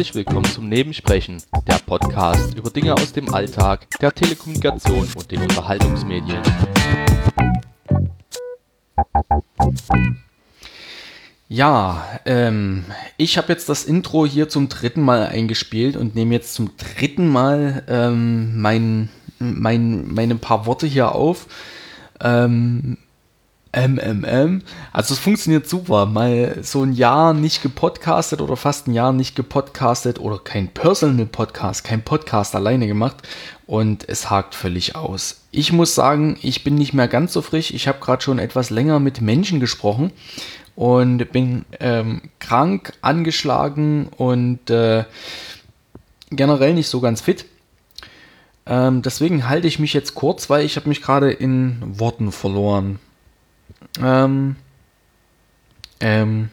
Herzlich willkommen zum Nebensprechen, der Podcast über Dinge aus dem Alltag, der Telekommunikation und den Unterhaltungsmedien. Ja, ähm, ich habe jetzt das Intro hier zum dritten Mal eingespielt und nehme jetzt zum dritten Mal ähm, mein, mein, meine paar Worte hier auf. Ähm, MMM. Also es funktioniert super. Mal so ein Jahr nicht gepodcastet oder fast ein Jahr nicht gepodcastet oder kein Personal Podcast, kein Podcast alleine gemacht und es hakt völlig aus. Ich muss sagen, ich bin nicht mehr ganz so frisch. Ich habe gerade schon etwas länger mit Menschen gesprochen und bin ähm, krank, angeschlagen und äh, generell nicht so ganz fit. Ähm, deswegen halte ich mich jetzt kurz, weil ich habe mich gerade in Worten verloren. Ähm, ähm,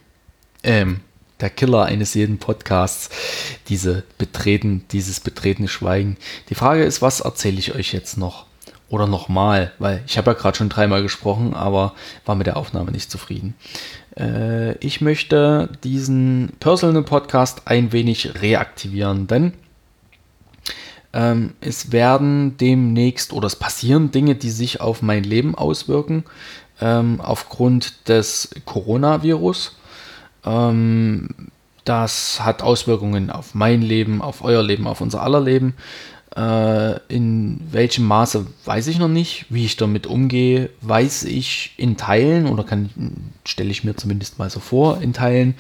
ähm, der Killer eines jeden Podcasts, diese betreten, dieses betretene Schweigen. Die Frage ist, was erzähle ich euch jetzt noch? Oder nochmal, weil ich habe ja gerade schon dreimal gesprochen, aber war mit der Aufnahme nicht zufrieden. Äh, ich möchte diesen Personal Podcast ein wenig reaktivieren, denn ähm, es werden demnächst oder es passieren Dinge, die sich auf mein Leben auswirken ähm, aufgrund des Coronavirus. Ähm, das hat Auswirkungen auf mein Leben, auf euer Leben, auf unser aller Leben. Äh, in welchem Maße weiß ich noch nicht. Wie ich damit umgehe, weiß ich in Teilen oder kann stelle ich mir zumindest mal so vor in Teilen.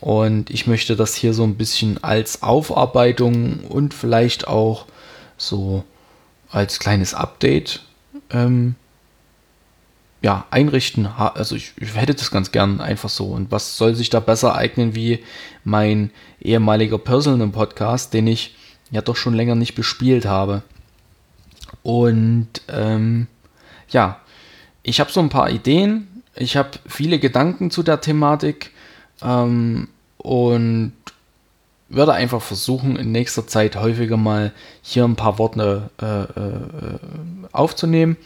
Und ich möchte das hier so ein bisschen als Aufarbeitung und vielleicht auch so als kleines Update ähm, ja, einrichten. Also ich, ich, hätte das ganz gern einfach so. Und was soll sich da besser eignen wie mein ehemaliger Personal Podcast, den ich ja doch schon länger nicht bespielt habe. Und ähm, ja, ich habe so ein paar Ideen. Ich habe viele Gedanken zu der Thematik ähm, und werde einfach versuchen, in nächster Zeit häufiger mal hier ein paar Worte äh, äh, aufzunehmen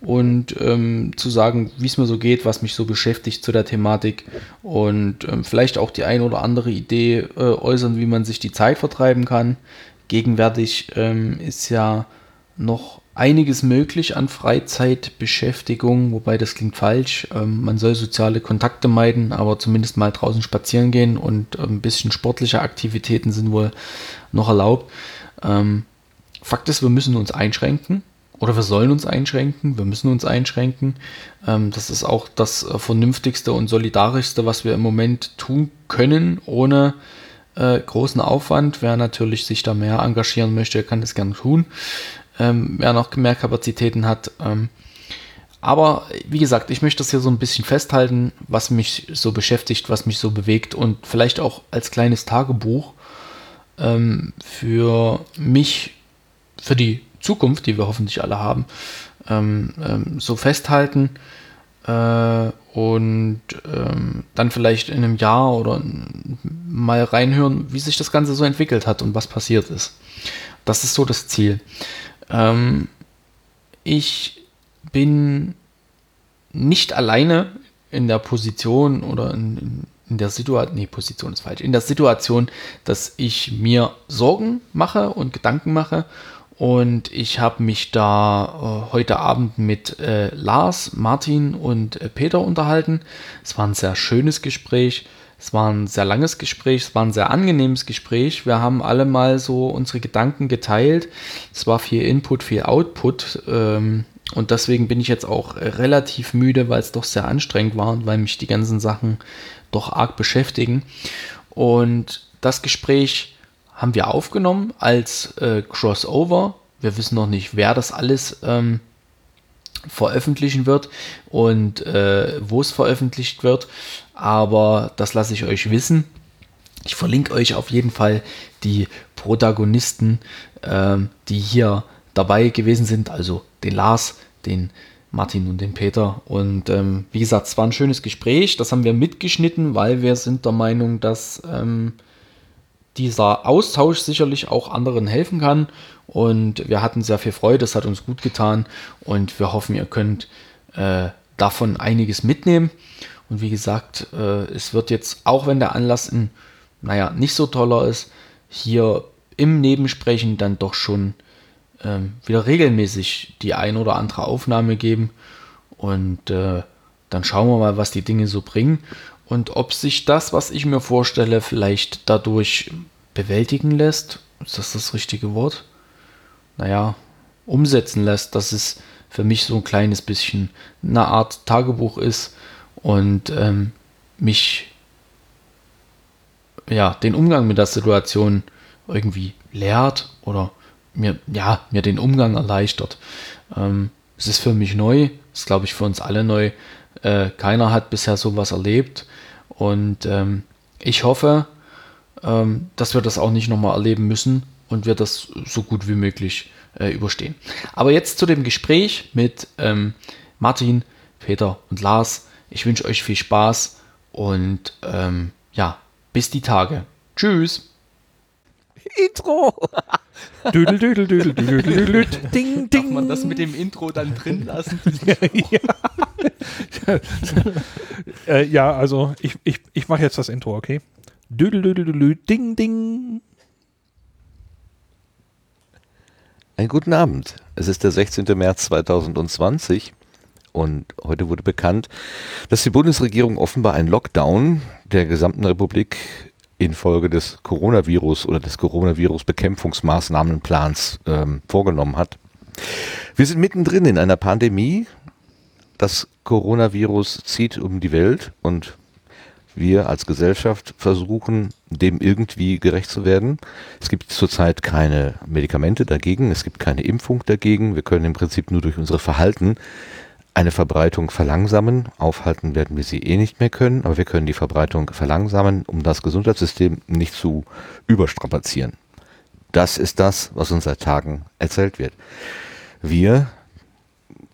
und ähm, zu sagen, wie es mir so geht, was mich so beschäftigt zu der Thematik und ähm, vielleicht auch die ein oder andere Idee äh, äußern, wie man sich die Zeit vertreiben kann. Gegenwärtig ähm, ist ja noch einiges möglich an Freizeitbeschäftigung, wobei das klingt falsch. Ähm, man soll soziale Kontakte meiden, aber zumindest mal draußen spazieren gehen und ein bisschen sportliche Aktivitäten sind wohl noch erlaubt. Ähm, Fakt ist, wir müssen uns einschränken oder wir sollen uns einschränken, wir müssen uns einschränken. Ähm, das ist auch das äh, vernünftigste und solidarischste, was wir im Moment tun können, ohne äh, großen Aufwand. Wer natürlich sich da mehr engagieren möchte, kann das gerne tun. Ähm, wer noch mehr Kapazitäten hat. Ähm, aber wie gesagt, ich möchte das hier so ein bisschen festhalten, was mich so beschäftigt, was mich so bewegt und vielleicht auch als kleines Tagebuch für mich, für die Zukunft, die wir hoffentlich alle haben, ähm, ähm, so festhalten äh, und ähm, dann vielleicht in einem Jahr oder mal reinhören, wie sich das Ganze so entwickelt hat und was passiert ist. Das ist so das Ziel. Ähm, ich bin nicht alleine in der Position oder in, in der Situation, nee, Position ist falsch, in der Situation, dass ich mir Sorgen mache und Gedanken mache und ich habe mich da äh, heute Abend mit äh, Lars, Martin und äh, Peter unterhalten. Es war ein sehr schönes Gespräch. Es war ein sehr langes Gespräch. Es war ein sehr angenehmes Gespräch. Wir haben alle mal so unsere Gedanken geteilt. Es war viel Input, viel Output. Ähm, und deswegen bin ich jetzt auch relativ müde, weil es doch sehr anstrengend war und weil mich die ganzen Sachen doch arg beschäftigen. Und das Gespräch haben wir aufgenommen als äh, Crossover. Wir wissen noch nicht, wer das alles ähm, veröffentlichen wird und äh, wo es veröffentlicht wird, aber das lasse ich euch wissen. Ich verlinke euch auf jeden Fall die Protagonisten, ähm, die hier dabei gewesen sind, also den Lars, den Martin und den Peter. Und ähm, wie gesagt, es war ein schönes Gespräch. Das haben wir mitgeschnitten, weil wir sind der Meinung, dass ähm, dieser Austausch sicherlich auch anderen helfen kann. Und wir hatten sehr viel Freude, das hat uns gut getan und wir hoffen, ihr könnt äh, davon einiges mitnehmen. Und wie gesagt, äh, es wird jetzt, auch wenn der Anlass ein, naja, nicht so toller ist, hier im Nebensprechen dann doch schon ähm, wieder regelmäßig die ein oder andere Aufnahme geben. Und äh, dann schauen wir mal, was die Dinge so bringen und ob sich das, was ich mir vorstelle, vielleicht dadurch bewältigen lässt. Ist das das richtige Wort? Naja, umsetzen lässt, dass es für mich so ein kleines bisschen eine Art Tagebuch ist und ähm, mich ja den Umgang mit der Situation irgendwie lehrt oder mir ja mir den Umgang erleichtert. Ähm, es ist für mich neu, ist glaube ich für uns alle neu. Äh, keiner hat bisher sowas erlebt und ähm, ich hoffe, ähm, dass wir das auch nicht nochmal erleben müssen und wir das so gut wie möglich äh, überstehen. Aber jetzt zu dem Gespräch mit ähm, Martin, Peter und Lars. Ich wünsche euch viel Spaß und ähm, ja, bis die Tage. Tschüss. Intro. Düdel, düdel, düdel, düdel, düdel, Ding, ding. Darf man das mit dem Intro dann drin lassen? ja. äh, ja, also ich, ich, ich mache jetzt das Intro, okay? Düdel, düdel, ding, ding. Einen guten Abend. Es ist der 16. März 2020 und heute wurde bekannt, dass die Bundesregierung offenbar einen Lockdown der gesamten Republik infolge des Coronavirus oder des Coronavirus-Bekämpfungsmaßnahmenplans ähm, vorgenommen hat. Wir sind mittendrin in einer Pandemie. Das Coronavirus zieht um die Welt und wir als Gesellschaft versuchen, dem irgendwie gerecht zu werden. Es gibt zurzeit keine Medikamente dagegen, es gibt keine Impfung dagegen. Wir können im Prinzip nur durch unsere Verhalten eine Verbreitung verlangsamen. Aufhalten werden wir sie eh nicht mehr können, aber wir können die Verbreitung verlangsamen, um das Gesundheitssystem nicht zu überstrapazieren. Das ist das, was uns seit Tagen erzählt wird. Wir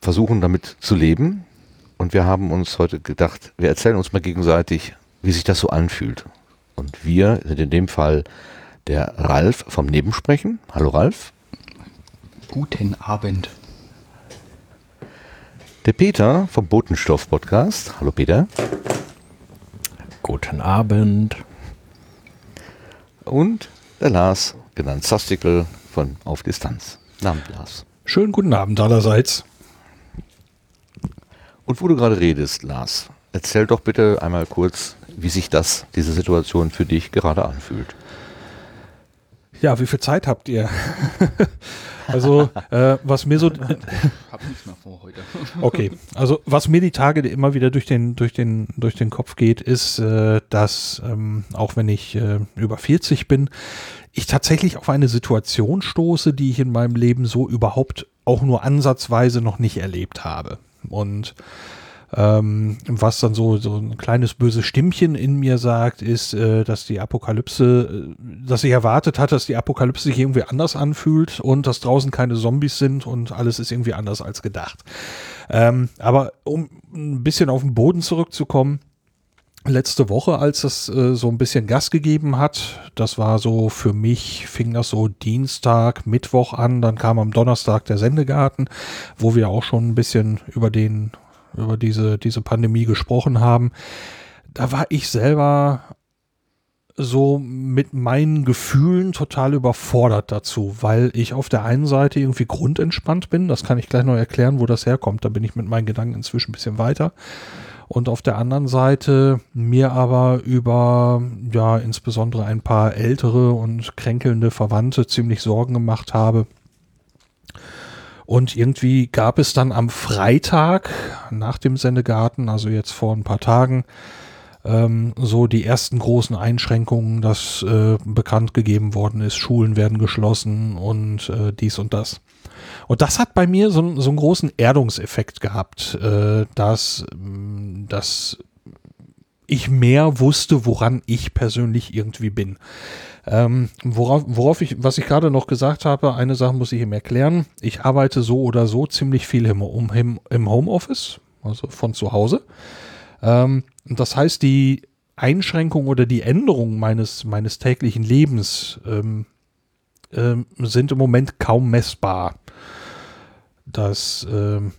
versuchen damit zu leben und wir haben uns heute gedacht, wir erzählen uns mal gegenseitig, wie sich das so anfühlt. Und wir sind in dem Fall der Ralf vom Nebensprechen. Hallo Ralf. Guten Abend. Der Peter vom Botenstoff Podcast. Hallo Peter. Guten Abend. Und der Lars, genannt Sastikel von Auf Distanz. Namens Lars. Schönen guten Abend allerseits. Und wo du gerade redest, Lars, erzähl doch bitte einmal kurz, wie sich das, diese Situation für dich gerade anfühlt. Ja, wie viel Zeit habt ihr? also, äh, was mir so. Hab nichts mehr vor heute. okay, also was mir die Tage immer wieder durch den, durch den, durch den Kopf geht, ist, äh, dass, ähm, auch wenn ich äh, über 40 bin, ich tatsächlich auf eine Situation stoße, die ich in meinem Leben so überhaupt auch nur ansatzweise noch nicht erlebt habe. Und ähm, was dann so, so ein kleines böses Stimmchen in mir sagt, ist, äh, dass die Apokalypse, äh, dass ich erwartet hatte, dass die Apokalypse sich irgendwie anders anfühlt und dass draußen keine Zombies sind und alles ist irgendwie anders als gedacht. Ähm, aber um ein bisschen auf den Boden zurückzukommen, letzte Woche, als das äh, so ein bisschen Gas gegeben hat, das war so für mich, fing das so Dienstag, Mittwoch an, dann kam am Donnerstag der Sendegarten, wo wir auch schon ein bisschen über den über diese, diese Pandemie gesprochen haben, da war ich selber so mit meinen Gefühlen total überfordert dazu, weil ich auf der einen Seite irgendwie grundentspannt bin, das kann ich gleich noch erklären, wo das herkommt, da bin ich mit meinen Gedanken inzwischen ein bisschen weiter. Und auf der anderen Seite mir aber über, ja, insbesondere ein paar ältere und kränkelnde Verwandte ziemlich Sorgen gemacht habe und irgendwie gab es dann am Freitag nach dem Sendegarten, also jetzt vor ein paar Tagen, ähm, so die ersten großen Einschränkungen, dass äh, bekannt gegeben worden ist, Schulen werden geschlossen und äh, dies und das. Und das hat bei mir so, so einen großen Erdungseffekt gehabt, äh, dass, dass ich mehr wusste, woran ich persönlich irgendwie bin. Ähm, worauf, worauf ich, was ich gerade noch gesagt habe, eine Sache muss ich ihm erklären. Ich arbeite so oder so ziemlich viel im, im, im Homeoffice, also von zu Hause. Ähm, das heißt, die Einschränkung oder die Änderung meines, meines täglichen Lebens ähm, ähm, sind im Moment kaum messbar. Das ähm,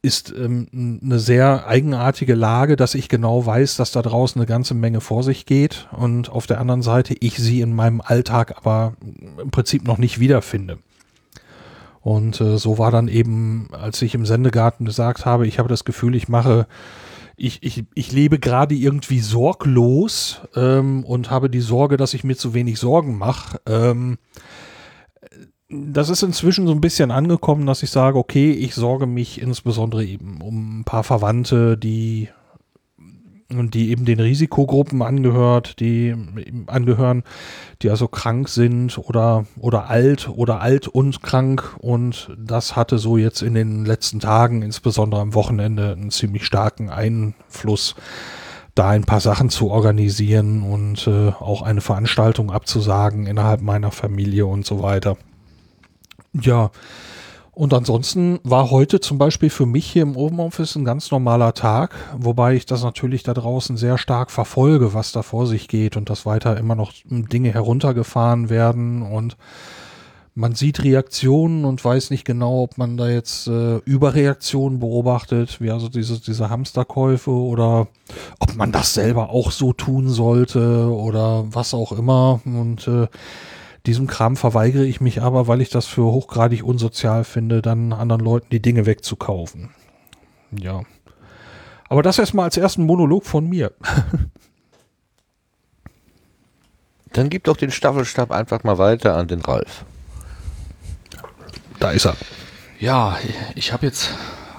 ist ähm, eine sehr eigenartige Lage, dass ich genau weiß, dass da draußen eine ganze Menge vor sich geht und auf der anderen Seite ich sie in meinem Alltag aber im Prinzip noch nicht wiederfinde. Und äh, so war dann eben, als ich im Sendegarten gesagt habe, ich habe das Gefühl, ich mache, ich, ich, ich lebe gerade irgendwie sorglos ähm, und habe die Sorge, dass ich mir zu wenig Sorgen mache. Ähm, das ist inzwischen so ein bisschen angekommen, dass ich sage, okay, ich sorge mich insbesondere eben um ein paar Verwandte, die die eben den Risikogruppen angehört, die angehören, die also krank sind oder, oder alt oder alt und krank. Und das hatte so jetzt in den letzten Tagen, insbesondere am Wochenende, einen ziemlich starken Einfluss, da ein paar Sachen zu organisieren und äh, auch eine Veranstaltung abzusagen innerhalb meiner Familie und so weiter. Ja, und ansonsten war heute zum Beispiel für mich hier im Homeoffice ein ganz normaler Tag, wobei ich das natürlich da draußen sehr stark verfolge, was da vor sich geht und dass weiter immer noch Dinge heruntergefahren werden und man sieht Reaktionen und weiß nicht genau, ob man da jetzt äh, Überreaktionen beobachtet, wie also diese, diese Hamsterkäufe oder ob man das selber auch so tun sollte oder was auch immer. Und äh, diesem Kram verweigere ich mich aber, weil ich das für hochgradig unsozial finde, dann anderen Leuten die Dinge wegzukaufen. Ja. Aber das erstmal als ersten Monolog von mir. Dann gib doch den Staffelstab einfach mal weiter an den Ralf. Da ist er. Ja, ich habe jetzt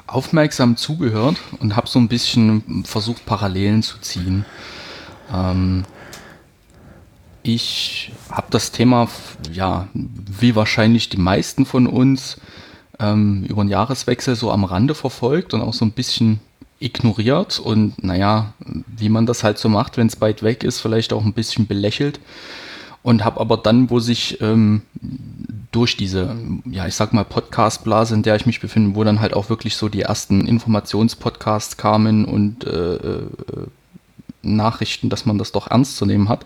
aufmerksam zugehört und habe so ein bisschen versucht, Parallelen zu ziehen. Ähm, ich habe das Thema, ja, wie wahrscheinlich die meisten von uns, ähm, über den Jahreswechsel so am Rande verfolgt und auch so ein bisschen ignoriert und naja, wie man das halt so macht, wenn es weit weg ist, vielleicht auch ein bisschen belächelt. Und habe aber dann, wo sich ähm, durch diese, ja, ich sag mal, Podcast-Blase, in der ich mich befinde, wo dann halt auch wirklich so die ersten Informationspodcasts kamen und äh, äh, Nachrichten, dass man das doch ernst zu nehmen hat,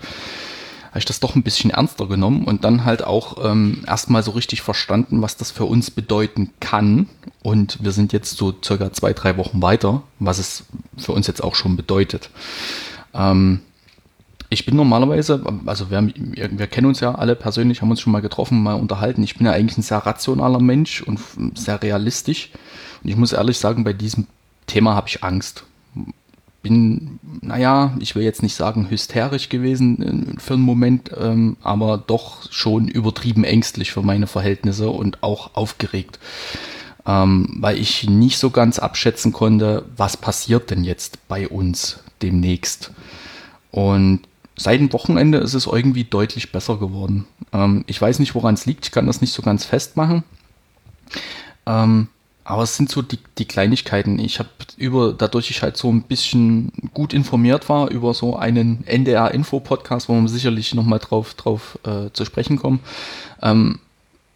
habe ich das doch ein bisschen ernster genommen und dann halt auch ähm, erstmal so richtig verstanden, was das für uns bedeuten kann. Und wir sind jetzt so circa zwei, drei Wochen weiter, was es für uns jetzt auch schon bedeutet. Ähm, ich bin normalerweise, also wir, wir, kennen uns ja alle persönlich, haben uns schon mal getroffen, mal unterhalten. Ich bin ja eigentlich ein sehr rationaler Mensch und sehr realistisch. Und ich muss ehrlich sagen, bei diesem Thema habe ich Angst bin, naja, ich will jetzt nicht sagen hysterisch gewesen äh, für einen Moment, ähm, aber doch schon übertrieben ängstlich für meine Verhältnisse und auch aufgeregt, ähm, weil ich nicht so ganz abschätzen konnte, was passiert denn jetzt bei uns demnächst. Und seit dem Wochenende ist es irgendwie deutlich besser geworden. Ähm, ich weiß nicht, woran es liegt, ich kann das nicht so ganz festmachen. Ähm, aber es sind so die, die Kleinigkeiten. Ich habe über, dadurch ich halt so ein bisschen gut informiert war über so einen NDR-Info-Podcast, wo wir sicherlich nochmal drauf, drauf äh, zu sprechen kommen, ähm,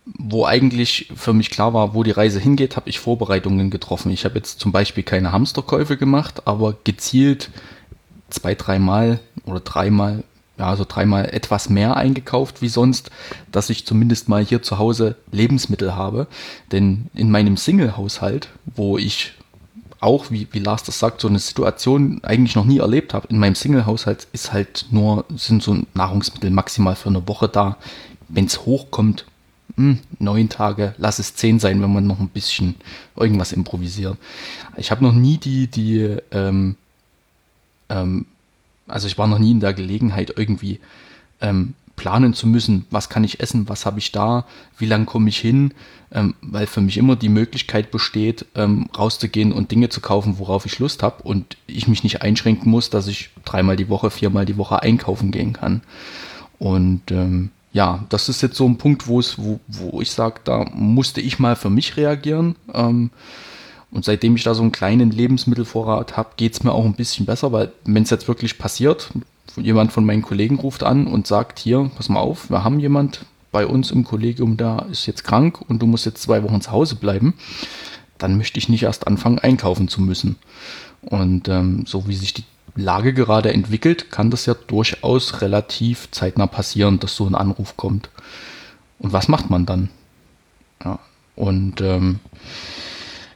wo eigentlich für mich klar war, wo die Reise hingeht, habe ich Vorbereitungen getroffen. Ich habe jetzt zum Beispiel keine Hamsterkäufe gemacht, aber gezielt zwei, dreimal oder dreimal ja, also dreimal etwas mehr eingekauft wie sonst, dass ich zumindest mal hier zu Hause Lebensmittel habe. Denn in meinem Single-Haushalt, wo ich auch, wie, wie Lars das sagt, so eine Situation eigentlich noch nie erlebt habe, in meinem Single-Haushalt ist halt nur, sind so Nahrungsmittel maximal für eine Woche da. Wenn es hochkommt, mh, hm, neun Tage, lass es zehn sein, wenn man noch ein bisschen irgendwas improvisiert. Ich habe noch nie die, die ähm, ähm, also ich war noch nie in der Gelegenheit, irgendwie ähm, planen zu müssen, was kann ich essen, was habe ich da, wie lange komme ich hin, ähm, weil für mich immer die Möglichkeit besteht, ähm, rauszugehen und Dinge zu kaufen, worauf ich Lust habe und ich mich nicht einschränken muss, dass ich dreimal die Woche, viermal die Woche einkaufen gehen kann. Und ähm, ja, das ist jetzt so ein Punkt, wo wo ich sage, da musste ich mal für mich reagieren. Ähm, und seitdem ich da so einen kleinen Lebensmittelvorrat habe, geht es mir auch ein bisschen besser, weil wenn es jetzt wirklich passiert, jemand von meinen Kollegen ruft an und sagt, hier, pass mal auf, wir haben jemand bei uns im Kollegium, der ist jetzt krank und du musst jetzt zwei Wochen zu Hause bleiben, dann möchte ich nicht erst anfangen, einkaufen zu müssen. Und ähm, so wie sich die Lage gerade entwickelt, kann das ja durchaus relativ zeitnah passieren, dass so ein Anruf kommt. Und was macht man dann? Ja, und ähm,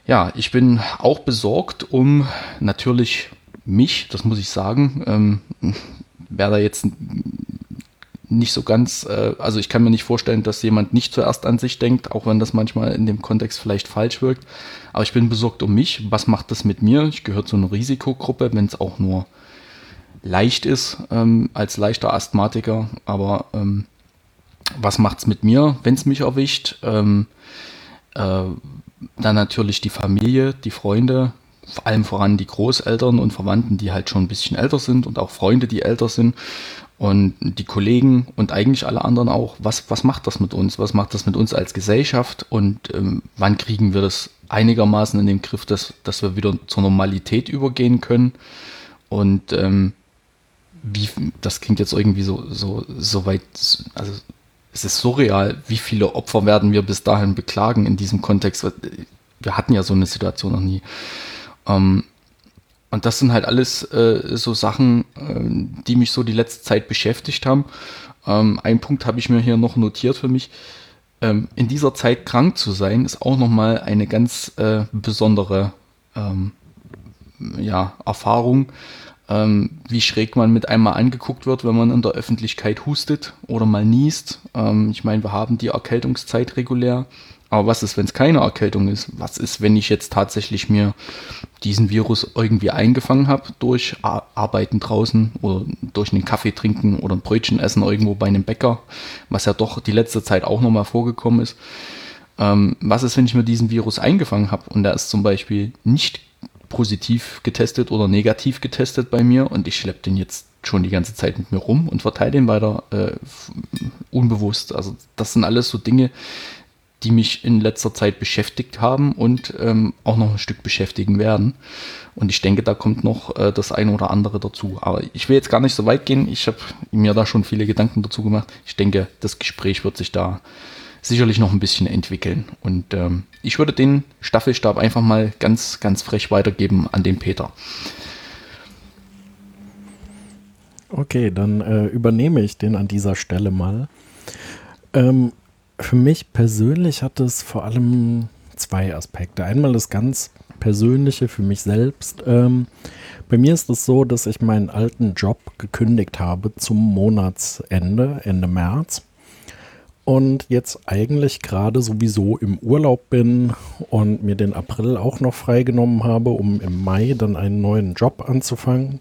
Ja, ich bin auch besorgt um natürlich mich, das muss ich sagen. Ähm, Wer da jetzt nicht so ganz, äh, also ich kann mir nicht vorstellen, dass jemand nicht zuerst an sich denkt, auch wenn das manchmal in dem Kontext vielleicht falsch wirkt. Aber ich bin besorgt um mich. Was macht das mit mir? Ich gehöre zu einer Risikogruppe, wenn es auch nur leicht ist, ähm, als leichter Asthmatiker. Aber ähm, was macht es mit mir, wenn es mich erwischt? Ähm, äh, dann natürlich die Familie, die Freunde, vor allem voran die Großeltern und Verwandten, die halt schon ein bisschen älter sind und auch Freunde, die älter sind und die Kollegen und eigentlich alle anderen auch. Was, was macht das mit uns? Was macht das mit uns als Gesellschaft und ähm, wann kriegen wir das einigermaßen in den Griff, dass, dass wir wieder zur Normalität übergehen können? Und ähm, wie, das klingt jetzt irgendwie so, so, so weit, also es ist surreal, wie viele Opfer werden wir bis dahin beklagen in diesem Kontext. Wir hatten ja so eine Situation noch nie. Ähm, und das sind halt alles äh, so Sachen, äh, die mich so die letzte Zeit beschäftigt haben. Ähm, ein Punkt habe ich mir hier noch notiert für mich. Ähm, in dieser Zeit krank zu sein, ist auch nochmal eine ganz äh, besondere ähm, ja, Erfahrung, ähm, wie schräg man mit einmal angeguckt wird, wenn man in der Öffentlichkeit hustet oder mal niest. Ähm, ich meine, wir haben die Erkältungszeit regulär. Aber was ist, wenn es keine Erkältung ist? Was ist, wenn ich jetzt tatsächlich mir diesen Virus irgendwie eingefangen habe durch Arbeiten draußen oder durch einen Kaffee trinken oder ein Brötchen essen irgendwo bei einem Bäcker, was ja doch die letzte Zeit auch nochmal vorgekommen ist. Ähm, was ist, wenn ich mir diesen Virus eingefangen habe und der ist zum Beispiel nicht positiv getestet oder negativ getestet bei mir und ich schleppe den jetzt schon die ganze Zeit mit mir rum und verteile den weiter äh, unbewusst. Also das sind alles so Dinge, die mich in letzter Zeit beschäftigt haben und ähm, auch noch ein Stück beschäftigen werden. Und ich denke, da kommt noch äh, das eine oder andere dazu. Aber ich will jetzt gar nicht so weit gehen. Ich habe mir da schon viele Gedanken dazu gemacht. Ich denke, das Gespräch wird sich da sicherlich noch ein bisschen entwickeln. Und ähm, ich würde den Staffelstab einfach mal ganz, ganz frech weitergeben an den Peter. Okay, dann äh, übernehme ich den an dieser Stelle mal. Ähm, für mich persönlich hat es vor allem zwei Aspekte. Einmal das ganz Persönliche für mich selbst. Ähm, bei mir ist es so, dass ich meinen alten Job gekündigt habe zum Monatsende, Ende März. Und jetzt eigentlich gerade sowieso im Urlaub bin und mir den April auch noch freigenommen habe, um im Mai dann einen neuen Job anzufangen.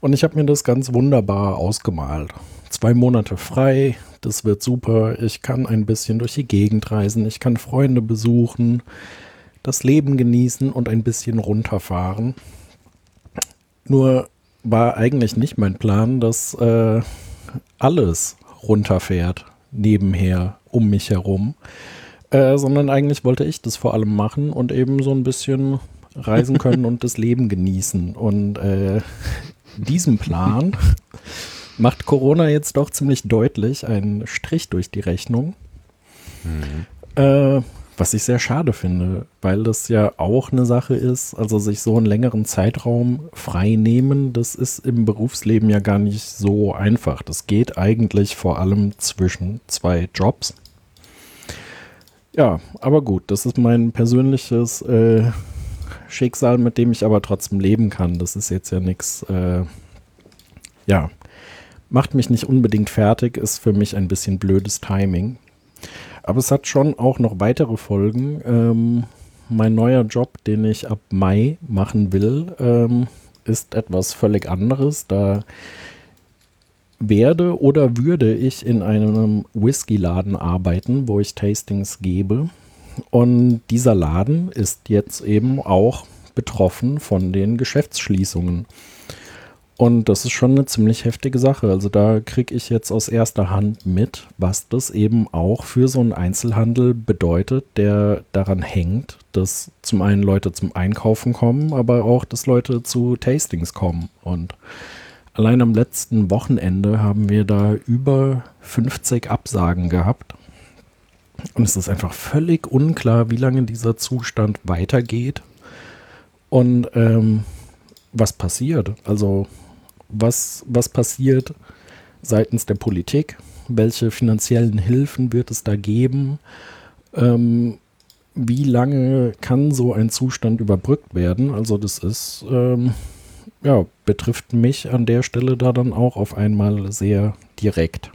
Und ich habe mir das ganz wunderbar ausgemalt. Zwei Monate frei, das wird super. Ich kann ein bisschen durch die Gegend reisen, ich kann Freunde besuchen, das Leben genießen und ein bisschen runterfahren. Nur war eigentlich nicht mein Plan, dass äh, alles runterfährt, nebenher, um mich herum. Äh, sondern eigentlich wollte ich das vor allem machen und eben so ein bisschen reisen können und das Leben genießen. Und äh, diesem Plan macht Corona jetzt doch ziemlich deutlich einen Strich durch die Rechnung. Mhm. Äh, was ich sehr schade finde, weil das ja auch eine Sache ist, also sich so einen längeren Zeitraum frei nehmen, das ist im Berufsleben ja gar nicht so einfach. Das geht eigentlich vor allem zwischen zwei Jobs. Ja, aber gut, das ist mein persönliches äh, Schicksal, mit dem ich aber trotzdem leben kann. Das ist jetzt ja nichts, äh, ja, macht mich nicht unbedingt fertig, ist für mich ein bisschen blödes Timing. Aber es hat schon auch noch weitere Folgen. Ähm, mein neuer Job, den ich ab Mai machen will, ähm, ist etwas völlig anderes. Da werde oder würde ich in einem Whisky-Laden arbeiten, wo ich Tastings gebe. Und dieser Laden ist jetzt eben auch betroffen von den Geschäftsschließungen. Und das ist schon eine ziemlich heftige Sache. Also da kriege ich jetzt aus erster Hand mit, was das eben auch für so einen Einzelhandel bedeutet, der daran hängt, dass zum einen Leute zum Einkaufen kommen, aber auch, dass Leute zu Tastings kommen. Und allein am letzten Wochenende haben wir da über 50 Absagen gehabt. Und es ist einfach völlig unklar, wie lange dieser Zustand weitergeht und ähm, was passiert. Also was, was passiert seitens der Politik, welche finanziellen Hilfen wird es da geben, ähm, wie lange kann so ein Zustand überbrückt werden? Also das ist, ähm, ja, betrifft mich an der Stelle da dann auch auf einmal sehr direkt.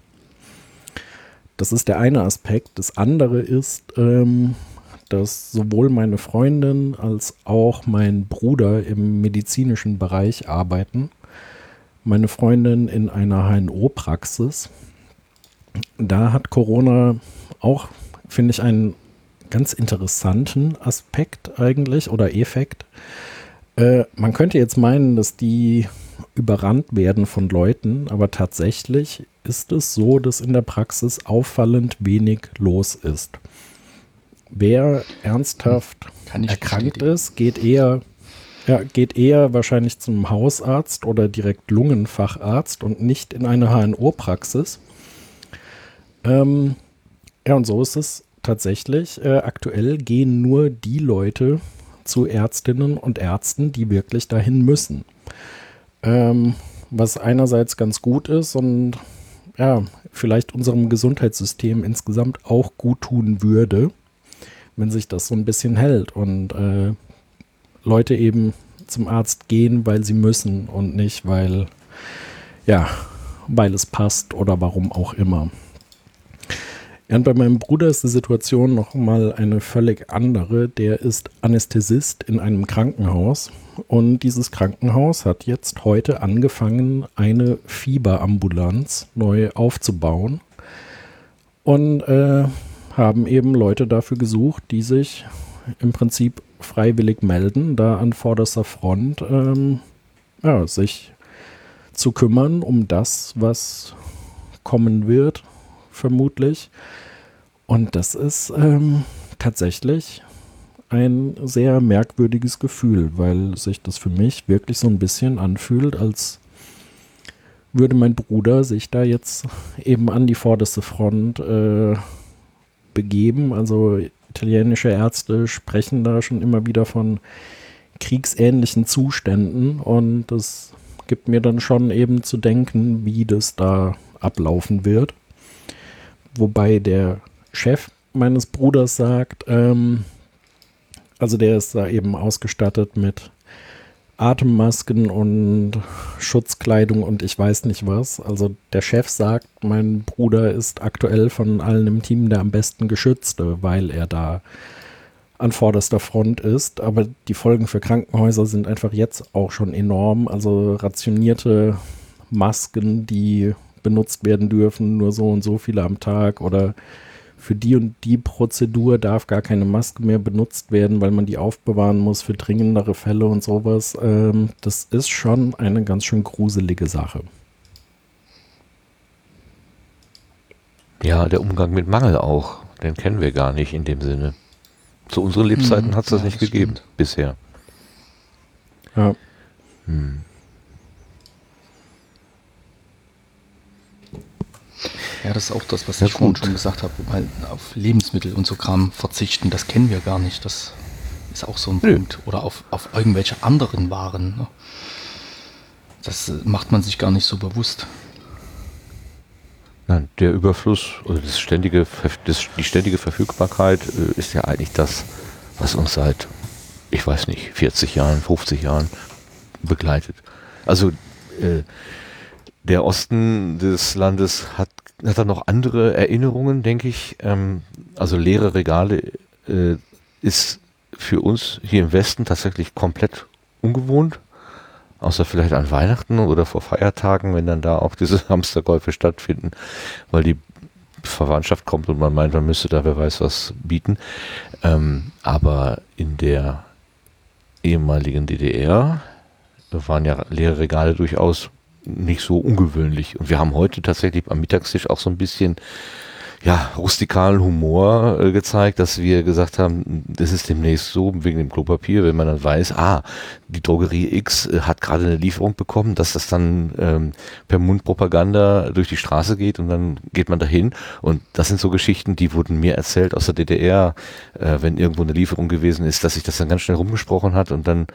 Das ist der eine Aspekt. Das andere ist, ähm, dass sowohl meine Freundin als auch mein Bruder im medizinischen Bereich arbeiten. Meine Freundin in einer HNO-Praxis. Da hat Corona auch, finde ich, einen ganz interessanten Aspekt eigentlich oder Effekt. Äh, man könnte jetzt meinen, dass die überrannt werden von Leuten, aber tatsächlich ist es so, dass in der Praxis auffallend wenig los ist. Wer ernsthaft erkrankt ist, geht eher, ja, geht eher wahrscheinlich zum Hausarzt oder direkt Lungenfacharzt und nicht in eine HNO-Praxis. Ähm, ja, und so ist es tatsächlich. Äh, aktuell gehen nur die Leute zu Ärztinnen und Ärzten, die wirklich dahin müssen. Ähm, was einerseits ganz gut ist und ja, vielleicht unserem Gesundheitssystem insgesamt auch gut tun würde, wenn sich das so ein bisschen hält und äh, Leute eben zum Arzt gehen, weil sie müssen und nicht, weil, ja, weil es passt oder warum auch immer. Und bei meinem Bruder ist die Situation nochmal eine völlig andere. Der ist Anästhesist in einem Krankenhaus und dieses Krankenhaus hat jetzt heute angefangen, eine Fieberambulanz neu aufzubauen und äh, haben eben Leute dafür gesucht, die sich im Prinzip freiwillig melden, da an vorderster Front ähm, ja, sich zu kümmern um das, was kommen wird vermutlich. Und das ist ähm, tatsächlich ein sehr merkwürdiges Gefühl, weil sich das für mich wirklich so ein bisschen anfühlt, als würde mein Bruder sich da jetzt eben an die vorderste Front äh, begeben. Also italienische Ärzte sprechen da schon immer wieder von kriegsähnlichen Zuständen und das gibt mir dann schon eben zu denken, wie das da ablaufen wird. Wobei der Chef meines Bruders sagt, ähm, also der ist da eben ausgestattet mit Atemmasken und Schutzkleidung und ich weiß nicht was. Also der Chef sagt, mein Bruder ist aktuell von allen im Team der am besten geschützte, weil er da an vorderster Front ist. Aber die Folgen für Krankenhäuser sind einfach jetzt auch schon enorm. Also rationierte Masken, die benutzt werden dürfen, nur so und so viele am Tag oder für die und die Prozedur darf gar keine Maske mehr benutzt werden, weil man die aufbewahren muss für dringendere Fälle und sowas. Ähm, das ist schon eine ganz schön gruselige Sache. Ja, der Umgang mit Mangel auch, den kennen wir gar nicht in dem Sinne. Zu unseren Lebzeiten hm, hat es das ja, nicht das gegeben stimmt. bisher. Ja. Hm. Ja, das ist auch das, was ja, ich vorhin schon gesagt habe, weil auf Lebensmittel und so Kram verzichten, das kennen wir gar nicht. Das ist auch so ein Nö. Punkt. Oder auf, auf irgendwelche anderen Waren. Ne? Das äh, macht man sich gar nicht so bewusst. Nein, der Überfluss oder das ständige, das, die ständige Verfügbarkeit äh, ist ja eigentlich das, was uns seit, ich weiß nicht, 40 Jahren, 50 Jahren begleitet. Also äh, der Osten des Landes hat, hat dann noch andere Erinnerungen, denke ich. Ähm, also leere Regale äh, ist für uns hier im Westen tatsächlich komplett ungewohnt. Außer vielleicht an Weihnachten oder vor Feiertagen, wenn dann da auch diese Hamsterkäufe stattfinden, weil die Verwandtschaft kommt und man meint, man müsste da wer weiß was bieten. Ähm, aber in der ehemaligen DDR waren ja leere Regale durchaus nicht so ungewöhnlich. Und wir haben heute tatsächlich am Mittagstisch auch so ein bisschen ja, rustikalen Humor äh, gezeigt, dass wir gesagt haben, das ist demnächst so wegen dem Klopapier, wenn man dann weiß, ah, die Drogerie X äh, hat gerade eine Lieferung bekommen, dass das dann ähm, per Mundpropaganda durch die Straße geht und dann geht man dahin und das sind so Geschichten, die wurden mir erzählt aus der DDR, äh, wenn irgendwo eine Lieferung gewesen ist, dass sich das dann ganz schnell rumgesprochen hat und dann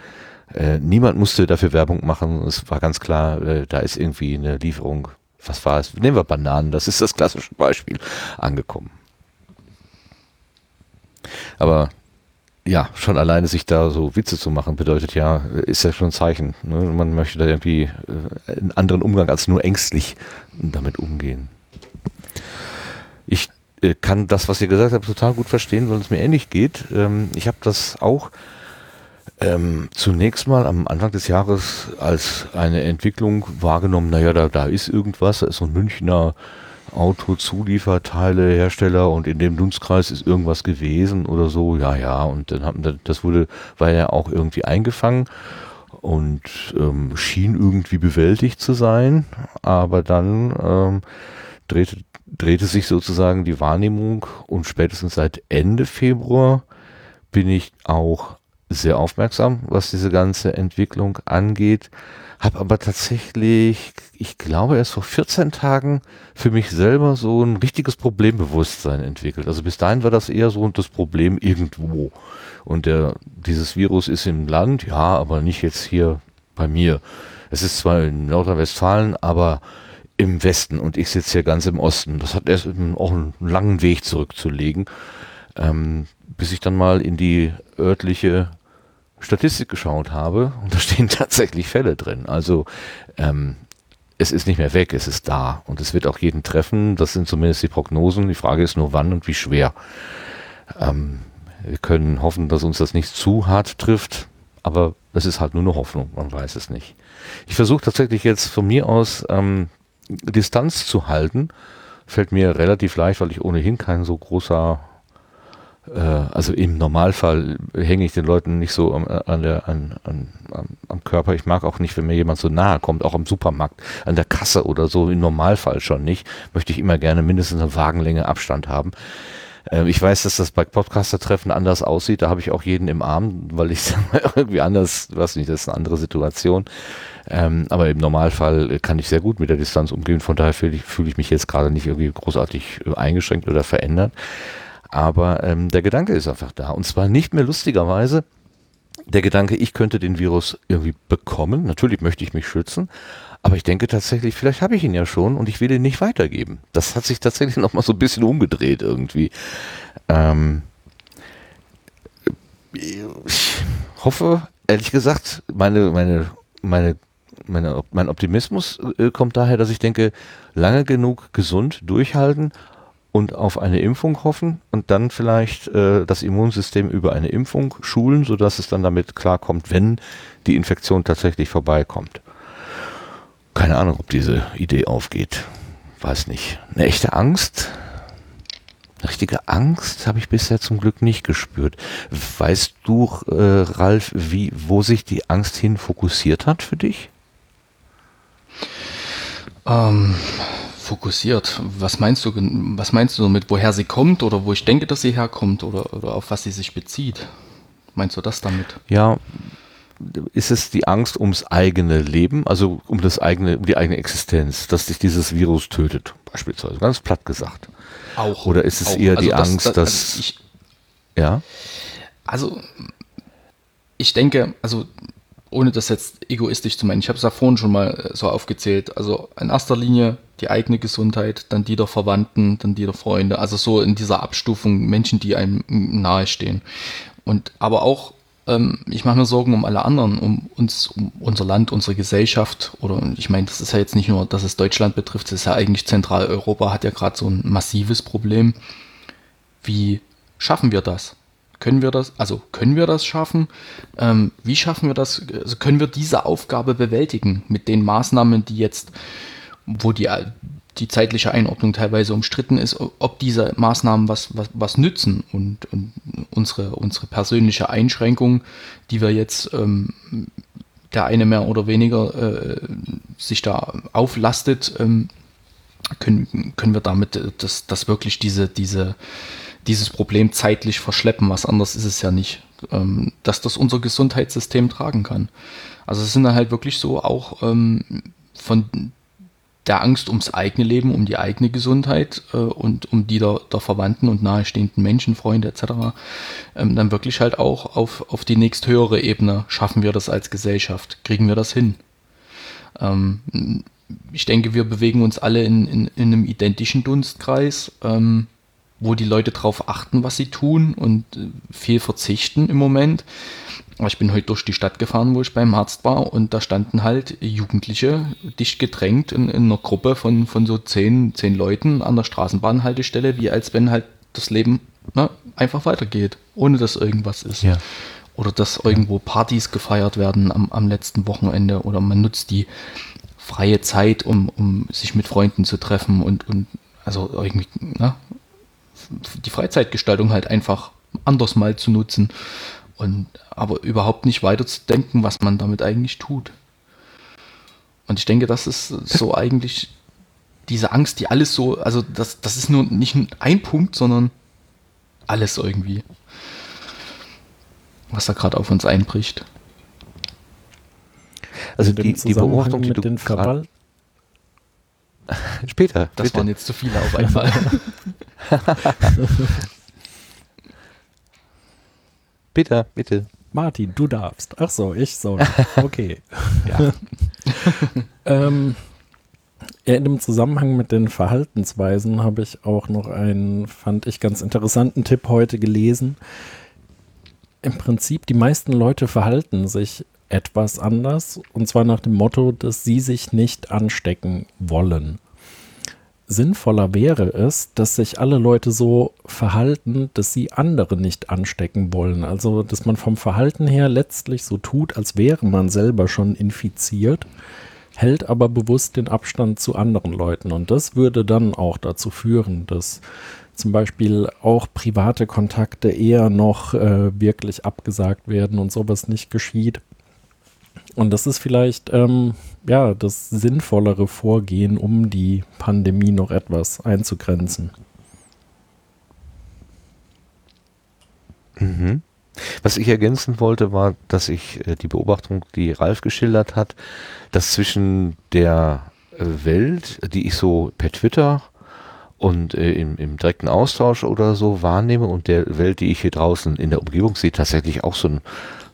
äh, niemand musste dafür Werbung machen. Es war ganz klar, äh, da ist irgendwie eine Lieferung, was war es? Nehmen wir Bananen, das ist das klassische Beispiel, angekommen. Aber ja, schon alleine sich da so Witze zu machen, bedeutet ja, ist ja schon ein Zeichen. Ne? Man möchte da irgendwie äh, einen anderen Umgang als nur ängstlich damit umgehen. Ich äh, kann das, was ihr gesagt habt, total gut verstehen, weil es mir ähnlich geht. Ähm, ich habe das auch ähm, zunächst mal am Anfang des Jahres als eine Entwicklung wahrgenommen, naja, da, da ist irgendwas, da ist so ein Münchner Autozulieferteile, Hersteller und in dem Dunstkreis ist irgendwas gewesen oder so, ja, ja, und dann haben das wurde, war ja auch irgendwie eingefangen und ähm, schien irgendwie bewältigt zu sein, aber dann ähm, drehte, drehte sich sozusagen die Wahrnehmung und spätestens seit Ende Februar bin ich auch sehr aufmerksam, was diese ganze Entwicklung angeht habe aber tatsächlich, ich glaube, erst vor 14 Tagen für mich selber so ein richtiges Problembewusstsein entwickelt. Also bis dahin war das eher so das Problem irgendwo. Und der, dieses Virus ist im Land, ja, aber nicht jetzt hier bei mir. Es ist zwar in Nordrhein-Westfalen, aber im Westen und ich sitze hier ganz im Osten. Das hat erst auch einen langen Weg zurückzulegen, ähm, bis ich dann mal in die örtliche Statistik geschaut habe und da stehen tatsächlich Fälle drin. Also ähm, es ist nicht mehr weg, es ist da und es wird auch jeden treffen. Das sind zumindest die Prognosen. Die Frage ist nur, wann und wie schwer. Ähm, wir können hoffen, dass uns das nicht zu hart trifft, aber es ist halt nur eine Hoffnung, man weiß es nicht. Ich versuche tatsächlich jetzt von mir aus ähm, Distanz zu halten. Fällt mir relativ leicht, weil ich ohnehin kein so großer also im Normalfall hänge ich den Leuten nicht so am, äh, an der, an, an, am Körper. Ich mag auch nicht, wenn mir jemand so nahe kommt, auch am Supermarkt, an der Kasse oder so, im Normalfall schon nicht. Möchte ich immer gerne mindestens eine Wagenlänge Abstand haben. Äh, ich weiß, dass das bei Podcaster-Treffen anders aussieht. Da habe ich auch jeden im Arm, weil ich irgendwie anders, weiß nicht, das ist eine andere Situation. Ähm, aber im Normalfall kann ich sehr gut mit der Distanz umgehen. Von daher fühle ich mich jetzt gerade nicht irgendwie großartig eingeschränkt oder verändert. Aber ähm, der Gedanke ist einfach da. Und zwar nicht mehr lustigerweise der Gedanke, ich könnte den Virus irgendwie bekommen. Natürlich möchte ich mich schützen. Aber ich denke tatsächlich, vielleicht habe ich ihn ja schon und ich will ihn nicht weitergeben. Das hat sich tatsächlich nochmal so ein bisschen umgedreht irgendwie. Ähm, ich hoffe, ehrlich gesagt, meine, meine, meine, meine, mein Optimismus äh, kommt daher, dass ich denke, lange genug gesund durchhalten und auf eine Impfung hoffen und dann vielleicht äh, das Immunsystem über eine Impfung schulen, sodass es dann damit klarkommt, wenn die Infektion tatsächlich vorbeikommt. Keine Ahnung, ob diese Idee aufgeht. Weiß nicht. Eine echte Angst? Eine richtige Angst habe ich bisher zum Glück nicht gespürt. Weißt du, äh, Ralf, wie, wo sich die Angst hin fokussiert hat für dich? Ähm, fokussiert. Was meinst du, was meinst du damit, woher sie kommt oder wo ich denke, dass sie herkommt oder, oder auf was sie sich bezieht? Meinst du das damit? Ja, ist es die Angst ums eigene Leben, also um das eigene, um die eigene Existenz, dass sich dieses Virus tötet, beispielsweise, ganz platt gesagt. Auch. Oder ist es auch. eher also die das, Angst, das, dass. Also ich, ja? Also, ich denke, also ohne das jetzt egoistisch zu meinen, ich habe es ja vorhin schon mal äh, so aufgezählt. Also in erster Linie die eigene Gesundheit, dann die der Verwandten, dann die der Freunde. Also so in dieser Abstufung Menschen, die einem nahestehen. Und aber auch, ähm, ich mache mir Sorgen um alle anderen, um uns, um unser Land, unsere Gesellschaft. Oder ich meine, das ist ja jetzt nicht nur, dass es Deutschland betrifft, es ist ja eigentlich Zentraleuropa, hat ja gerade so ein massives Problem. Wie schaffen wir das? Können wir das, also können wir das schaffen? Ähm, wie schaffen wir das? Also können wir diese Aufgabe bewältigen mit den Maßnahmen, die jetzt, wo die, die zeitliche Einordnung teilweise umstritten ist, ob diese Maßnahmen was, was, was nützen und, und unsere, unsere persönliche Einschränkung, die wir jetzt ähm, der eine mehr oder weniger äh, sich da auflastet, ähm, können, können wir damit das, das wirklich diese, diese dieses Problem zeitlich verschleppen. Was anderes ist es ja nicht, ähm, dass das unser Gesundheitssystem tragen kann. Also es sind dann halt wirklich so auch ähm, von der Angst ums eigene Leben, um die eigene Gesundheit äh, und um die der, der, Verwandten und nahestehenden Menschen, Freunde etc. Ähm, dann wirklich halt auch auf, auf die nächsthöhere Ebene schaffen wir das als Gesellschaft, kriegen wir das hin. Ähm, ich denke, wir bewegen uns alle in, in, in einem identischen Dunstkreis. Ähm, wo die Leute drauf achten, was sie tun und äh, viel verzichten im Moment. Aber ich bin heute durch die Stadt gefahren, wo ich beim Arzt war und da standen halt Jugendliche dicht gedrängt in, in einer Gruppe von, von so zehn, zehn Leuten an der Straßenbahnhaltestelle, wie als wenn halt das Leben ne, einfach weitergeht, ohne dass irgendwas ist. Ja. Oder dass irgendwo Partys gefeiert werden am, am letzten Wochenende oder man nutzt die freie Zeit, um, um sich mit Freunden zu treffen und, und also irgendwie ne, die Freizeitgestaltung halt einfach anders mal zu nutzen und aber überhaupt nicht weiterzudenken, was man damit eigentlich tut. Und ich denke, das ist so eigentlich diese Angst, die alles so, also das, das ist nur nicht ein Punkt, sondern alles irgendwie, was da gerade auf uns einbricht. Also die, die Beobachtung, die mit den Verball Später. Das bitte. waren jetzt zu viele auf einmal. bitte, bitte. Martin, du darfst. Ach so, ich so. Okay. ja. ähm, in dem Zusammenhang mit den Verhaltensweisen habe ich auch noch einen, fand ich ganz interessanten Tipp heute gelesen. Im Prinzip, die meisten Leute verhalten sich etwas anders und zwar nach dem Motto, dass sie sich nicht anstecken wollen. Sinnvoller wäre es, dass sich alle Leute so verhalten, dass sie andere nicht anstecken wollen. Also, dass man vom Verhalten her letztlich so tut, als wäre man selber schon infiziert, hält aber bewusst den Abstand zu anderen Leuten. Und das würde dann auch dazu führen, dass zum Beispiel auch private Kontakte eher noch äh, wirklich abgesagt werden und sowas nicht geschieht. Und das ist vielleicht ähm, ja das sinnvollere Vorgehen, um die Pandemie noch etwas einzugrenzen. Mhm. Was ich ergänzen wollte, war, dass ich äh, die Beobachtung, die Ralf geschildert hat, dass zwischen der äh, Welt, die ich so per Twitter und äh, im, im, direkten Austausch oder so wahrnehme und der Welt, die ich hier draußen in der Umgebung sehe, tatsächlich auch so, ein,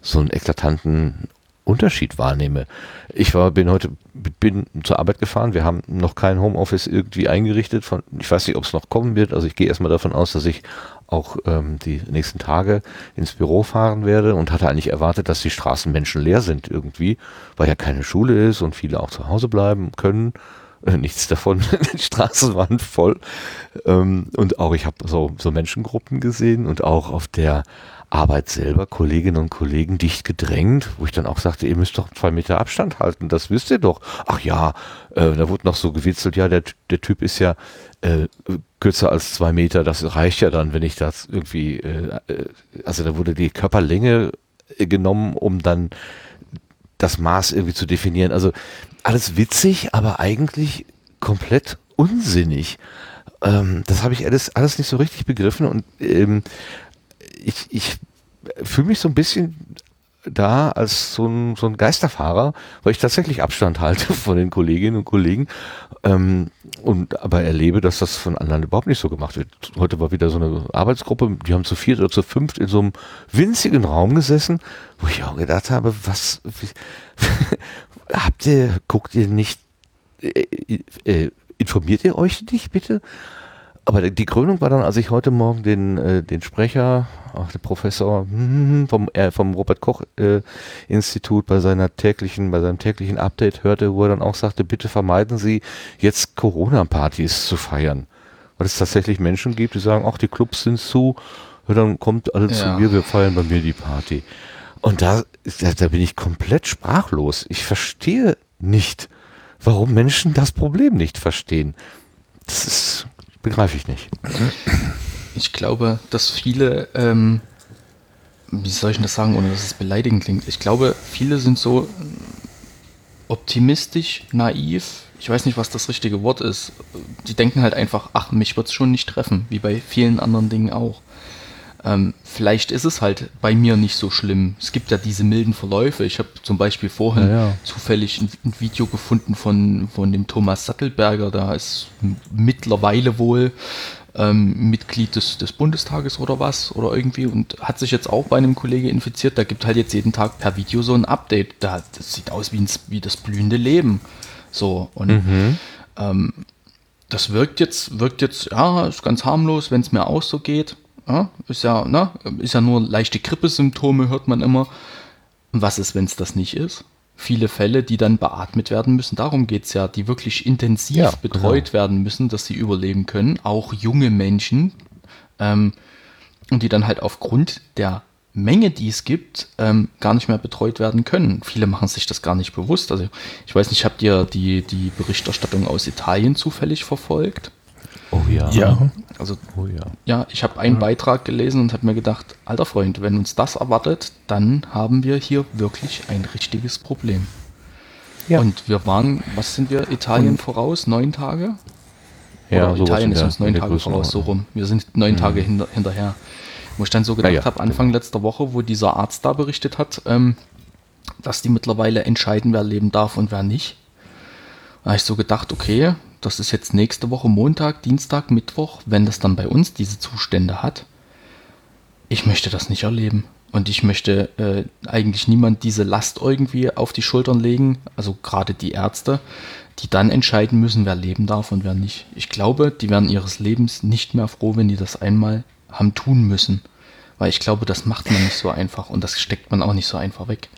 so einen eklatanten Unterschied wahrnehme. Ich war, bin heute, bin zur Arbeit gefahren. Wir haben noch kein Homeoffice irgendwie eingerichtet. Von, ich weiß nicht, ob es noch kommen wird. Also ich gehe erstmal davon aus, dass ich auch ähm, die nächsten Tage ins Büro fahren werde und hatte eigentlich erwartet, dass die Straßenmenschen leer sind irgendwie, weil ja keine Schule ist und viele auch zu Hause bleiben können. Äh, nichts davon, die Straßen waren voll. Ähm, und auch ich habe so, so Menschengruppen gesehen und auch auf der Arbeit selber, Kolleginnen und Kollegen dicht gedrängt, wo ich dann auch sagte, ihr müsst doch zwei Meter Abstand halten, das wisst ihr doch. Ach ja, äh, da wurde noch so gewitzelt, ja, der, der Typ ist ja äh, kürzer als zwei Meter, das reicht ja dann, wenn ich das irgendwie, äh, äh also da wurde die Körperlänge äh, genommen, um dann das Maß irgendwie zu definieren. Also alles witzig, aber eigentlich komplett unsinnig. Ähm, das habe ich alles, alles nicht so richtig begriffen und ähm, ich, ich fühle mich so ein bisschen da als so ein, so ein Geisterfahrer, weil ich tatsächlich Abstand halte von den Kolleginnen und Kollegen ähm, und aber erlebe, dass das von anderen überhaupt nicht so gemacht wird. Heute war wieder so eine Arbeitsgruppe, die haben zu viert oder zu fünft in so einem winzigen Raum gesessen, wo ich auch gedacht habe, was wie, habt ihr, guckt ihr nicht, äh, äh, informiert ihr euch nicht bitte? Aber die Krönung war dann, als ich heute Morgen den, äh, den Sprecher, auch der Professor vom, äh, vom Robert Koch äh, Institut bei seiner täglichen, bei seinem täglichen Update hörte, wo er dann auch sagte, bitte vermeiden Sie jetzt Corona-Partys zu feiern. Weil es tatsächlich Menschen gibt, die sagen, ach, die Clubs sind zu, dann kommt alle ja. zu mir, wir feiern bei mir die Party. Und da, da, da bin ich komplett sprachlos. Ich verstehe nicht, warum Menschen das Problem nicht verstehen. Das ist Begreife ich nicht. Ich glaube, dass viele, ähm, wie soll ich das sagen, ohne dass es beleidigend klingt? Ich glaube, viele sind so optimistisch, naiv. Ich weiß nicht, was das richtige Wort ist. Die denken halt einfach, ach, mich wird es schon nicht treffen, wie bei vielen anderen Dingen auch. Ähm, vielleicht ist es halt bei mir nicht so schlimm. Es gibt ja diese milden Verläufe. Ich habe zum Beispiel vorhin ja, ja. zufällig ein, ein, Video gefunden von, von dem Thomas Sattelberger. Da ist mittlerweile wohl ähm, Mitglied des, des Bundestages oder was oder irgendwie und hat sich jetzt auch bei einem Kollege infiziert. Da gibt halt jetzt jeden Tag per Video so ein Update. Da, das sieht aus wie, ein, wie das blühende Leben. So und mhm. ähm, das wirkt jetzt, wirkt jetzt, ja, ist ganz harmlos, wenn es mir auch so geht. Ja, ist ja, ne, ist ja nur leichte Grippesymptome, hört man immer. Und was ist, wenn es das nicht ist? Viele Fälle, die dann beatmet werden müssen, darum geht es ja, die wirklich intensiv ja, betreut genau. werden müssen, dass sie überleben können. Auch junge Menschen. Ähm, und die dann halt aufgrund der Menge, die es gibt, ähm, gar nicht mehr betreut werden können. Viele machen sich das gar nicht bewusst. Also ich weiß nicht, habt ihr die, die Berichterstattung aus Italien zufällig verfolgt? Ja. Ja. Also, oh ja. ja, ich habe einen ja. Beitrag gelesen und habe mir gedacht, alter Freund, wenn uns das erwartet, dann haben wir hier wirklich ein richtiges Problem. Ja. Und wir waren, was sind wir, Italien und voraus? Neun Tage? Ja, Oder Italien ist uns neun Tage voraus, so rum. Wir sind neun mhm. Tage hinter, hinterher. Wo ich dann so gedacht ja, habe, Anfang genau. letzter Woche, wo dieser Arzt da berichtet hat, ähm, dass die mittlerweile entscheiden, wer leben darf und wer nicht. Da habe ich so gedacht, okay, das ist jetzt nächste Woche Montag, Dienstag, Mittwoch, wenn das dann bei uns diese Zustände hat. Ich möchte das nicht erleben. Und ich möchte äh, eigentlich niemand diese Last irgendwie auf die Schultern legen, also gerade die Ärzte, die dann entscheiden müssen, wer leben darf und wer nicht. Ich glaube, die werden ihres Lebens nicht mehr froh, wenn die das einmal haben tun müssen. Weil ich glaube, das macht man nicht so einfach und das steckt man auch nicht so einfach weg.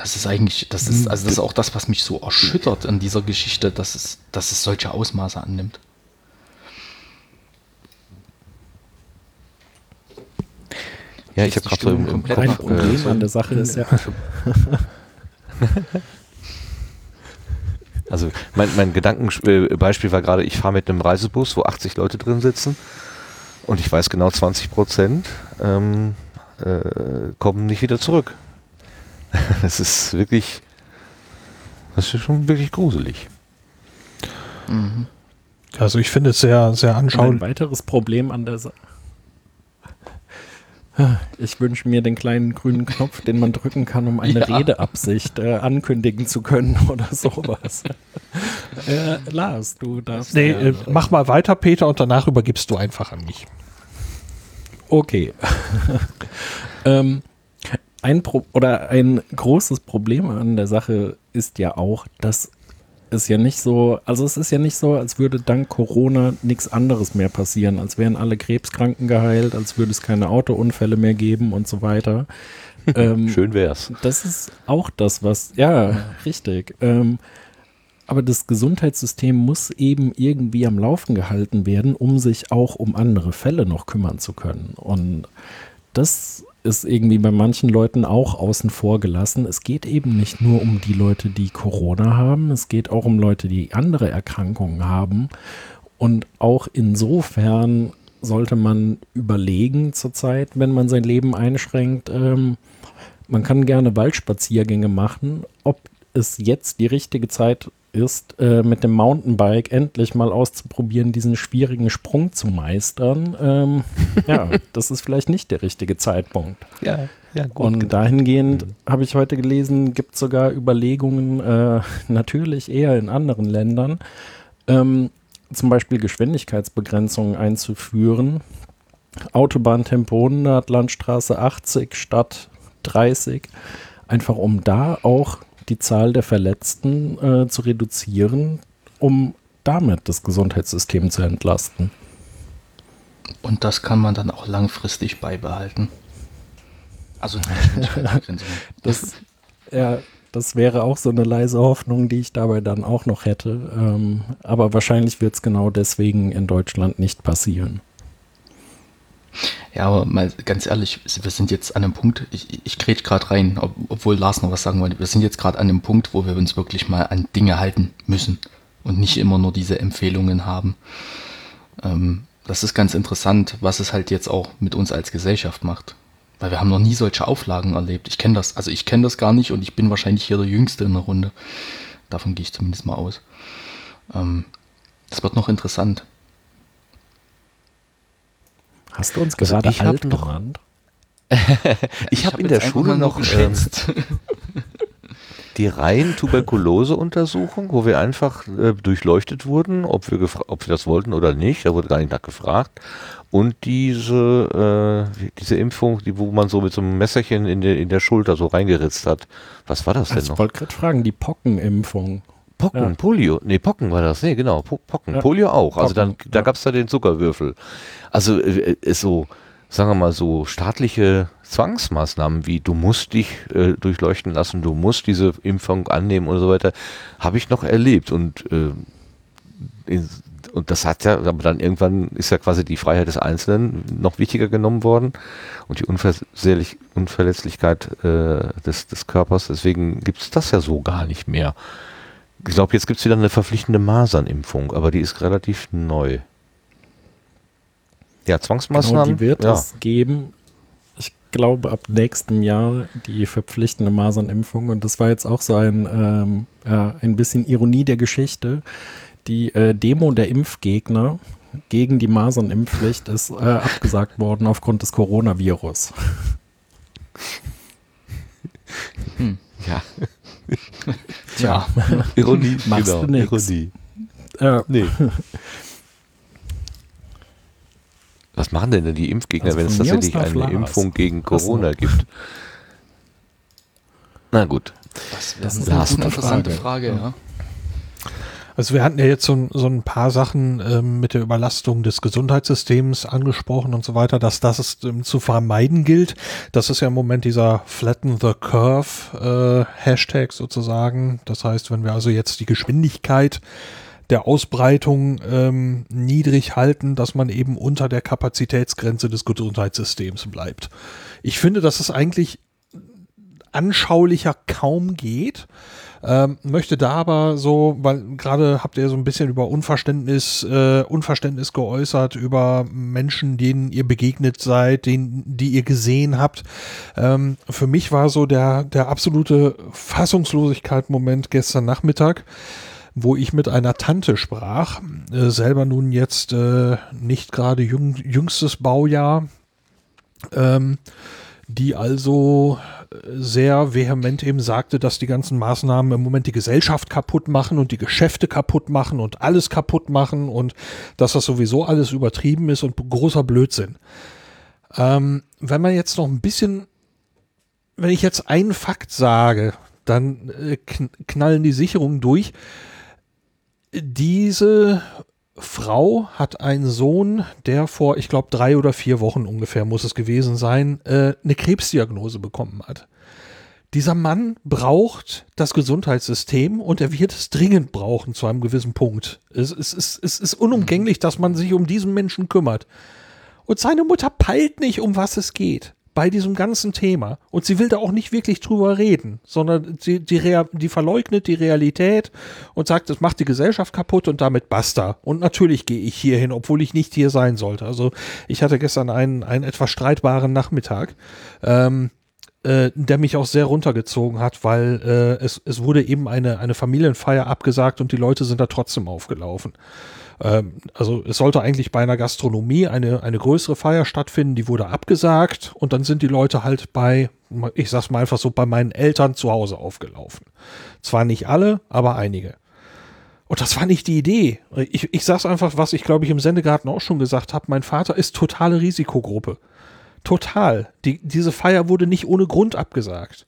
Das ist eigentlich, das ist, also das ist auch das, was mich so erschüttert in dieser Geschichte, dass es, dass es solche Ausmaße annimmt. Ja, ich habe gerade so im, im Kopf. Ein Problem äh, an der Sache ist ja. also mein, mein Gedankenbeispiel war gerade, ich fahre mit einem Reisebus, wo 80 Leute drin sitzen und ich weiß genau, 20 Prozent ähm, äh, kommen nicht wieder zurück. das ist wirklich, das ist schon wirklich gruselig. Mhm. Also ich finde es sehr, sehr anschaulich. Ein weiteres Problem an der Sache. Ich wünsche mir den kleinen grünen Knopf, den man drücken kann, um eine ja. Redeabsicht äh, ankündigen zu können oder sowas. äh, Lars, du darfst. Nee, äh, mach mal weiter, Peter, und danach übergibst du einfach an mich. Okay. ähm, ein Pro oder ein großes Problem an der Sache ist ja auch, dass es ja nicht so, also es ist ja nicht so, als würde dank Corona nichts anderes mehr passieren, als wären alle Krebskranken geheilt, als würde es keine Autounfälle mehr geben und so weiter. ähm, Schön wär's. Das ist auch das, was, ja, richtig. Ähm, aber das Gesundheitssystem muss eben irgendwie am Laufen gehalten werden, um sich auch um andere Fälle noch kümmern zu können. Und das ist irgendwie bei manchen Leuten auch außen vor gelassen. Es geht eben nicht nur um die Leute, die Corona haben, es geht auch um Leute, die andere Erkrankungen haben. Und auch insofern sollte man überlegen zurzeit, wenn man sein Leben einschränkt, ähm, man kann gerne Waldspaziergänge machen, ob es jetzt die richtige Zeit ist, äh, mit dem Mountainbike endlich mal auszuprobieren, diesen schwierigen Sprung zu meistern, ähm, ja, das ist vielleicht nicht der richtige Zeitpunkt. Ja, ja gut. Und dahingehend mhm. habe ich heute gelesen, gibt es sogar Überlegungen, äh, natürlich eher in anderen Ländern, ähm, zum Beispiel Geschwindigkeitsbegrenzungen einzuführen. Autobahntempo 100, Landstraße 80 statt 30, einfach um da auch die Zahl der Verletzten äh, zu reduzieren, um damit das Gesundheitssystem zu entlasten. Und das kann man dann auch langfristig beibehalten. Also das, ja, das wäre auch so eine leise Hoffnung, die ich dabei dann auch noch hätte. Ähm, aber wahrscheinlich wird es genau deswegen in Deutschland nicht passieren. Ja, aber mal ganz ehrlich, wir sind jetzt an einem Punkt, ich, ich grätsch gerade rein, ob, obwohl Lars noch was sagen wollte, wir sind jetzt gerade an einem Punkt, wo wir uns wirklich mal an Dinge halten müssen und nicht immer nur diese Empfehlungen haben. Ähm, das ist ganz interessant, was es halt jetzt auch mit uns als Gesellschaft macht. Weil wir haben noch nie solche Auflagen erlebt. Ich kenne das, also ich kenne das gar nicht und ich bin wahrscheinlich hier der Jüngste in der Runde. Davon gehe ich zumindest mal aus. Ähm, das wird noch interessant. Hast du uns also gerade also alt genannt? ich habe hab in der Schule noch geschätzt. Ähm, die rein Tuberkulose-Untersuchung, wo wir einfach äh, durchleuchtet wurden, ob wir, ob wir das wollten oder nicht, da wurde gar nicht nachgefragt. Und diese, äh, diese Impfung, die, wo man so mit so einem Messerchen in der, in der Schulter so reingeritzt hat. Was war das denn also noch? Ich wollte gerade fragen, die Pockenimpfung. Pocken, ja. Polio. Nee, Pocken war das. Nee, genau. Pocken. Ja. Polio auch. Also Pocken, dann, da gab es da den Zuckerwürfel. Also äh, ist so, sagen wir mal, so staatliche Zwangsmaßnahmen wie du musst dich äh, durchleuchten lassen, du musst diese Impfung annehmen und so weiter, habe ich noch erlebt. Und, äh, in, und das hat ja, aber dann irgendwann ist ja quasi die Freiheit des Einzelnen noch wichtiger genommen worden und die Unverletzlichkeit äh, des, des Körpers. Deswegen gibt es das ja so gar nicht mehr. Ich glaube, jetzt gibt es wieder eine verpflichtende Masernimpfung, aber die ist relativ neu. Ja, Zwangsmaßnahmen. Genau, die wird ja. es geben. Ich glaube, ab nächstem Jahr die verpflichtende Masernimpfung. Und das war jetzt auch so ein, ähm, ja, ein bisschen Ironie der Geschichte. Die äh, Demo der Impfgegner gegen die Masernimpfpflicht ist äh, abgesagt worden aufgrund des Coronavirus. Hm. Ja. Tja. Ironie. Machst genau, du nix. Ironie. Äh, nee. Was machen denn, denn die Impfgegner, also wenn es tatsächlich eine Lars. Impfung gegen Corona gibt? Na gut. Das, das ist eine interessante Frage, Frage ja. Also wir hatten ja jetzt so, so ein paar Sachen ähm, mit der Überlastung des Gesundheitssystems angesprochen und so weiter, dass das ähm, zu vermeiden gilt. Das ist ja im Moment dieser Flatten the Curve äh, Hashtag sozusagen. Das heißt, wenn wir also jetzt die Geschwindigkeit der Ausbreitung ähm, niedrig halten, dass man eben unter der Kapazitätsgrenze des Gesundheitssystems bleibt. Ich finde, dass es eigentlich anschaulicher kaum geht. Ähm, möchte da aber so, weil gerade habt ihr so ein bisschen über Unverständnis, äh, Unverständnis geäußert, über Menschen, denen ihr begegnet seid, denen, die ihr gesehen habt. Ähm, für mich war so der, der absolute Fassungslosigkeit-Moment gestern Nachmittag wo ich mit einer Tante sprach, äh, selber nun jetzt äh, nicht gerade jüng, jüngstes Baujahr, ähm, die also sehr vehement eben sagte, dass die ganzen Maßnahmen im Moment die Gesellschaft kaputt machen und die Geschäfte kaputt machen und alles kaputt machen und dass das sowieso alles übertrieben ist und großer Blödsinn. Ähm, wenn man jetzt noch ein bisschen, wenn ich jetzt einen Fakt sage, dann äh, knallen die Sicherungen durch diese Frau hat einen Sohn, der vor, ich glaube, drei oder vier Wochen ungefähr muss es gewesen sein, äh, eine Krebsdiagnose bekommen hat. Dieser Mann braucht das Gesundheitssystem und er wird es dringend brauchen zu einem gewissen Punkt. Es, es, es, es ist unumgänglich, dass man sich um diesen Menschen kümmert. Und seine Mutter peilt nicht, um was es geht bei diesem ganzen Thema. Und sie will da auch nicht wirklich drüber reden, sondern sie, die, die verleugnet die Realität und sagt, das macht die Gesellschaft kaputt und damit basta. Und natürlich gehe ich hier hin, obwohl ich nicht hier sein sollte. Also ich hatte gestern einen, einen etwas streitbaren Nachmittag. Ähm, äh, der mich auch sehr runtergezogen hat, weil äh, es, es wurde eben eine, eine Familienfeier abgesagt und die Leute sind da trotzdem aufgelaufen. Ähm, also es sollte eigentlich bei einer Gastronomie eine, eine größere Feier stattfinden, die wurde abgesagt und dann sind die Leute halt bei, ich sag's mal einfach so, bei meinen Eltern zu Hause aufgelaufen. Zwar nicht alle, aber einige. Und das war nicht die Idee. Ich, ich sag's einfach, was ich glaube ich im Sendegarten auch schon gesagt habe. Mein Vater ist totale Risikogruppe. Total. Die, diese Feier wurde nicht ohne Grund abgesagt.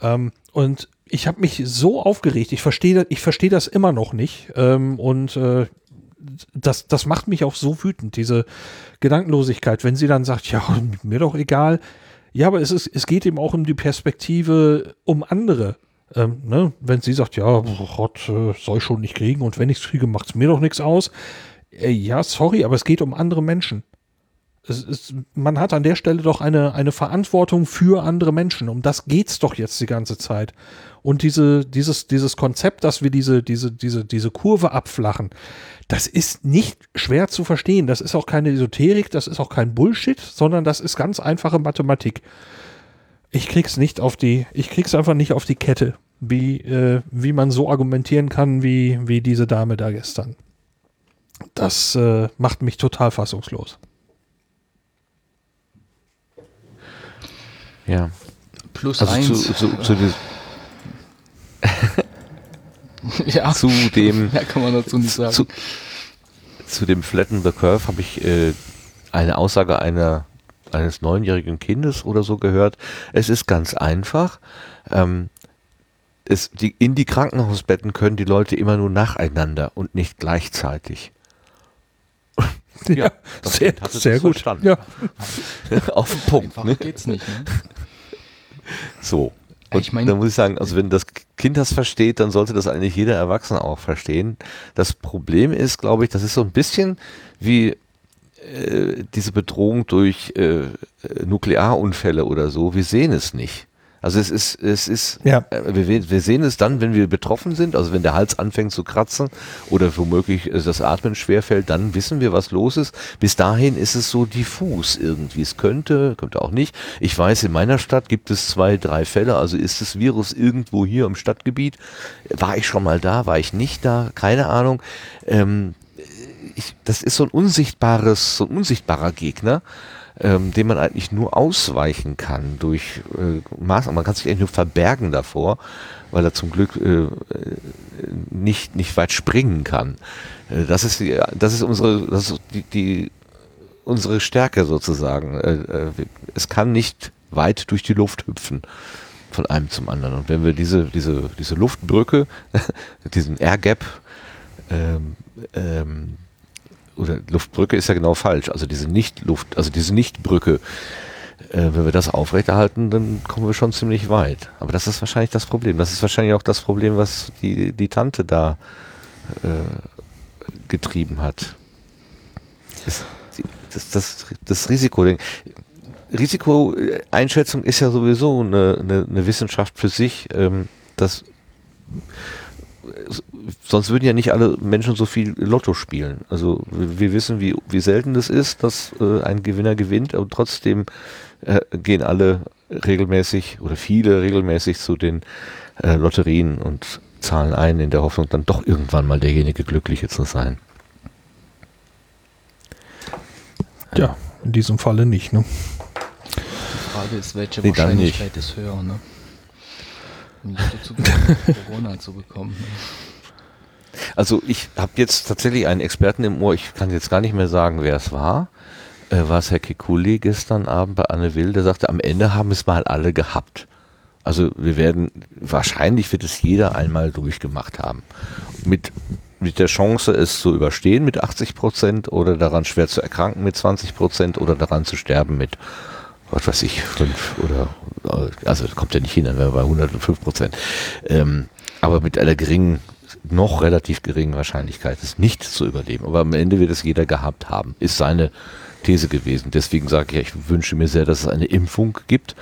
Ähm, und ich habe mich so aufgeregt. Ich verstehe ich versteh das immer noch nicht. Ähm, und äh, das, das macht mich auch so wütend, diese Gedankenlosigkeit, wenn sie dann sagt, ja, mir doch egal. Ja, aber es, ist, es geht eben auch um die Perspektive um andere. Ähm, ne? Wenn sie sagt, ja, Gott, äh, soll ich schon nicht kriegen und wenn ich es kriege, macht es mir doch nichts aus. Äh, ja, sorry, aber es geht um andere Menschen es ist, man hat an der Stelle doch eine, eine Verantwortung für andere Menschen. Um das geht's doch jetzt die ganze Zeit. Und diese, dieses, dieses Konzept, dass wir diese, diese, diese, diese Kurve abflachen, das ist nicht schwer zu verstehen. Das ist auch keine Esoterik, das ist auch kein Bullshit, sondern das ist ganz einfache Mathematik. Ich krieg's nicht auf die, ich krieg's einfach nicht auf die Kette, wie, äh, wie man so argumentieren kann, wie, wie diese Dame da gestern. Das äh, macht mich total fassungslos. Ja. Plus also eins. Zu, zu, zu, ja. zu dem. Ja, kann man dazu nicht sagen. Zu, zu dem Flatten the Curve habe ich äh, eine Aussage einer, eines neunjährigen Kindes oder so gehört. Es ist ganz einfach. Ähm, es, die, in die Krankenhausbetten können die Leute immer nur nacheinander und nicht gleichzeitig. Ja, sehr, sehr gut. Verstanden. Ja. Auf den Punkt. ne? geht's nicht. Ne? So. Und ich meine, da muss ich sagen, also wenn das Kind das versteht, dann sollte das eigentlich jeder Erwachsene auch verstehen. Das Problem ist, glaube ich, das ist so ein bisschen wie äh, diese Bedrohung durch äh, Nuklearunfälle oder so. Wir sehen es nicht. Also es ist, es ist, ja. äh, wir, wir, sehen es dann, wenn wir betroffen sind, also wenn der Hals anfängt zu kratzen oder womöglich äh, das Atmen schwerfällt, dann wissen wir, was los ist. Bis dahin ist es so diffus irgendwie. Es könnte, könnte auch nicht. Ich weiß, in meiner Stadt gibt es zwei, drei Fälle, also ist das Virus irgendwo hier im Stadtgebiet. War ich schon mal da, war ich nicht da, keine Ahnung. Ähm, ich, das ist so ein unsichtbares, so ein unsichtbarer Gegner ähm, dem man eigentlich nur ausweichen kann durch äh, Maßnahmen. Man kann sich eigentlich nur verbergen davor, weil er zum Glück äh, nicht, nicht weit springen kann. Äh, das ist die, das ist unsere, das ist die, die unsere Stärke sozusagen. Äh, äh, es kann nicht weit durch die Luft hüpfen von einem zum anderen. Und wenn wir diese, diese, diese Luftbrücke, diesen Air Gap, ähm, ähm, oder Luftbrücke ist ja genau falsch, also diese Nicht-Luft, also diese Nicht-Brücke, äh, wenn wir das aufrechterhalten, dann kommen wir schon ziemlich weit. Aber das ist wahrscheinlich das Problem. Das ist wahrscheinlich auch das Problem, was die, die Tante da äh, getrieben hat. Das, das, das, das Risiko. Risikoeinschätzung ist ja sowieso eine, eine, eine Wissenschaft für sich. Ähm, das sonst würden ja nicht alle Menschen so viel Lotto spielen. Also wir wissen, wie, wie selten das ist, dass äh, ein Gewinner gewinnt, aber trotzdem äh, gehen alle regelmäßig oder viele regelmäßig zu den äh, Lotterien und zahlen ein in der Hoffnung, dann doch irgendwann mal derjenige Glückliche zu sein. Ja, in diesem Falle nicht. Ne? Die Frage ist, welche nee, Wahrscheinlichkeit ist höher, ne? Um zu Corona zu bekommen. Also ich habe jetzt tatsächlich einen Experten im Ohr, ich kann jetzt gar nicht mehr sagen, wer es war. Äh, war es Herr Kikuli gestern Abend bei Anne Will, der sagte, am Ende haben es mal alle gehabt. Also wir werden, wahrscheinlich wird es jeder einmal durchgemacht haben. Mit, mit der Chance, es zu überstehen mit 80 Prozent oder daran schwer zu erkranken mit 20 Prozent oder daran zu sterben mit, was weiß ich, fünf oder, also kommt ja nicht hin, dann wären wir bei 105 Prozent. Ähm, aber mit einer geringen noch relativ geringen Wahrscheinlichkeit, es nicht zu überleben. Aber am Ende wird es jeder gehabt haben, ist seine These gewesen. Deswegen sage ich, ich wünsche mir sehr, dass es eine Impfung gibt.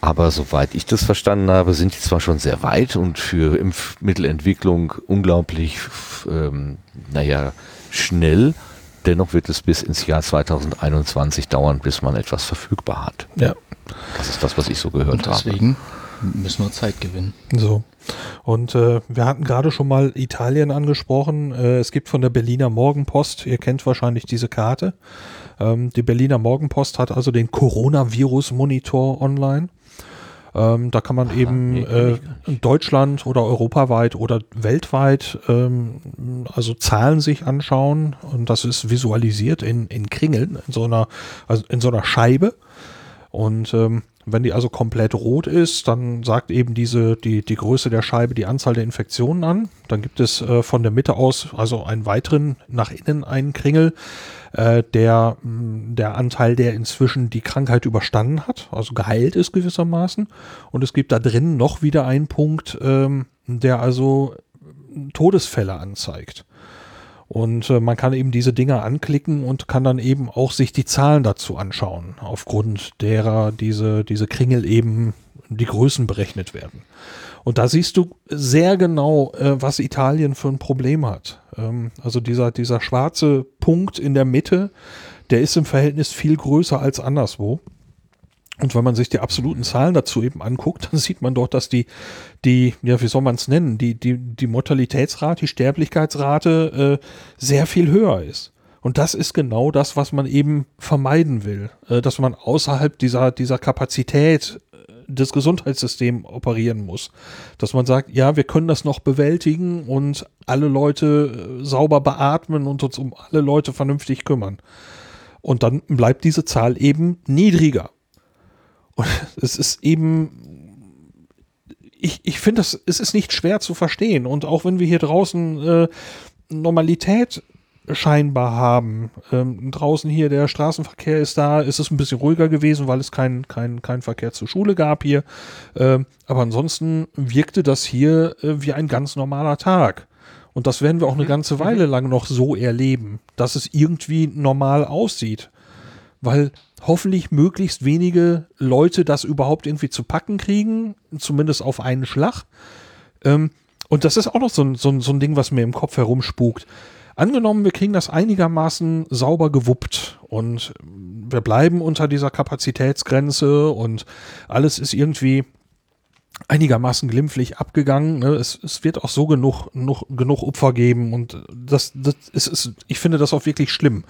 Aber soweit ich das verstanden habe, sind die zwar schon sehr weit und für Impfmittelentwicklung unglaublich, ähm, naja, schnell. Dennoch wird es bis ins Jahr 2021 dauern, bis man etwas verfügbar hat. Ja. Das ist das, was ich so gehört und deswegen habe. müssen wir Zeit gewinnen. So. Und äh, wir hatten gerade schon mal Italien angesprochen. Äh, es gibt von der Berliner Morgenpost, ihr kennt wahrscheinlich diese Karte. Ähm, die Berliner Morgenpost hat also den Coronavirus-Monitor online. Ähm, da kann man Aha, eben nee, äh, Deutschland oder europaweit oder weltweit ähm, also Zahlen sich anschauen und das ist visualisiert in, in Kringeln, in so einer, also in so einer Scheibe. Und ähm, wenn die also komplett rot ist, dann sagt eben diese, die, die Größe der Scheibe die Anzahl der Infektionen an. Dann gibt es äh, von der Mitte aus also einen weiteren nach innen einen Kringel, äh, der, mm, der Anteil, der inzwischen die Krankheit überstanden hat, also geheilt ist gewissermaßen. Und es gibt da drin noch wieder einen Punkt, ähm, der also Todesfälle anzeigt. Und äh, man kann eben diese Dinger anklicken und kann dann eben auch sich die Zahlen dazu anschauen, aufgrund derer diese, diese Kringel eben die Größen berechnet werden. Und da siehst du sehr genau, äh, was Italien für ein Problem hat. Ähm, also dieser, dieser schwarze Punkt in der Mitte, der ist im Verhältnis viel größer als anderswo. Und wenn man sich die absoluten Zahlen dazu eben anguckt, dann sieht man dort, dass die, die, ja, wie soll man es nennen, die, die, die Mortalitätsrate, die Sterblichkeitsrate äh, sehr viel höher ist. Und das ist genau das, was man eben vermeiden will, äh, dass man außerhalb dieser, dieser Kapazität des Gesundheitssystems operieren muss. Dass man sagt, ja, wir können das noch bewältigen und alle Leute äh, sauber beatmen und uns um alle Leute vernünftig kümmern. Und dann bleibt diese Zahl eben niedriger. Und es ist eben ich, ich finde, es ist nicht schwer zu verstehen. Und auch wenn wir hier draußen äh, Normalität scheinbar haben. Ähm, draußen hier der Straßenverkehr ist da, ist es ein bisschen ruhiger gewesen, weil es keinen kein, kein Verkehr zur Schule gab hier. Ähm, aber ansonsten wirkte das hier äh, wie ein ganz normaler Tag. Und das werden wir auch eine mhm. ganze mhm. Weile lang noch so erleben, dass es irgendwie normal aussieht. Weil hoffentlich möglichst wenige Leute das überhaupt irgendwie zu packen kriegen, zumindest auf einen Schlag. Ähm, und das ist auch noch so ein, so, ein, so ein Ding, was mir im Kopf herumspukt. Angenommen, wir kriegen das einigermaßen sauber gewuppt und wir bleiben unter dieser Kapazitätsgrenze und alles ist irgendwie einigermaßen glimpflich abgegangen. Ne? Es, es, wird auch so genug, genug, genug Opfer geben und das, das ist, ist, ich finde das auch wirklich schlimm.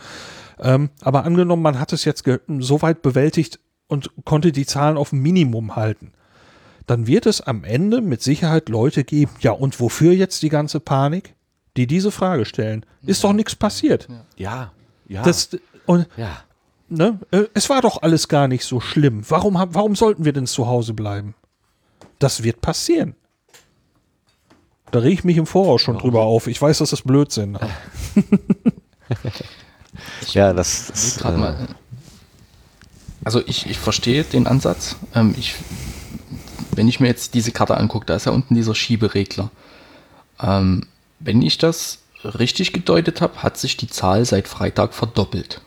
Ähm, aber angenommen, man hat es jetzt so weit bewältigt und konnte die Zahlen auf ein Minimum halten dann wird es am Ende mit Sicherheit Leute geben, ja, und wofür jetzt die ganze Panik? Die diese Frage stellen. Ist doch nichts passiert. Ja, ja. Das, und, ja. Ne, äh, es war doch alles gar nicht so schlimm. Warum, warum sollten wir denn zu Hause bleiben? Das wird passieren. Da rege ich mich im Voraus schon warum? drüber auf. Ich weiß, das ist Blödsinn. ja, das ist. Äh, mal, also ich, ich verstehe den Ansatz. Ähm, ich wenn ich mir jetzt diese Karte angucke, da ist ja unten dieser Schieberegler. Ähm, wenn ich das richtig gedeutet habe, hat sich die Zahl seit Freitag verdoppelt.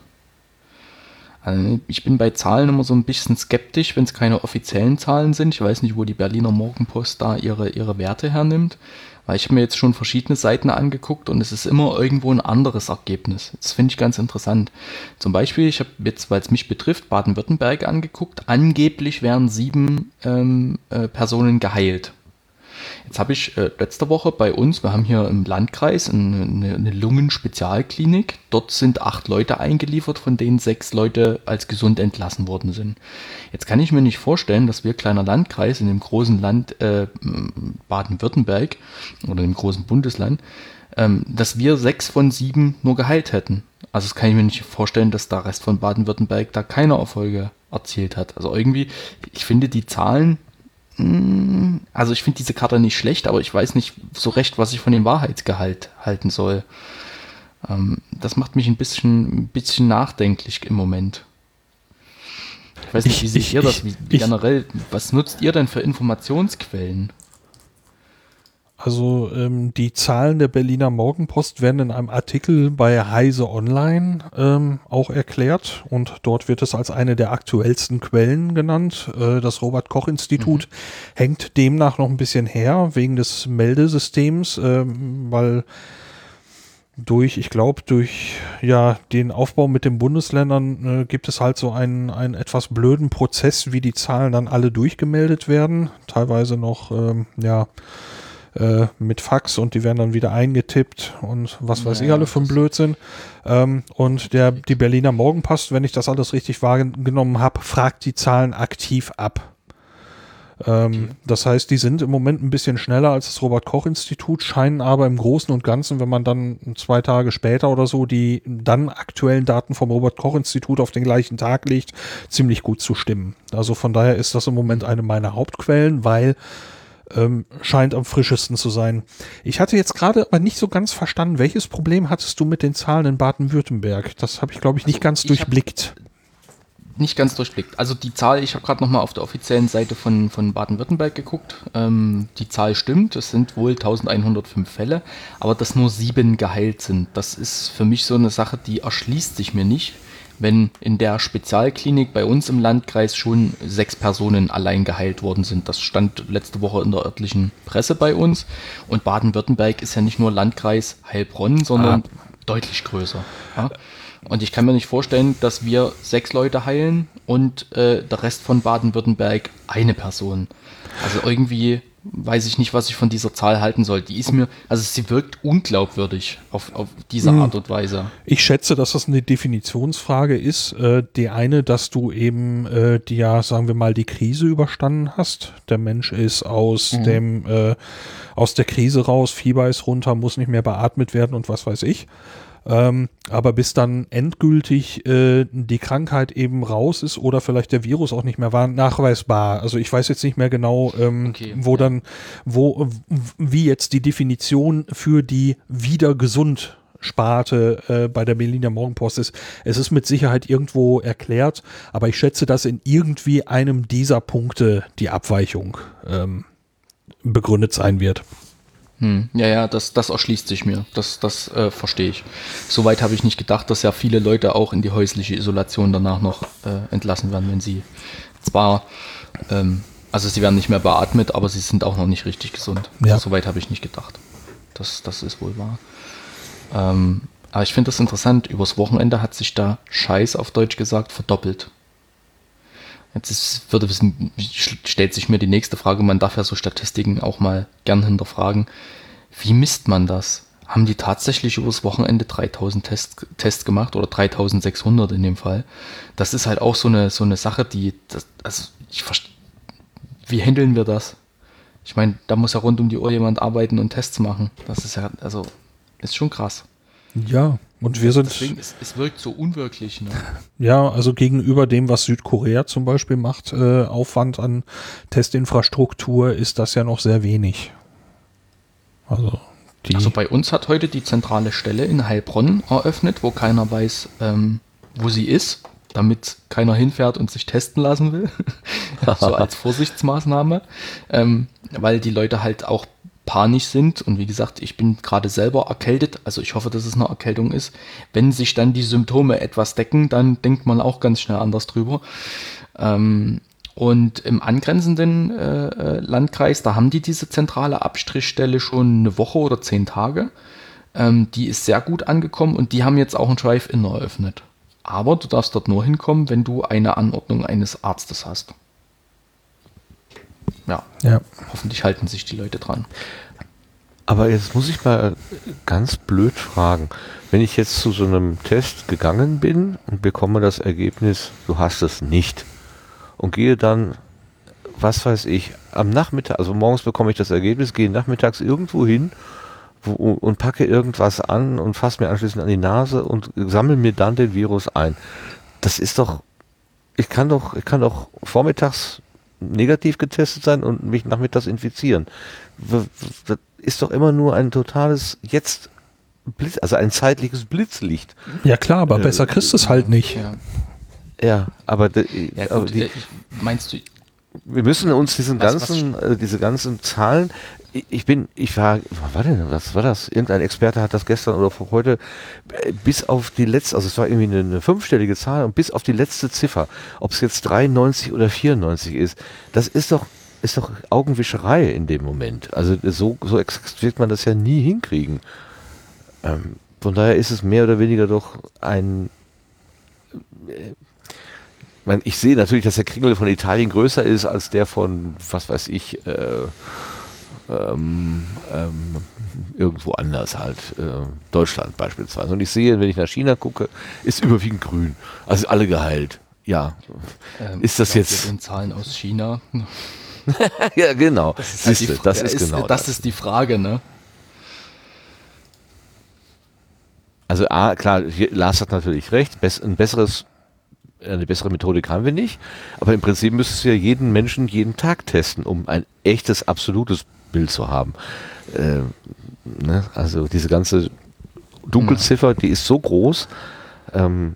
Also ich bin bei Zahlen immer so ein bisschen skeptisch, wenn es keine offiziellen Zahlen sind. Ich weiß nicht, wo die Berliner Morgenpost da ihre, ihre Werte hernimmt. Weil ich habe mir jetzt schon verschiedene Seiten angeguckt und es ist immer irgendwo ein anderes Ergebnis. Das finde ich ganz interessant. Zum Beispiel, ich habe jetzt, weil es mich betrifft, Baden-Württemberg angeguckt. Angeblich werden sieben ähm, äh, Personen geheilt. Jetzt habe ich äh, letzte Woche bei uns, wir haben hier im Landkreis eine, eine Lungenspezialklinik. Dort sind acht Leute eingeliefert, von denen sechs Leute als gesund entlassen worden sind. Jetzt kann ich mir nicht vorstellen, dass wir kleiner Landkreis in dem großen Land äh, Baden-Württemberg oder im großen Bundesland, ähm, dass wir sechs von sieben nur geheilt hätten. Also das kann ich mir nicht vorstellen, dass der Rest von Baden-Württemberg da keine Erfolge erzielt hat. Also irgendwie, ich finde die Zahlen also ich finde diese Karte nicht schlecht, aber ich weiß nicht so recht, was ich von dem Wahrheitsgehalt halten soll. Ähm, das macht mich ein bisschen, ein bisschen nachdenklich im Moment. Ich weiß nicht, wie seht ihr das? Wie, wie generell, was nutzt ihr denn für Informationsquellen? Also ähm, die Zahlen der Berliner Morgenpost werden in einem Artikel bei Heise Online ähm, auch erklärt und dort wird es als eine der aktuellsten Quellen genannt. Äh, das Robert Koch Institut mhm. hängt demnach noch ein bisschen her wegen des Meldesystems, ähm, weil durch, ich glaube, durch ja den Aufbau mit den Bundesländern äh, gibt es halt so einen, einen etwas blöden Prozess, wie die Zahlen dann alle durchgemeldet werden. Teilweise noch, ähm, ja, äh, mit Fax und die werden dann wieder eingetippt und was weiß ja, ich alle für ein Blödsinn. Ähm, und der, die Berliner Morgenpost, wenn ich das alles richtig wahrgenommen habe, fragt die Zahlen aktiv ab. Ähm, okay. Das heißt, die sind im Moment ein bisschen schneller als das Robert-Koch-Institut, scheinen aber im Großen und Ganzen, wenn man dann zwei Tage später oder so die dann aktuellen Daten vom Robert-Koch-Institut auf den gleichen Tag legt, ziemlich gut zu stimmen. Also von daher ist das im Moment eine meiner Hauptquellen, weil ähm, scheint am frischesten zu sein. Ich hatte jetzt gerade aber nicht so ganz verstanden, welches Problem hattest du mit den Zahlen in Baden-Württemberg? Das habe ich, glaube ich, nicht also ganz durchblickt. Nicht ganz durchblickt. Also die Zahl, ich habe gerade nochmal auf der offiziellen Seite von, von Baden-Württemberg geguckt. Ähm, die Zahl stimmt, es sind wohl 1105 Fälle, aber dass nur sieben geheilt sind, das ist für mich so eine Sache, die erschließt sich mir nicht wenn in der Spezialklinik bei uns im Landkreis schon sechs Personen allein geheilt worden sind. Das stand letzte Woche in der örtlichen Presse bei uns. Und Baden-Württemberg ist ja nicht nur Landkreis Heilbronn, sondern ah. deutlich größer. Ja? Und ich kann mir nicht vorstellen, dass wir sechs Leute heilen und äh, der Rest von Baden-Württemberg eine Person. Also irgendwie weiß ich nicht, was ich von dieser Zahl halten soll. Die ist mir, also sie wirkt unglaubwürdig auf, auf diese hm. Art und Weise. Ich schätze, dass das eine Definitionsfrage ist. Äh, die eine, dass du eben äh, die ja, sagen wir mal, die Krise überstanden hast. Der Mensch ist aus mhm. dem äh, aus der Krise raus, Fieber ist runter, muss nicht mehr beatmet werden und was weiß ich. Ähm, aber bis dann endgültig äh, die Krankheit eben raus ist oder vielleicht der Virus auch nicht mehr war, nachweisbar. Also ich weiß jetzt nicht mehr genau, ähm, okay, wo ja. dann, wo, wie jetzt die Definition für die wieder gesund Sparte äh, bei der Berliner Morgenpost ist. Es ist mit Sicherheit irgendwo erklärt, aber ich schätze, dass in irgendwie einem dieser Punkte die Abweichung ähm, begründet sein wird. Hm. Ja, ja, das, das erschließt sich mir. Das, das äh, verstehe ich. Soweit habe ich nicht gedacht, dass ja viele Leute auch in die häusliche Isolation danach noch äh, entlassen werden, wenn sie zwar, ähm, also sie werden nicht mehr beatmet, aber sie sind auch noch nicht richtig gesund. Ja. Soweit habe ich nicht gedacht. Das, das ist wohl wahr. Ähm, aber ich finde das interessant. Übers Wochenende hat sich da Scheiß auf Deutsch gesagt verdoppelt. Jetzt ist, würde, stellt sich mir die nächste Frage, man darf ja so Statistiken auch mal gern hinterfragen. Wie misst man das? Haben die tatsächlich übers Wochenende 3000 Tests, Tests gemacht oder 3600 in dem Fall? Das ist halt auch so eine, so eine Sache, die, das, also ich wie handeln wir das? Ich meine, da muss ja rund um die Uhr jemand arbeiten und Tests machen. Das ist ja, also, ist schon krass. Ja, und wir sind. Deswegen, es, es wirkt so unwirklich. Ne? Ja, also gegenüber dem, was Südkorea zum Beispiel macht, äh, Aufwand an Testinfrastruktur, ist das ja noch sehr wenig. Also, die also bei uns hat heute die zentrale Stelle in Heilbronn eröffnet, wo keiner weiß, ähm, wo sie ist, damit keiner hinfährt und sich testen lassen will. so als Vorsichtsmaßnahme. Ähm, weil die Leute halt auch panisch sind. Und wie gesagt, ich bin gerade selber erkältet, also ich hoffe, dass es eine Erkältung ist. Wenn sich dann die Symptome etwas decken, dann denkt man auch ganz schnell anders drüber. Ähm, und im angrenzenden äh, äh, Landkreis, da haben die diese zentrale Abstrichstelle schon eine Woche oder zehn Tage. Ähm, die ist sehr gut angekommen und die haben jetzt auch ein Drive-In eröffnet. Aber du darfst dort nur hinkommen, wenn du eine Anordnung eines Arztes hast. Ja. ja. Hoffentlich halten sich die Leute dran. Aber jetzt muss ich mal ganz blöd fragen. Wenn ich jetzt zu so einem Test gegangen bin und bekomme das Ergebnis, du hast es nicht. Und gehe dann, was weiß ich, am Nachmittag, also morgens bekomme ich das Ergebnis, gehe nachmittags irgendwo hin wo, und packe irgendwas an und fasse mir anschließend an die Nase und sammle mir dann den Virus ein. Das ist doch, ich kann doch, ich kann doch vormittags negativ getestet sein und mich nachmittags infizieren. Das ist doch immer nur ein totales jetzt Blitz, also ein zeitliches Blitzlicht. Ja klar, aber äh, besser kriegst du es halt nicht. Ja, ja aber, ja, gut, aber die, äh, meinst du? Wir müssen uns diesen was, ganzen, was, äh, diese ganzen Zahlen, ich bin, ich war, was war denn, was war das? Irgendein Experte hat das gestern oder heute äh, bis auf die letzte, also es war irgendwie eine, eine fünfstellige Zahl und bis auf die letzte Ziffer, ob es jetzt 93 oder 94 ist, das ist doch, ist doch Augenwischerei in dem Moment. Also so, so exakt wird man das ja nie hinkriegen. Ähm, von daher ist es mehr oder weniger doch ein, äh, ich sehe natürlich, dass der Kringel von Italien größer ist als der von, was weiß ich, äh, ähm, ähm, irgendwo anders halt, äh, Deutschland beispielsweise. Und ich sehe, wenn ich nach China gucke, ist überwiegend grün. Also alle geheilt. Ja. Ähm, ist das jetzt. In Zahlen aus China. ja, genau. Das ist, halt Siehste, die, das ist, ist genau das. Das ist die Frage, ne? Also A, klar, Lars hat natürlich recht, ein besseres eine bessere Methodik haben wir nicht, aber im Prinzip müsstest du ja jeden Menschen jeden Tag testen, um ein echtes, absolutes Bild zu haben. Äh, ne? Also diese ganze Dunkelziffer, die ist so groß. Ähm,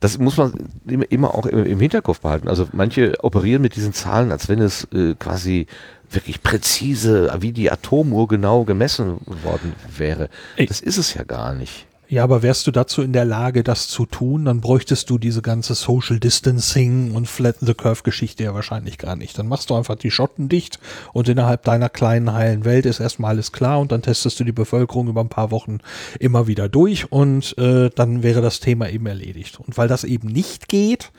das muss man immer auch im Hinterkopf behalten. Also manche operieren mit diesen Zahlen, als wenn es äh, quasi wirklich präzise, wie die Atomuhr genau gemessen worden wäre. Das ist es ja gar nicht. Ja, aber wärst du dazu in der Lage, das zu tun, dann bräuchtest du diese ganze Social Distancing und Flatten the Curve Geschichte ja wahrscheinlich gar nicht. Dann machst du einfach die Schotten dicht und innerhalb deiner kleinen heilen Welt ist erstmal alles klar und dann testest du die Bevölkerung über ein paar Wochen immer wieder durch und äh, dann wäre das Thema eben erledigt. Und weil das eben nicht geht,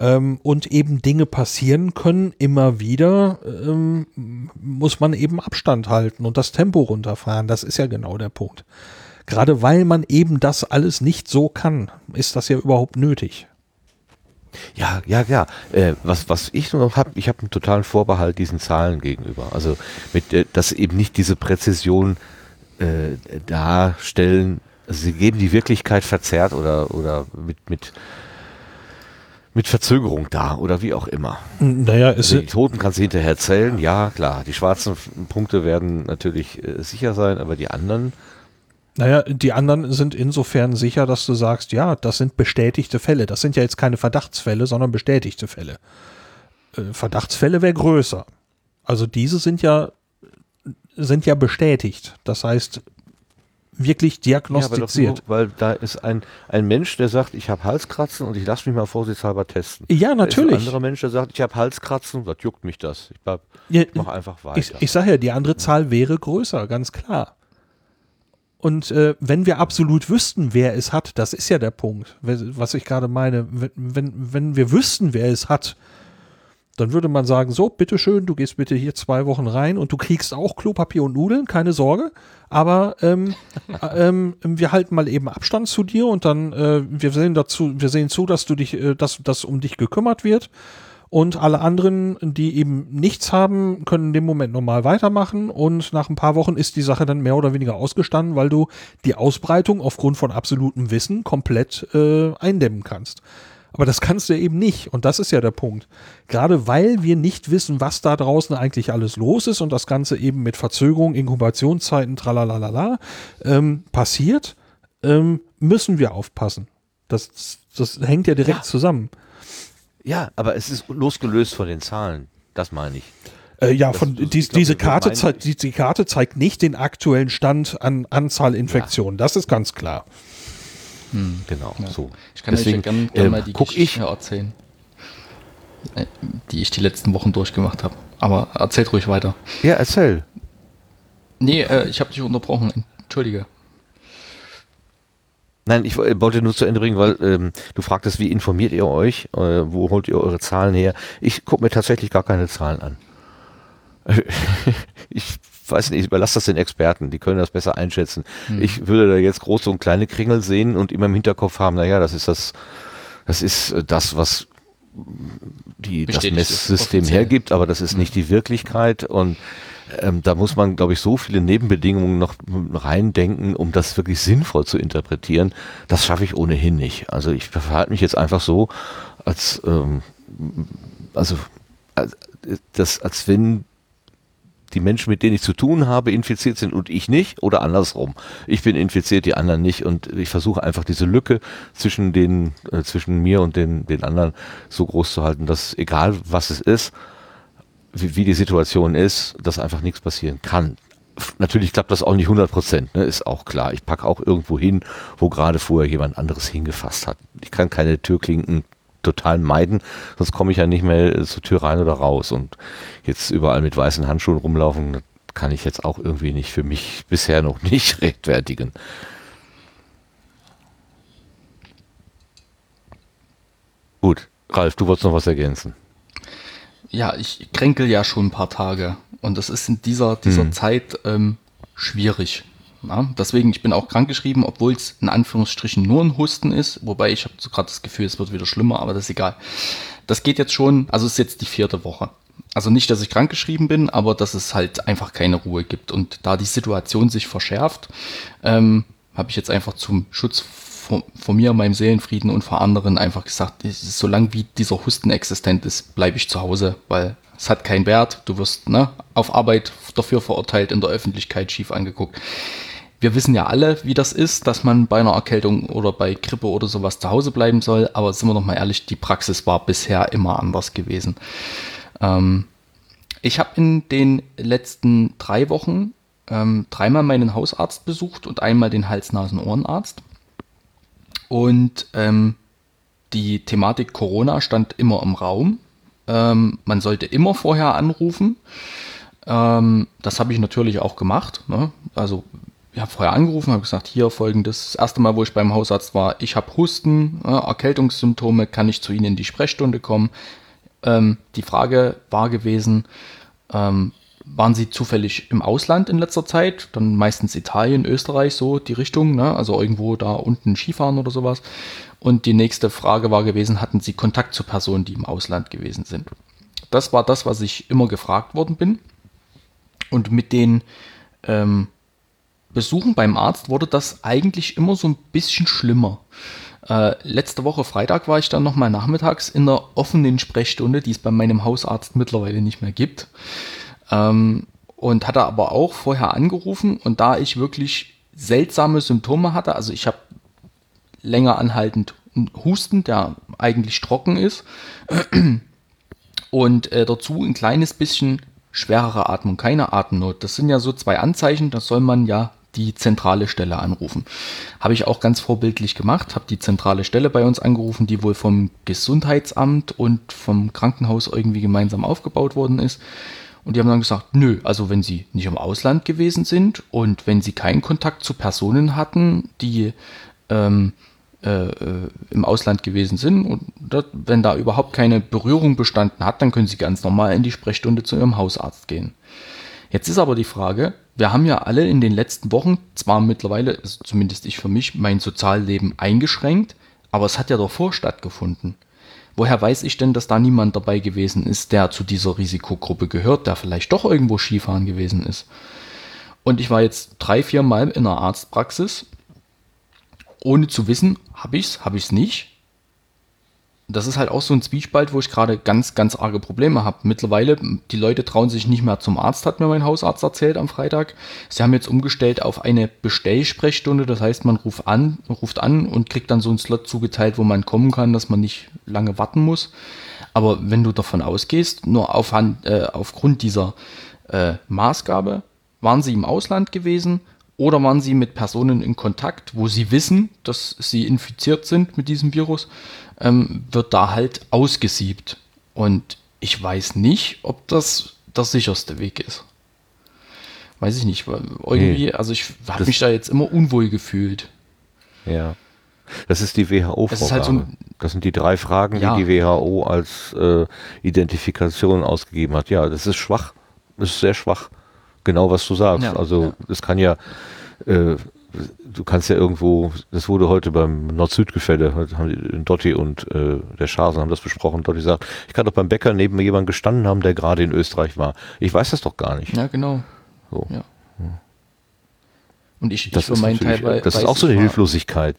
ähm, und eben Dinge passieren können, immer wieder, ähm, muss man eben Abstand halten und das Tempo runterfahren. Das ist ja genau der Punkt. Gerade weil man eben das alles nicht so kann, ist das ja überhaupt nötig. Ja, ja, ja. Äh, was, was ich nur noch habe, ich habe einen totalen Vorbehalt diesen Zahlen gegenüber. Also mit, äh, dass eben nicht diese Präzision äh, darstellen, also sie geben die Wirklichkeit verzerrt oder, oder mit, mit, mit Verzögerung da oder wie auch immer. Naja, es also die Toten kannst du hinterher zählen, ja klar. Die schwarzen Punkte werden natürlich äh, sicher sein, aber die anderen. Naja, die anderen sind insofern sicher, dass du sagst, ja, das sind bestätigte Fälle. Das sind ja jetzt keine Verdachtsfälle, sondern bestätigte Fälle. Äh, Verdachtsfälle wäre größer. Also diese sind ja, sind ja bestätigt. Das heißt, wirklich diagnostiziert. Ja, nur, weil da ist ein, ein Mensch, der sagt, ich habe Halskratzen und ich lasse mich mal vorsichtshalber testen. Ja, natürlich. ein anderer Mensch, der sagt, ich habe Halskratzen, was juckt mich das? Ich, bleib, ja, mache einfach weiter. Ich, ich sage ja, die andere Zahl wäre größer, ganz klar. Und äh, wenn wir absolut wüssten, wer es hat, das ist ja der Punkt, was ich gerade meine, wenn, wenn, wenn wir wüssten, wer es hat, dann würde man sagen, so, bitteschön, du gehst bitte hier zwei Wochen rein und du kriegst auch Klopapier und Nudeln, keine Sorge. Aber ähm, ähm, wir halten mal eben Abstand zu dir und dann äh, wir sehen dazu, wir sehen zu, dass du dich, äh, dass, dass um dich gekümmert wird. Und alle anderen, die eben nichts haben, können in dem Moment normal weitermachen. Und nach ein paar Wochen ist die Sache dann mehr oder weniger ausgestanden, weil du die Ausbreitung aufgrund von absolutem Wissen komplett äh, eindämmen kannst. Aber das kannst du eben nicht. Und das ist ja der Punkt. Gerade weil wir nicht wissen, was da draußen eigentlich alles los ist und das Ganze eben mit Verzögerung, Inkubationszeiten, tralalala, ähm, passiert, ähm, müssen wir aufpassen. Das, das hängt ja direkt ja. zusammen. Ja, aber es ist losgelöst von den Zahlen. Das meine ich. Äh, ja, von das, glaub, diese Karte zeigt, die, die, Karte zeigt nicht den aktuellen Stand an Anzahl Infektionen. Ja. Das ist ganz klar. Hm. Genau, ja. so. Ich kann Deswegen, euch ja gerne gern äh, mal die Geschichte ich, erzählen, äh, die ich die letzten Wochen durchgemacht habe. Aber erzählt ruhig weiter. Ja, erzähl. Nee, äh, ich habe dich unterbrochen. Entschuldige. Nein, ich wollte nur zu Ende bringen, weil ähm, du fragtest, wie informiert ihr euch? Äh, wo holt ihr eure Zahlen her? Ich gucke mir tatsächlich gar keine Zahlen an. ich weiß nicht, ich überlasse das den Experten, die können das besser einschätzen. Mhm. Ich würde da jetzt große und kleine Kringel sehen und immer im Hinterkopf haben, naja, das ist das, das ist äh, das, was die, das Messsystem hergibt, aber das ist nicht die Wirklichkeit und ähm, da muss man, glaube ich, so viele Nebenbedingungen noch reindenken, um das wirklich sinnvoll zu interpretieren. Das schaffe ich ohnehin nicht. Also ich verhalte mich jetzt einfach so, als ähm, also als, das, als wenn die Menschen, mit denen ich zu tun habe, infiziert sind und ich nicht oder andersrum. Ich bin infiziert, die anderen nicht und ich versuche einfach diese Lücke zwischen den, äh, zwischen mir und den, den anderen so groß zu halten, dass egal was es ist, wie, wie die Situation ist, dass einfach nichts passieren kann. Natürlich klappt das auch nicht 100 Prozent, ne, ist auch klar. Ich packe auch irgendwo hin, wo gerade vorher jemand anderes hingefasst hat. Ich kann keine Türklinken total meiden, sonst komme ich ja nicht mehr zur Tür rein oder raus. Und jetzt überall mit weißen Handschuhen rumlaufen, kann ich jetzt auch irgendwie nicht für mich bisher noch nicht rechtfertigen. Gut, Ralf, du wolltest noch was ergänzen. Ja, ich kränkel ja schon ein paar Tage und das ist in dieser, dieser hm. Zeit ähm, schwierig. Ja, deswegen, ich bin auch krankgeschrieben, obwohl es in Anführungsstrichen nur ein Husten ist. Wobei ich habe so gerade das Gefühl, es wird wieder schlimmer, aber das ist egal. Das geht jetzt schon, also es ist jetzt die vierte Woche. Also nicht, dass ich krankgeschrieben bin, aber dass es halt einfach keine Ruhe gibt. Und da die Situation sich verschärft, ähm, habe ich jetzt einfach zum Schutz vor, vor, mir, meinem Seelenfrieden und vor anderen einfach gesagt, solange wie dieser Husten existent ist, bleibe ich zu Hause, weil es hat keinen Wert. Du wirst ne, auf Arbeit dafür verurteilt, in der Öffentlichkeit schief angeguckt wir wissen ja alle, wie das ist, dass man bei einer Erkältung oder bei Grippe oder sowas zu Hause bleiben soll. Aber sind wir doch mal ehrlich, die Praxis war bisher immer anders gewesen. Ähm, ich habe in den letzten drei Wochen ähm, dreimal meinen Hausarzt besucht und einmal den Hals-Nasen-Ohrenarzt. Und ähm, die Thematik Corona stand immer im Raum. Ähm, man sollte immer vorher anrufen. Ähm, das habe ich natürlich auch gemacht. Ne? Also ich habe vorher angerufen, habe gesagt, hier folgendes, das erste Mal, wo ich beim Hausarzt war, ich habe Husten, äh, Erkältungssymptome, kann ich zu Ihnen in die Sprechstunde kommen? Ähm, die Frage war gewesen, ähm, waren Sie zufällig im Ausland in letzter Zeit? Dann meistens Italien, Österreich, so die Richtung, ne? also irgendwo da unten Skifahren oder sowas. Und die nächste Frage war gewesen, hatten Sie Kontakt zu Personen, die im Ausland gewesen sind? Das war das, was ich immer gefragt worden bin. Und mit den ähm, Besuchen beim Arzt wurde das eigentlich immer so ein bisschen schlimmer. Äh, letzte Woche Freitag war ich dann nochmal nachmittags in der offenen Sprechstunde, die es bei meinem Hausarzt mittlerweile nicht mehr gibt. Ähm, und hatte aber auch vorher angerufen und da ich wirklich seltsame Symptome hatte, also ich habe länger anhaltend Husten, der eigentlich trocken ist und äh, dazu ein kleines bisschen schwerere Atmung, keine Atemnot. Das sind ja so zwei Anzeichen, da soll man ja die zentrale Stelle anrufen. Habe ich auch ganz vorbildlich gemacht, habe die zentrale Stelle bei uns angerufen, die wohl vom Gesundheitsamt und vom Krankenhaus irgendwie gemeinsam aufgebaut worden ist. Und die haben dann gesagt, nö, also wenn sie nicht im Ausland gewesen sind und wenn sie keinen Kontakt zu Personen hatten, die ähm, äh, äh im Ausland gewesen sind und das, wenn da überhaupt keine Berührung bestanden hat, dann können sie ganz normal in die Sprechstunde zu ihrem Hausarzt gehen. Jetzt ist aber die Frage, wir haben ja alle in den letzten Wochen, zwar mittlerweile, also zumindest ich für mich, mein Sozialleben eingeschränkt, aber es hat ja davor stattgefunden. Woher weiß ich denn, dass da niemand dabei gewesen ist, der zu dieser Risikogruppe gehört, der vielleicht doch irgendwo Skifahren gewesen ist? Und ich war jetzt drei, vier Mal in einer Arztpraxis, ohne zu wissen, habe ich es, habe ich es nicht das ist halt auch so ein Zwiespalt, wo ich gerade ganz, ganz arge Probleme habe. Mittlerweile, die Leute trauen sich nicht mehr zum Arzt, hat mir mein Hausarzt erzählt am Freitag. Sie haben jetzt umgestellt auf eine Bestellsprechstunde. Das heißt, man ruft an, ruft an und kriegt dann so einen Slot zugeteilt, wo man kommen kann, dass man nicht lange warten muss. Aber wenn du davon ausgehst, nur auf, äh, aufgrund dieser äh, Maßgabe, waren sie im Ausland gewesen oder waren sie mit Personen in Kontakt, wo sie wissen, dass sie infiziert sind mit diesem Virus ähm, wird da halt ausgesiebt. Und ich weiß nicht, ob das der sicherste Weg ist. Weiß ich nicht, weil irgendwie, nee, also ich habe mich da jetzt immer unwohl gefühlt. Ja. Das ist die WHO-Vorgabe. Halt so das sind die drei Fragen, ja. die die WHO als äh, Identifikation ausgegeben hat. Ja, das ist schwach. Das ist sehr schwach. Genau, was du sagst. Ja, also, es ja. kann ja, äh, du kannst ja irgendwo, das wurde heute beim Nord-Süd-Gefälle, haben Dotti und äh, der Schasen haben das besprochen. Dotti sagt, ich kann doch beim Bäcker neben mir jemanden gestanden haben, der gerade in Österreich war. Ich weiß das doch gar nicht. Ja, genau. So. Ja. Und ich, das ich für meinen Teil Das ist auch so eine Hilflosigkeit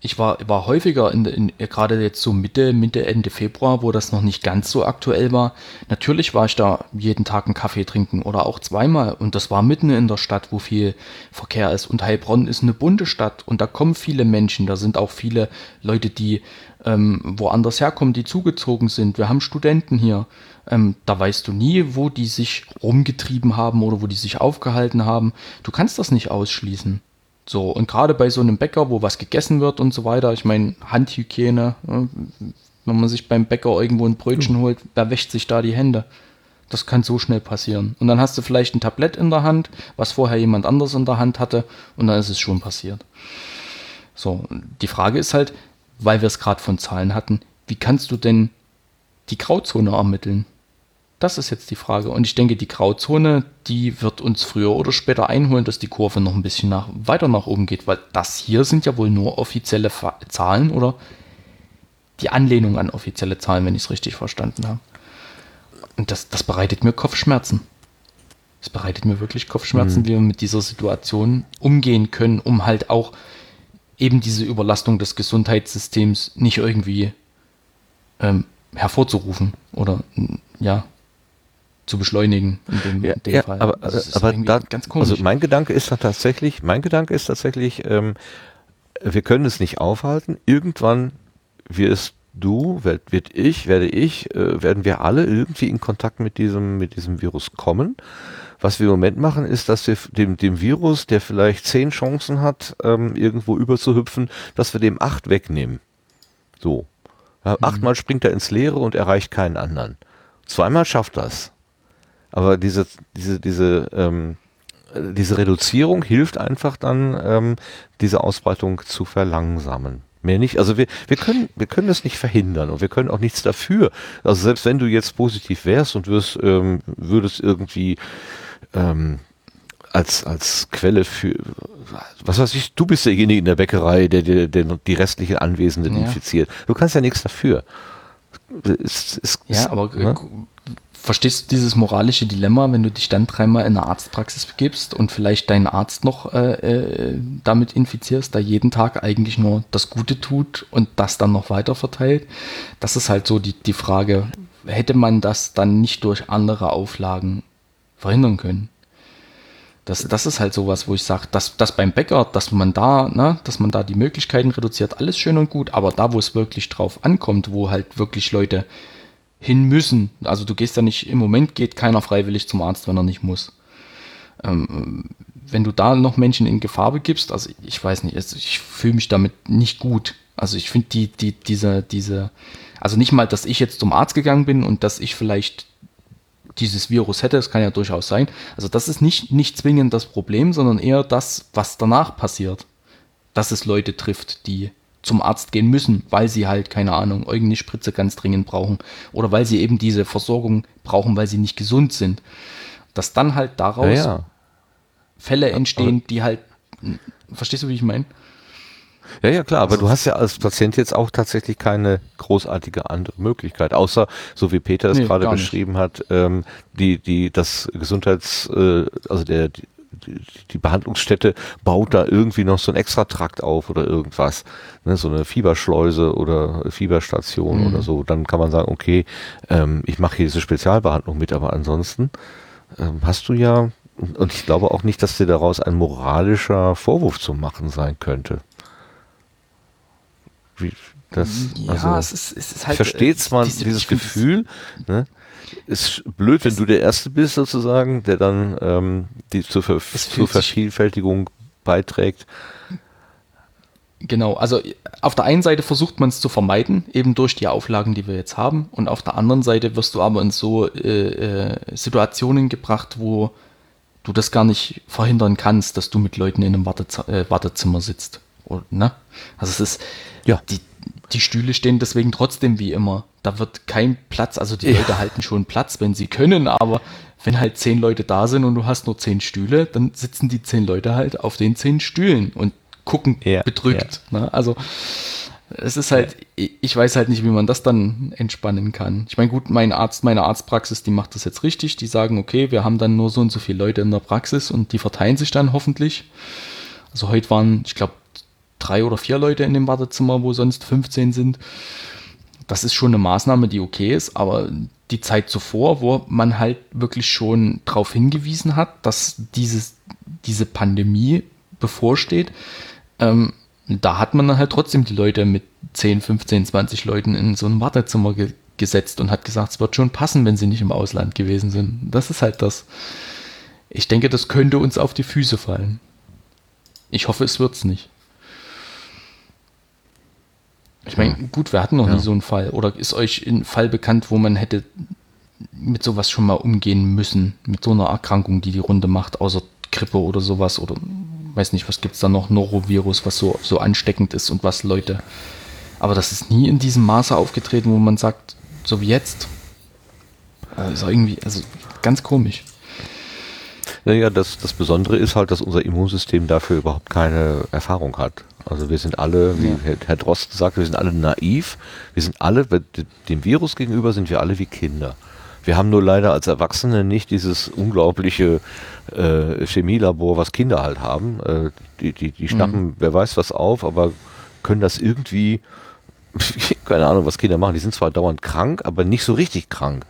ich war, war häufiger, in, in, gerade jetzt so Mitte, Mitte, Ende Februar, wo das noch nicht ganz so aktuell war. Natürlich war ich da jeden Tag einen Kaffee trinken oder auch zweimal. Und das war mitten in der Stadt, wo viel Verkehr ist. Und Heilbronn ist eine bunte Stadt und da kommen viele Menschen. Da sind auch viele Leute, die ähm, woanders herkommen, die zugezogen sind. Wir haben Studenten hier. Ähm, da weißt du nie, wo die sich rumgetrieben haben oder wo die sich aufgehalten haben. Du kannst das nicht ausschließen. So, und gerade bei so einem Bäcker, wo was gegessen wird und so weiter, ich meine, Handhygiene, ne, wenn man sich beim Bäcker irgendwo ein Brötchen holt, wer wäscht sich da die Hände? Das kann so schnell passieren. Und dann hast du vielleicht ein Tablett in der Hand, was vorher jemand anders in der Hand hatte, und dann ist es schon passiert. So, die Frage ist halt, weil wir es gerade von Zahlen hatten, wie kannst du denn die Grauzone ermitteln? Das ist jetzt die Frage. Und ich denke, die Grauzone, die wird uns früher oder später einholen, dass die Kurve noch ein bisschen nach, weiter nach oben geht, weil das hier sind ja wohl nur offizielle Zahlen oder die Anlehnung an offizielle Zahlen, wenn ich es richtig verstanden habe. Und das, das bereitet mir Kopfschmerzen. Es bereitet mir wirklich Kopfschmerzen, mhm. wie wir mit dieser Situation umgehen können, um halt auch eben diese Überlastung des Gesundheitssystems nicht irgendwie ähm, hervorzurufen oder ja zu beschleunigen in dem, ja, in dem ja, Fall. Aber, also aber da, ganz komisch. Also mein Gedanke ist tatsächlich, mein Gedanke ist tatsächlich, ähm, wir können es nicht aufhalten. Irgendwann wirst du, wird, wird ich, werde ich, äh, werden wir alle irgendwie in Kontakt mit diesem, mit diesem Virus kommen. Was wir im Moment machen, ist, dass wir dem, dem Virus, der vielleicht zehn Chancen hat, ähm, irgendwo überzuhüpfen, dass wir dem acht wegnehmen. So. Ja, mhm. Achtmal springt er ins Leere und erreicht keinen anderen. Zweimal schafft das. Aber diese, diese, diese, ähm, diese Reduzierung hilft einfach dann, ähm, diese Ausbreitung zu verlangsamen. Mehr nicht. Also wir, wir können, wir können das nicht verhindern und wir können auch nichts dafür. Also selbst wenn du jetzt positiv wärst und wirst, ähm, würdest irgendwie ähm, als, als Quelle für, was weiß ich, du bist derjenige in der Bäckerei, der, der, der die restlichen Anwesenden ja. infiziert. Du kannst ja nichts dafür. Es, es, ja, aber ne? Verstehst du dieses moralische Dilemma, wenn du dich dann dreimal in eine Arztpraxis begibst und vielleicht deinen Arzt noch äh, äh, damit infizierst, der jeden Tag eigentlich nur das Gute tut und das dann noch weiter verteilt? Das ist halt so die, die Frage, hätte man das dann nicht durch andere Auflagen verhindern können? Das, das ist halt sowas, wo ich sage, dass, dass beim Bäcker, dass man da, ne, dass man da die Möglichkeiten reduziert, alles schön und gut, aber da, wo es wirklich drauf ankommt, wo halt wirklich Leute hin müssen, also du gehst ja nicht, im Moment geht keiner freiwillig zum Arzt, wenn er nicht muss. Ähm, wenn du da noch Menschen in Gefahr begibst, also ich weiß nicht, ich fühle mich damit nicht gut. Also ich finde die, die, diese, diese, also nicht mal, dass ich jetzt zum Arzt gegangen bin und dass ich vielleicht dieses Virus hätte, das kann ja durchaus sein. Also das ist nicht, nicht zwingend das Problem, sondern eher das, was danach passiert. Dass es Leute trifft, die zum Arzt gehen müssen, weil sie halt, keine Ahnung, irgendeine Spritze ganz dringend brauchen oder weil sie eben diese Versorgung brauchen, weil sie nicht gesund sind. Dass dann halt daraus ja, ja. Fälle entstehen, die halt, verstehst du, wie ich meine? Ja, ja, klar, aber du hast ja als Patient jetzt auch tatsächlich keine großartige andere Möglichkeit, außer, so wie Peter es nee, gerade beschrieben hat, ähm, die, die, das Gesundheits, äh, also der, die, die Behandlungsstätte baut da irgendwie noch so einen Extratrakt auf oder irgendwas, ne, so eine Fieberschleuse oder Fieberstation mhm. oder so, dann kann man sagen, okay, ähm, ich mache hier diese Spezialbehandlung mit, aber ansonsten ähm, hast du ja, und ich glaube auch nicht, dass dir daraus ein moralischer Vorwurf zu machen sein könnte. Wie, das, ja, also, es ist, es ist halt. Versteht man diese, dieses Gefühl? Ne? Ist blöd, wenn du der Erste bist, sozusagen, der dann ähm, die zur, Ver zur Vervielfältigung beiträgt. Genau, also auf der einen Seite versucht man es zu vermeiden, eben durch die Auflagen, die wir jetzt haben, und auf der anderen Seite wirst du aber in so äh, äh, Situationen gebracht, wo du das gar nicht verhindern kannst, dass du mit Leuten in einem Wartez äh, Wartezimmer sitzt. Oder, ne? Also es ist, ja. die, die Stühle stehen deswegen trotzdem wie immer. Da wird kein Platz, also die ja. Leute halten schon Platz, wenn sie können, aber wenn halt zehn Leute da sind und du hast nur zehn Stühle, dann sitzen die zehn Leute halt auf den zehn Stühlen und gucken ja, bedrückt. Ja. Ne? Also es ist halt, ich weiß halt nicht, wie man das dann entspannen kann. Ich meine, gut, mein Arzt, meine Arztpraxis, die macht das jetzt richtig. Die sagen, okay, wir haben dann nur so und so viele Leute in der Praxis und die verteilen sich dann hoffentlich. Also heute waren, ich glaube, drei oder vier Leute in dem Wartezimmer, wo sonst 15 sind. Das ist schon eine Maßnahme, die okay ist, aber die Zeit zuvor, wo man halt wirklich schon darauf hingewiesen hat, dass dieses, diese Pandemie bevorsteht, ähm, da hat man dann halt trotzdem die Leute mit 10, 15, 20 Leuten in so ein Wartezimmer ge gesetzt und hat gesagt, es wird schon passen, wenn sie nicht im Ausland gewesen sind. Das ist halt das. Ich denke, das könnte uns auf die Füße fallen. Ich hoffe, es wird es nicht. Ich meine, gut, wir hatten noch ja. nie so einen Fall. Oder ist euch ein Fall bekannt, wo man hätte mit sowas schon mal umgehen müssen? Mit so einer Erkrankung, die die Runde macht, außer Grippe oder sowas? Oder weiß nicht, was gibt es da noch? Norovirus, was so, so ansteckend ist und was Leute. Aber das ist nie in diesem Maße aufgetreten, wo man sagt, so wie jetzt. Also irgendwie, also ganz komisch. Naja, das, das Besondere ist halt, dass unser Immunsystem dafür überhaupt keine Erfahrung hat. Also wir sind alle, wie ja. Herr Drosten sagte, wir sind alle naiv. Wir sind alle, dem Virus gegenüber sind wir alle wie Kinder. Wir haben nur leider als Erwachsene nicht dieses unglaubliche äh, Chemielabor, was Kinder halt haben. Äh, die, die, die schnappen, mhm. wer weiß was auf, aber können das irgendwie, keine Ahnung, was Kinder machen. Die sind zwar dauernd krank, aber nicht so richtig krank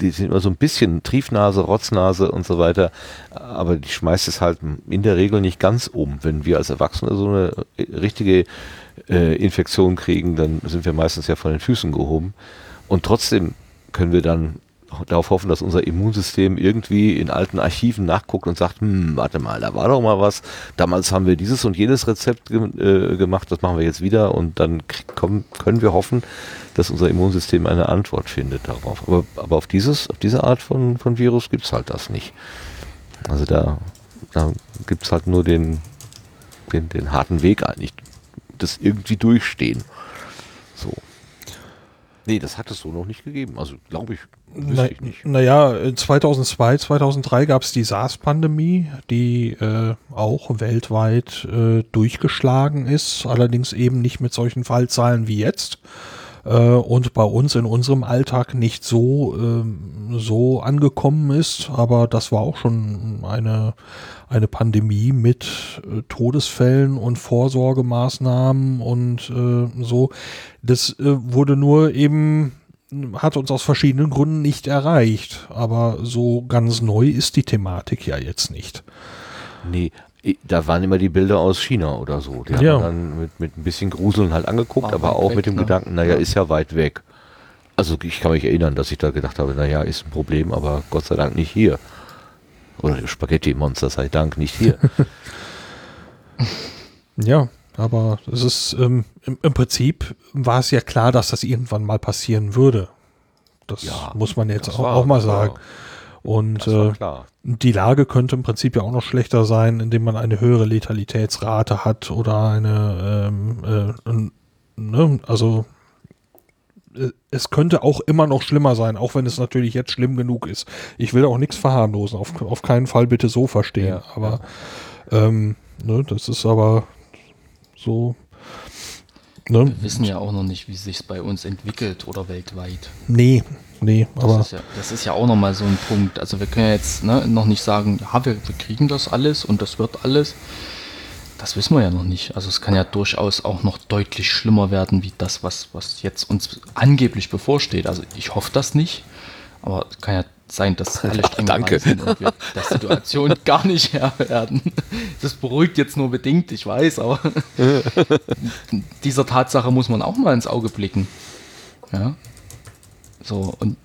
die sind immer so ein bisschen Triefnase, Rotznase und so weiter, aber die schmeißt es halt in der Regel nicht ganz um. Wenn wir als Erwachsene so eine richtige äh, Infektion kriegen, dann sind wir meistens ja von den Füßen gehoben. Und trotzdem können wir dann darauf hoffen, dass unser Immunsystem irgendwie in alten Archiven nachguckt und sagt, hm, warte mal, da war doch mal was. Damals haben wir dieses und jenes Rezept ge äh, gemacht, das machen wir jetzt wieder und dann kommen, können wir hoffen, dass unser Immunsystem eine Antwort findet darauf. Aber, aber auf, dieses, auf diese Art von, von Virus gibt es halt das nicht. Also da, da gibt es halt nur den, den, den harten Weg eigentlich, das irgendwie durchstehen. So. Nee, das hat es so noch nicht gegeben. Also glaube ich, na, ich nicht. Naja, 2002, 2003 gab es die SARS-Pandemie, die äh, auch weltweit äh, durchgeschlagen ist, allerdings eben nicht mit solchen Fallzahlen wie jetzt. Äh, und bei uns in unserem Alltag nicht so, ähm, so angekommen ist. Aber das war auch schon eine, eine Pandemie mit äh, Todesfällen und Vorsorgemaßnahmen und äh, so. Das wurde nur eben hat uns aus verschiedenen Gründen nicht erreicht. Aber so ganz neu ist die Thematik ja jetzt nicht. Nee, da waren immer die Bilder aus China oder so. Die haben ja. dann mit, mit ein bisschen Gruseln halt angeguckt, War aber auch weg, mit dem ne? Gedanken, naja, ja. ist ja weit weg. Also ich kann mich erinnern, dass ich da gedacht habe, naja, ist ein Problem, aber Gott sei Dank nicht hier. Oder Spaghetti-Monster sei Dank nicht hier. ja, aber es ist ähm, im, im, Prinzip war es ja klar, dass das irgendwann mal passieren würde. Das ja, muss man jetzt auch, war, auch, mal sagen. Und äh, die Lage könnte im Prinzip ja auch noch schlechter sein, indem man eine höhere Letalitätsrate hat oder eine, ähm, äh, ne, also äh, es könnte auch immer noch schlimmer sein, auch wenn es natürlich jetzt schlimm genug ist. Ich will auch nichts verharmlosen, auf, auf keinen Fall bitte so verstehen. Ja, aber ähm, ne, das ist aber so. Ne? Wir wissen ja auch noch nicht, wie sich bei uns entwickelt oder weltweit. Nee, nee, das aber. Ist ja, das ist ja auch nochmal so ein Punkt. Also wir können jetzt ne, noch nicht sagen, ja, wir, wir kriegen das alles und das wird alles. Das wissen wir ja noch nicht. Also es kann ja durchaus auch noch deutlich schlimmer werden, wie das, was, was jetzt uns angeblich bevorsteht. Also ich hoffe das nicht. Aber es kann ja sein, dass alle streng Danke. sind und wir der Situation gar nicht Herr werden. Das beruhigt jetzt nur bedingt, ich weiß, aber dieser Tatsache muss man auch mal ins Auge blicken. Ja. So, und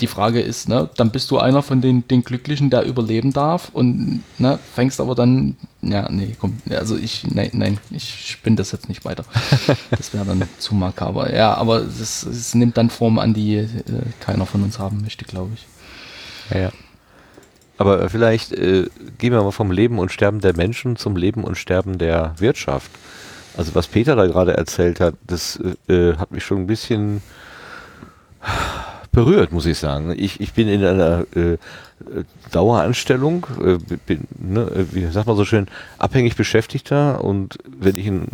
die Frage ist, ne, dann bist du einer von den, den Glücklichen, der überleben darf und ne, fängst aber dann, ja, nee, komm, also ich, nein, nein, ich spinne das jetzt nicht weiter. Das wäre dann zu makaber. Ja, aber es, nimmt dann Form an, die äh, keiner von uns haben möchte, glaube ich. Ja, ja. Aber vielleicht äh, gehen wir mal vom Leben und Sterben der Menschen zum Leben und Sterben der Wirtschaft. Also was Peter da gerade erzählt hat, das äh, hat mich schon ein bisschen berührt, muss ich sagen. Ich, ich bin in einer äh, Daueranstellung, äh, bin, ne, äh, wie sagt man so schön, abhängig Beschäftigter und wenn ich einen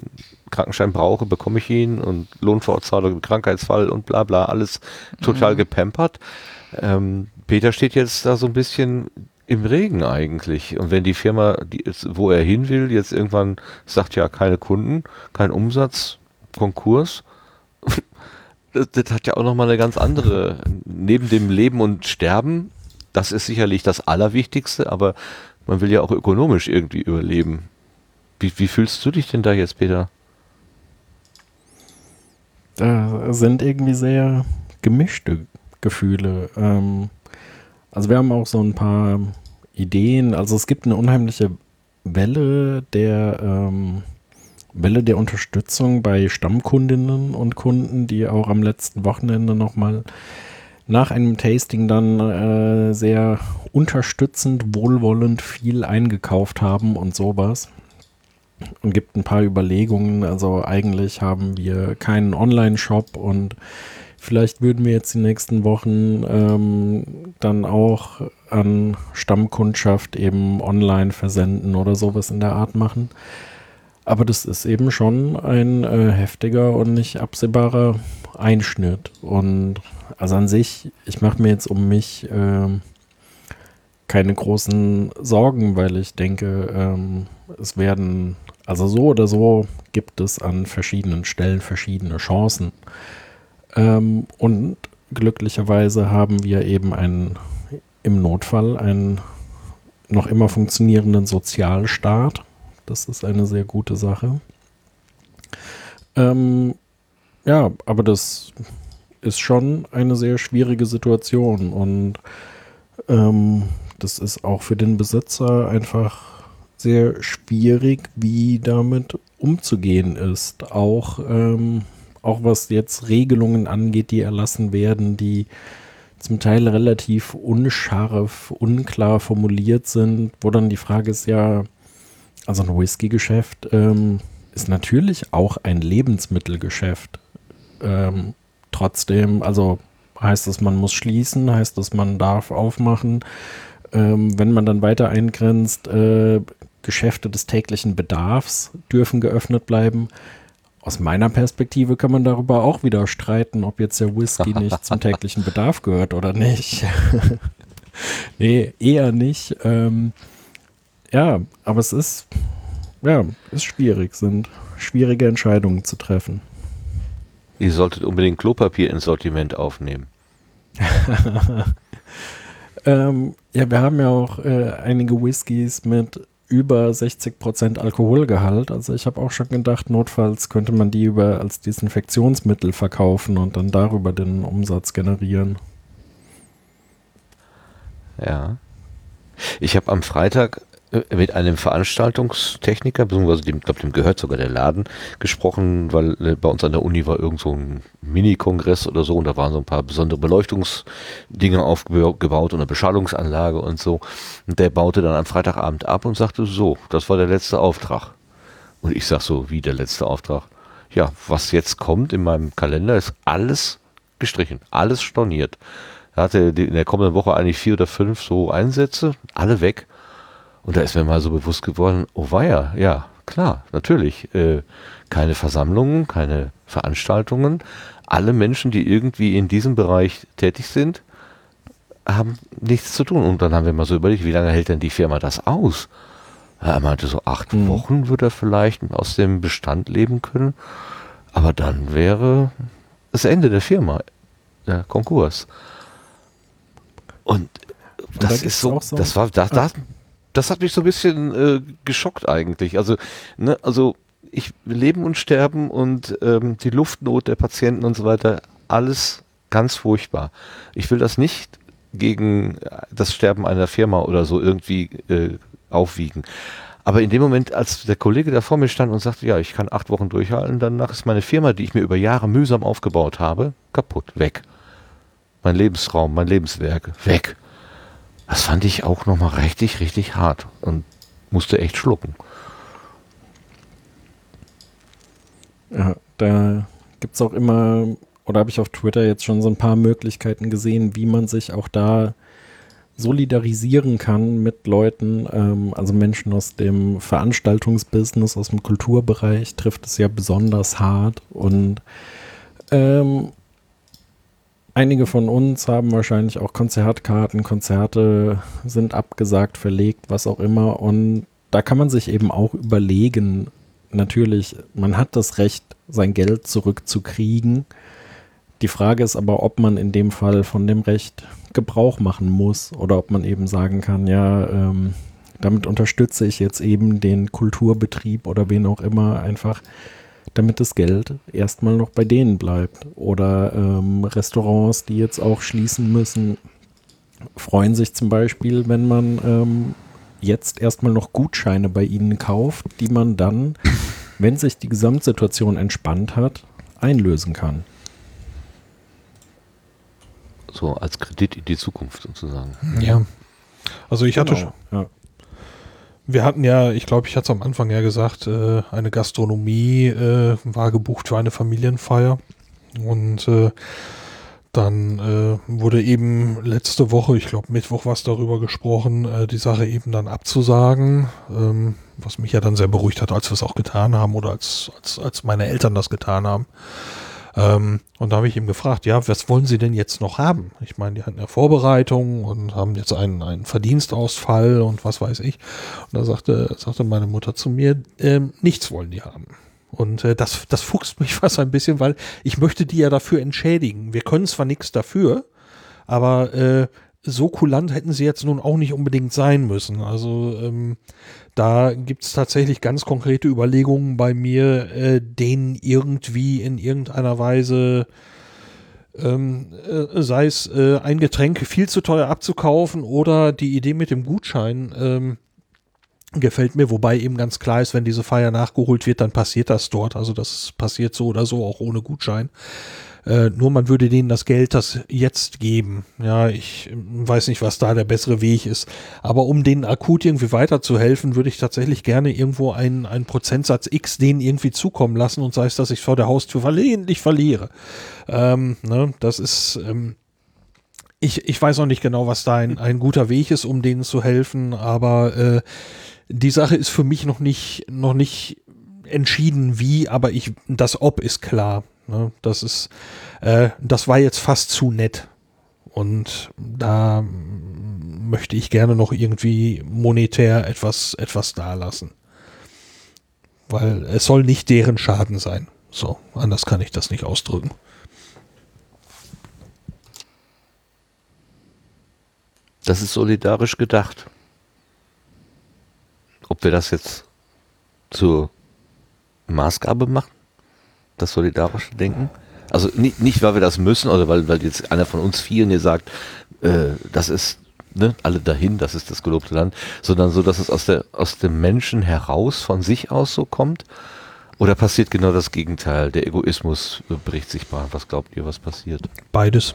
Krankenschein brauche, bekomme ich ihn und Lohnfortzahlung, Krankheitsfall und bla bla, alles total mhm. gepampert. Ähm, Peter steht jetzt da so ein bisschen im Regen eigentlich. Und wenn die Firma, die, wo er hin will, jetzt irgendwann sagt, ja, keine Kunden, kein Umsatz, Konkurs, das, das hat ja auch nochmal eine ganz andere, neben dem Leben und Sterben, das ist sicherlich das Allerwichtigste, aber man will ja auch ökonomisch irgendwie überleben. Wie, wie fühlst du dich denn da jetzt, Peter? Da sind irgendwie sehr gemischte Gefühle. Ähm, also wir haben auch so ein paar Ideen. Also es gibt eine unheimliche Welle der ähm, Welle der Unterstützung bei Stammkundinnen und Kunden, die auch am letzten Wochenende nochmal nach einem Tasting dann äh, sehr unterstützend, wohlwollend viel eingekauft haben und sowas. Und gibt ein paar Überlegungen. Also eigentlich haben wir keinen Online-Shop und vielleicht würden wir jetzt die nächsten Wochen ähm, dann auch an Stammkundschaft eben online versenden oder sowas in der Art machen. Aber das ist eben schon ein äh, heftiger und nicht absehbarer Einschnitt. Und also an sich, ich mache mir jetzt um mich äh, keine großen Sorgen, weil ich denke, ähm, es werden, also so oder so gibt es an verschiedenen Stellen verschiedene Chancen. Ähm, und glücklicherweise haben wir eben einen, im Notfall einen noch immer funktionierenden Sozialstaat das ist eine sehr gute Sache. Ähm, ja, aber das ist schon eine sehr schwierige Situation und ähm, das ist auch für den Besitzer einfach sehr schwierig, wie damit umzugehen ist. Auch, ähm, auch was jetzt Regelungen angeht, die erlassen werden, die zum Teil relativ unscharf, unklar formuliert sind, wo dann die Frage ist, ja, also ein Whisky-Geschäft ähm, ist natürlich auch ein Lebensmittelgeschäft. Ähm, trotzdem, also heißt es, man muss schließen, heißt es, man darf aufmachen. Ähm, wenn man dann weiter eingrenzt, äh, Geschäfte des täglichen Bedarfs dürfen geöffnet bleiben. aus meiner Perspektive kann man darüber auch wieder streiten, ob jetzt der Whisky nicht zum täglichen Bedarf gehört oder nicht. nee, eher nicht. Ähm, ja, aber es ist, ja, ist schwierig, sind schwierige Entscheidungen zu treffen. Ihr solltet unbedingt Klopapier ins Sortiment aufnehmen. ähm, ja, wir haben ja auch äh, einige Whiskys mit über 60% Alkoholgehalt. Also ich habe auch schon gedacht, notfalls könnte man die über als Desinfektionsmittel verkaufen und dann darüber den Umsatz generieren. Ja. Ich habe am Freitag mit einem Veranstaltungstechniker, beziehungsweise dem, glaube dem gehört sogar der Laden, gesprochen, weil äh, bei uns an der Uni war irgend so ein Mini-Kongress oder so und da waren so ein paar besondere Beleuchtungsdinge aufgebaut und eine Beschallungsanlage und so. Und der baute dann am Freitagabend ab und sagte, so, das war der letzte Auftrag. Und ich sag so, wie der letzte Auftrag? Ja, was jetzt kommt in meinem Kalender ist alles gestrichen, alles storniert. Er hatte in der kommenden Woche eigentlich vier oder fünf so Einsätze, alle weg. Und da ist mir mal so bewusst geworden, oh weia, ja, klar, natürlich. Äh, keine Versammlungen, keine Veranstaltungen. Alle Menschen, die irgendwie in diesem Bereich tätig sind, haben nichts zu tun. Und dann haben wir mal so überlegt, wie lange hält denn die Firma das aus? Er meinte so, acht mhm. Wochen würde er vielleicht aus dem Bestand leben können. Aber dann wäre das Ende der Firma, der Konkurs. Und das da ist so, so, das war, da, da, das hat mich so ein bisschen äh, geschockt eigentlich. Also, ne, also ich leben und sterben und ähm, die Luftnot der Patienten und so weiter, alles ganz furchtbar. Ich will das nicht gegen das Sterben einer Firma oder so irgendwie äh, aufwiegen. Aber in dem Moment, als der Kollege da vor mir stand und sagte, ja, ich kann acht Wochen durchhalten, danach ist meine Firma, die ich mir über Jahre mühsam aufgebaut habe, kaputt, weg. Mein Lebensraum, mein Lebenswerk, weg. Das fand ich auch nochmal richtig, richtig hart und musste echt schlucken. Ja, da gibt es auch immer, oder habe ich auf Twitter jetzt schon so ein paar Möglichkeiten gesehen, wie man sich auch da solidarisieren kann mit Leuten, ähm, also Menschen aus dem Veranstaltungsbusiness, aus dem Kulturbereich, trifft es ja besonders hart und ähm, Einige von uns haben wahrscheinlich auch Konzertkarten, Konzerte sind abgesagt, verlegt, was auch immer. Und da kann man sich eben auch überlegen, natürlich, man hat das Recht, sein Geld zurückzukriegen. Die Frage ist aber, ob man in dem Fall von dem Recht Gebrauch machen muss oder ob man eben sagen kann, ja, ähm, damit unterstütze ich jetzt eben den Kulturbetrieb oder wen auch immer einfach damit das Geld erstmal noch bei denen bleibt. Oder ähm, Restaurants, die jetzt auch schließen müssen, freuen sich zum Beispiel, wenn man ähm, jetzt erstmal noch Gutscheine bei ihnen kauft, die man dann, wenn sich die Gesamtsituation entspannt hat, einlösen kann. So als Kredit in die Zukunft sozusagen. Ja. Also ich genau. hatte schon. Ja. Wir hatten ja, ich glaube, ich hatte es am Anfang ja gesagt, äh, eine Gastronomie äh, war gebucht für eine Familienfeier. Und äh, dann äh, wurde eben letzte Woche, ich glaube Mittwoch was darüber gesprochen, äh, die Sache eben dann abzusagen, ähm, was mich ja dann sehr beruhigt hat, als wir es auch getan haben oder als, als, als meine Eltern das getan haben. Ähm, und da habe ich ihm gefragt, ja, was wollen Sie denn jetzt noch haben? Ich meine, die hatten ja Vorbereitungen und haben jetzt einen, einen Verdienstausfall und was weiß ich. Und da sagte, sagte meine Mutter zu mir, ähm, nichts wollen die haben. Und äh, das, das fuchst mich fast ein bisschen, weil ich möchte die ja dafür entschädigen. Wir können zwar nichts dafür, aber äh, so kulant hätten sie jetzt nun auch nicht unbedingt sein müssen. Also ähm, da gibt es tatsächlich ganz konkrete Überlegungen bei mir, äh, denen irgendwie in irgendeiner Weise, ähm, äh, sei es äh, ein Getränk viel zu teuer abzukaufen oder die Idee mit dem Gutschein ähm, gefällt mir, wobei eben ganz klar ist, wenn diese Feier nachgeholt wird, dann passiert das dort. Also das passiert so oder so auch ohne Gutschein. Äh, nur man würde denen das Geld das jetzt geben. Ja, ich weiß nicht, was da der bessere Weg ist. Aber um denen akut irgendwie weiterzuhelfen, würde ich tatsächlich gerne irgendwo einen, einen Prozentsatz X denen irgendwie zukommen lassen und sei es, dass ich vor der Haustür versehentlich verliere. Ähm, ne, das ist, ähm, ich, ich weiß auch nicht genau, was da ein, ein guter Weg ist, um denen zu helfen, aber äh, die Sache ist für mich noch nicht, noch nicht entschieden wie, aber ich, das Ob ist klar. Ne? Das ist, äh, das war jetzt fast zu nett. Und da möchte ich gerne noch irgendwie monetär etwas, etwas dalassen. Weil es soll nicht deren Schaden sein. So, anders kann ich das nicht ausdrücken. Das ist solidarisch gedacht. Ob wir das jetzt zur Maßgabe machen, das solidarische Denken? Also nicht, nicht weil wir das müssen oder weil, weil jetzt einer von uns vielen hier sagt, äh, das ist ne, alle dahin, das ist das gelobte Land, sondern so, dass es aus, der, aus dem Menschen heraus, von sich aus so kommt. Oder passiert genau das Gegenteil? Der Egoismus bricht sich Bahn. Was glaubt ihr, was passiert? Beides.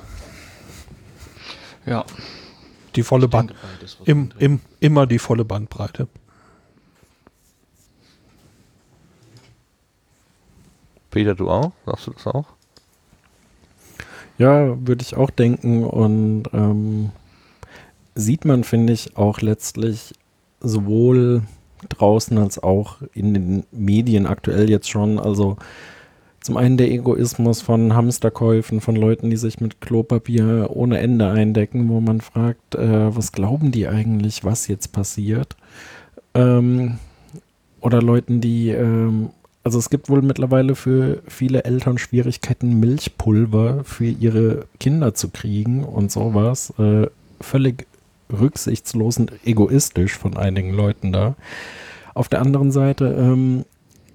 Ja. Die volle Band. Im, im, immer die volle Bandbreite. Peter, du auch? Sagst du das auch? Ja, würde ich auch denken. Und ähm, sieht man, finde ich, auch letztlich sowohl draußen als auch in den Medien aktuell jetzt schon. Also zum einen der Egoismus von Hamsterkäufen, von Leuten, die sich mit Klopapier ohne Ende eindecken, wo man fragt, äh, was glauben die eigentlich, was jetzt passiert? Ähm, oder Leuten, die ähm, also es gibt wohl mittlerweile für viele Eltern Schwierigkeiten, Milchpulver für ihre Kinder zu kriegen und sowas. Äh, völlig rücksichtslos und egoistisch von einigen Leuten da. Auf der anderen Seite ähm,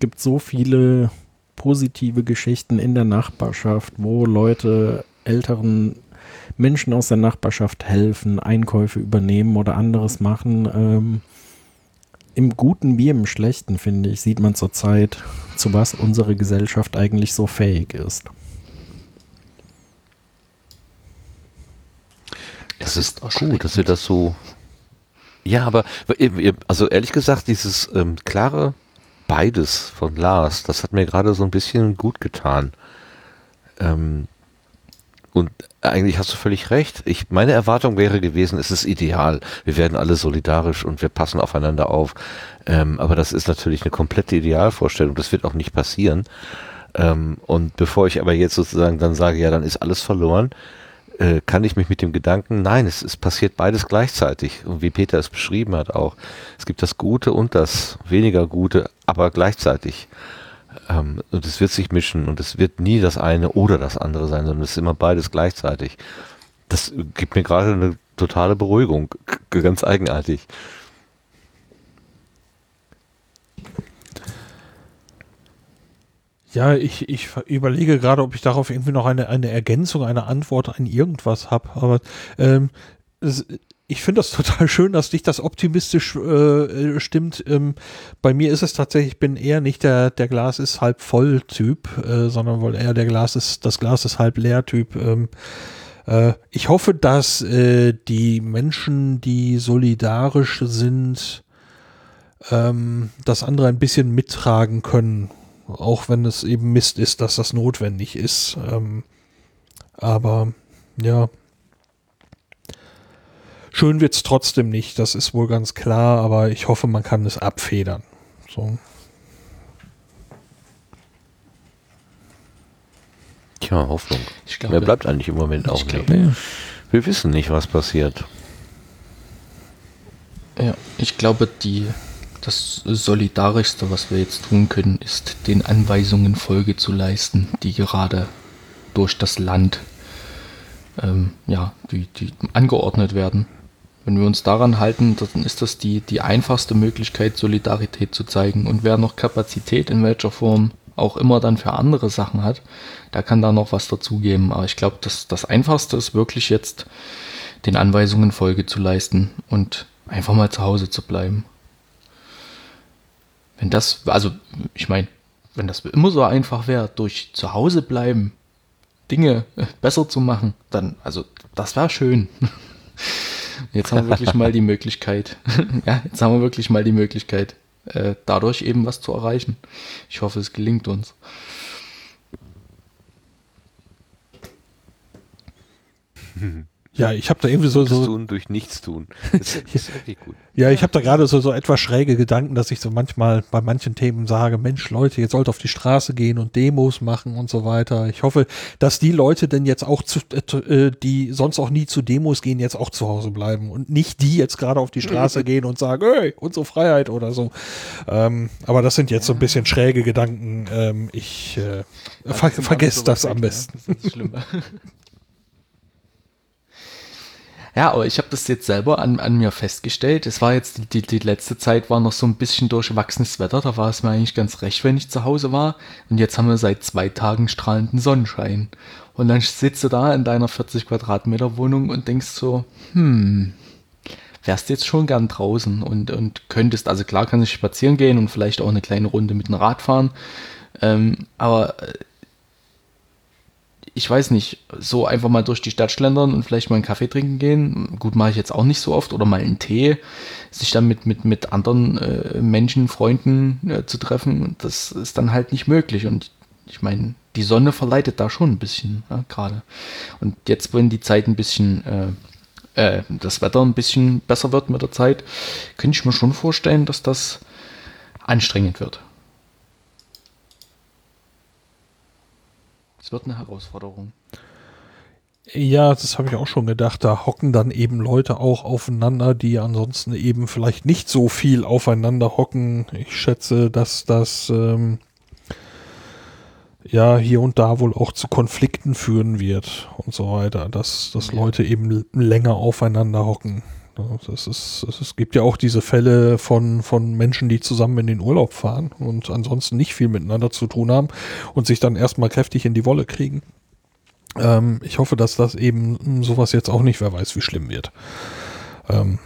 gibt es so viele positive Geschichten in der Nachbarschaft, wo Leute älteren Menschen aus der Nachbarschaft helfen, Einkäufe übernehmen oder anderes machen. Ähm, im Guten wie im Schlechten, finde ich, sieht man zurzeit, zu was unsere Gesellschaft eigentlich so fähig ist. Das ist gut, dass wir das so. Ja, aber also ehrlich gesagt, dieses ähm, klare beides von Lars, das hat mir gerade so ein bisschen gut getan. Ähm, und eigentlich hast du völlig recht. Ich, meine Erwartung wäre gewesen, es ist ideal. Wir werden alle solidarisch und wir passen aufeinander auf. Ähm, aber das ist natürlich eine komplette Idealvorstellung. Das wird auch nicht passieren. Ähm, und bevor ich aber jetzt sozusagen dann sage, ja, dann ist alles verloren, äh, kann ich mich mit dem Gedanken, nein, es, es passiert beides gleichzeitig. Und wie Peter es beschrieben hat auch, es gibt das Gute und das weniger Gute, aber gleichzeitig. Ähm, und es wird sich mischen und es wird nie das eine oder das andere sein, sondern es ist immer beides gleichzeitig. Das gibt mir gerade eine totale Beruhigung, ganz eigenartig. Ja, ich, ich überlege gerade, ob ich darauf irgendwie noch eine, eine Ergänzung, eine Antwort an irgendwas habe. Aber ähm, es, ich finde das total schön, dass dich das optimistisch äh, stimmt. Ähm, bei mir ist es tatsächlich, ich bin eher nicht der, der Glas ist halb voll Typ, äh, sondern wohl eher der Glas ist, das Glas ist halb leer Typ. Ähm, äh, ich hoffe, dass äh, die Menschen, die solidarisch sind, ähm, das andere ein bisschen mittragen können. Auch wenn es eben Mist ist, dass das notwendig ist. Ähm, aber ja, Schön wird es trotzdem nicht, das ist wohl ganz klar, aber ich hoffe, man kann es abfedern. So. Tja, Hoffnung. Ich glaube, Mehr bleibt eigentlich im Moment auch nicht. Glaube, Wir wissen nicht, was passiert. Ja, ich glaube, die, das Solidarischste, was wir jetzt tun können, ist, den Anweisungen Folge zu leisten, die gerade durch das Land ähm, ja, die, die angeordnet werden. Wenn wir uns daran halten, dann ist das die, die einfachste Möglichkeit, Solidarität zu zeigen. Und wer noch Kapazität in welcher Form auch immer dann für andere Sachen hat, da kann da noch was dazugeben. Aber ich glaube, das, das Einfachste ist wirklich jetzt, den Anweisungen Folge zu leisten und einfach mal zu Hause zu bleiben. Wenn das, also ich meine, wenn das immer so einfach wäre, durch zu Hause bleiben, Dinge besser zu machen, dann, also das wäre schön. Jetzt haben wir wirklich mal die Möglichkeit. ja, jetzt haben wir wirklich mal die Möglichkeit, äh, dadurch eben was zu erreichen. Ich hoffe, es gelingt uns. Ja, ich habe da irgendwie so, so tun durch nichts tun. Das ist, das ist wirklich gut. Ja, ich habe da gerade so so etwas schräge Gedanken, dass ich so manchmal bei manchen Themen sage, Mensch, Leute, jetzt sollt auf die Straße gehen und Demos machen und so weiter. Ich hoffe, dass die Leute denn jetzt auch zu, äh, die sonst auch nie zu Demos gehen, jetzt auch zu Hause bleiben und nicht die jetzt gerade auf die Straße gehen und sagen, hey, unsere Freiheit oder so. Ähm, aber das sind jetzt so ein bisschen schräge Gedanken. Ähm, ich äh, ver vergesst das am besten. Ja. Das ist schlimm. Ja, aber ich habe das jetzt selber an, an mir festgestellt. Es war jetzt, die, die letzte Zeit war noch so ein bisschen durchwachsenes Wetter. Da war es mir eigentlich ganz recht, wenn ich zu Hause war. Und jetzt haben wir seit zwei Tagen strahlenden Sonnenschein. Und dann sitzt du da in deiner 40 Quadratmeter Wohnung und denkst so, hm, wärst jetzt schon gern draußen und, und könntest, also klar kann ich spazieren gehen und vielleicht auch eine kleine Runde mit dem Rad fahren. Ähm, aber äh, ich weiß nicht, so einfach mal durch die Stadt schlendern und vielleicht mal einen Kaffee trinken gehen. Gut, mache ich jetzt auch nicht so oft. Oder mal einen Tee, sich dann mit, mit, mit anderen äh, Menschen, Freunden äh, zu treffen. Das ist dann halt nicht möglich. Und ich meine, die Sonne verleitet da schon ein bisschen ja, gerade. Und jetzt, wenn die Zeit ein bisschen, äh, äh, das Wetter ein bisschen besser wird mit der Zeit, könnte ich mir schon vorstellen, dass das anstrengend wird. Wird eine Herausforderung. Ja, das habe ich auch schon gedacht. Da hocken dann eben Leute auch aufeinander, die ansonsten eben vielleicht nicht so viel aufeinander hocken. Ich schätze, dass das ähm, ja hier und da wohl auch zu Konflikten führen wird und so weiter, dass, dass Leute eben länger aufeinander hocken. Das ist, es gibt ja auch diese Fälle von, von Menschen, die zusammen in den Urlaub fahren und ansonsten nicht viel miteinander zu tun haben und sich dann erstmal kräftig in die Wolle kriegen. Ähm, ich hoffe, dass das eben sowas jetzt auch nicht, wer weiß, wie schlimm wird. Ähm,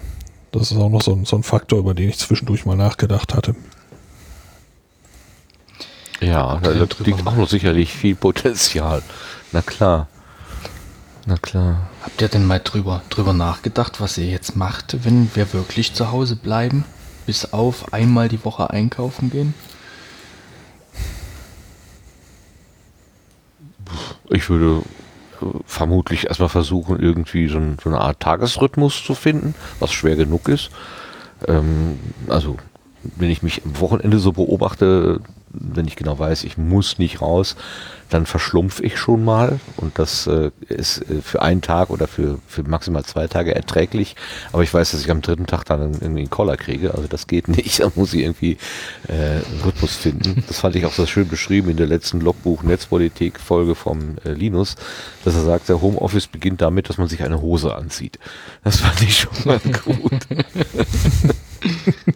das ist auch noch so ein, so ein Faktor, über den ich zwischendurch mal nachgedacht hatte. Ja, da liegt auch noch sicherlich viel Potenzial. Na klar. Na klar. Habt ihr denn mal drüber, drüber nachgedacht, was ihr jetzt macht, wenn wir wirklich zu Hause bleiben? Bis auf einmal die Woche einkaufen gehen? Ich würde äh, vermutlich erstmal versuchen, irgendwie so, ein, so, eine Art Tagesrhythmus zu finden, was schwer genug ist. Ähm, also, wenn ich mich am Wochenende so beobachte, wenn ich genau weiß, ich muss nicht raus, dann verschlumpf ich schon mal und das äh, ist äh, für einen Tag oder für, für maximal zwei Tage erträglich. Aber ich weiß, dass ich am dritten Tag dann irgendwie einen Koller kriege. Also das geht nicht. Da muss ich irgendwie äh, einen Rhythmus finden. Das fand ich auch so schön beschrieben in der letzten Logbuch Netzpolitik Folge vom äh, Linus, dass er sagt, der Homeoffice beginnt damit, dass man sich eine Hose anzieht. Das fand ich schon mal gut.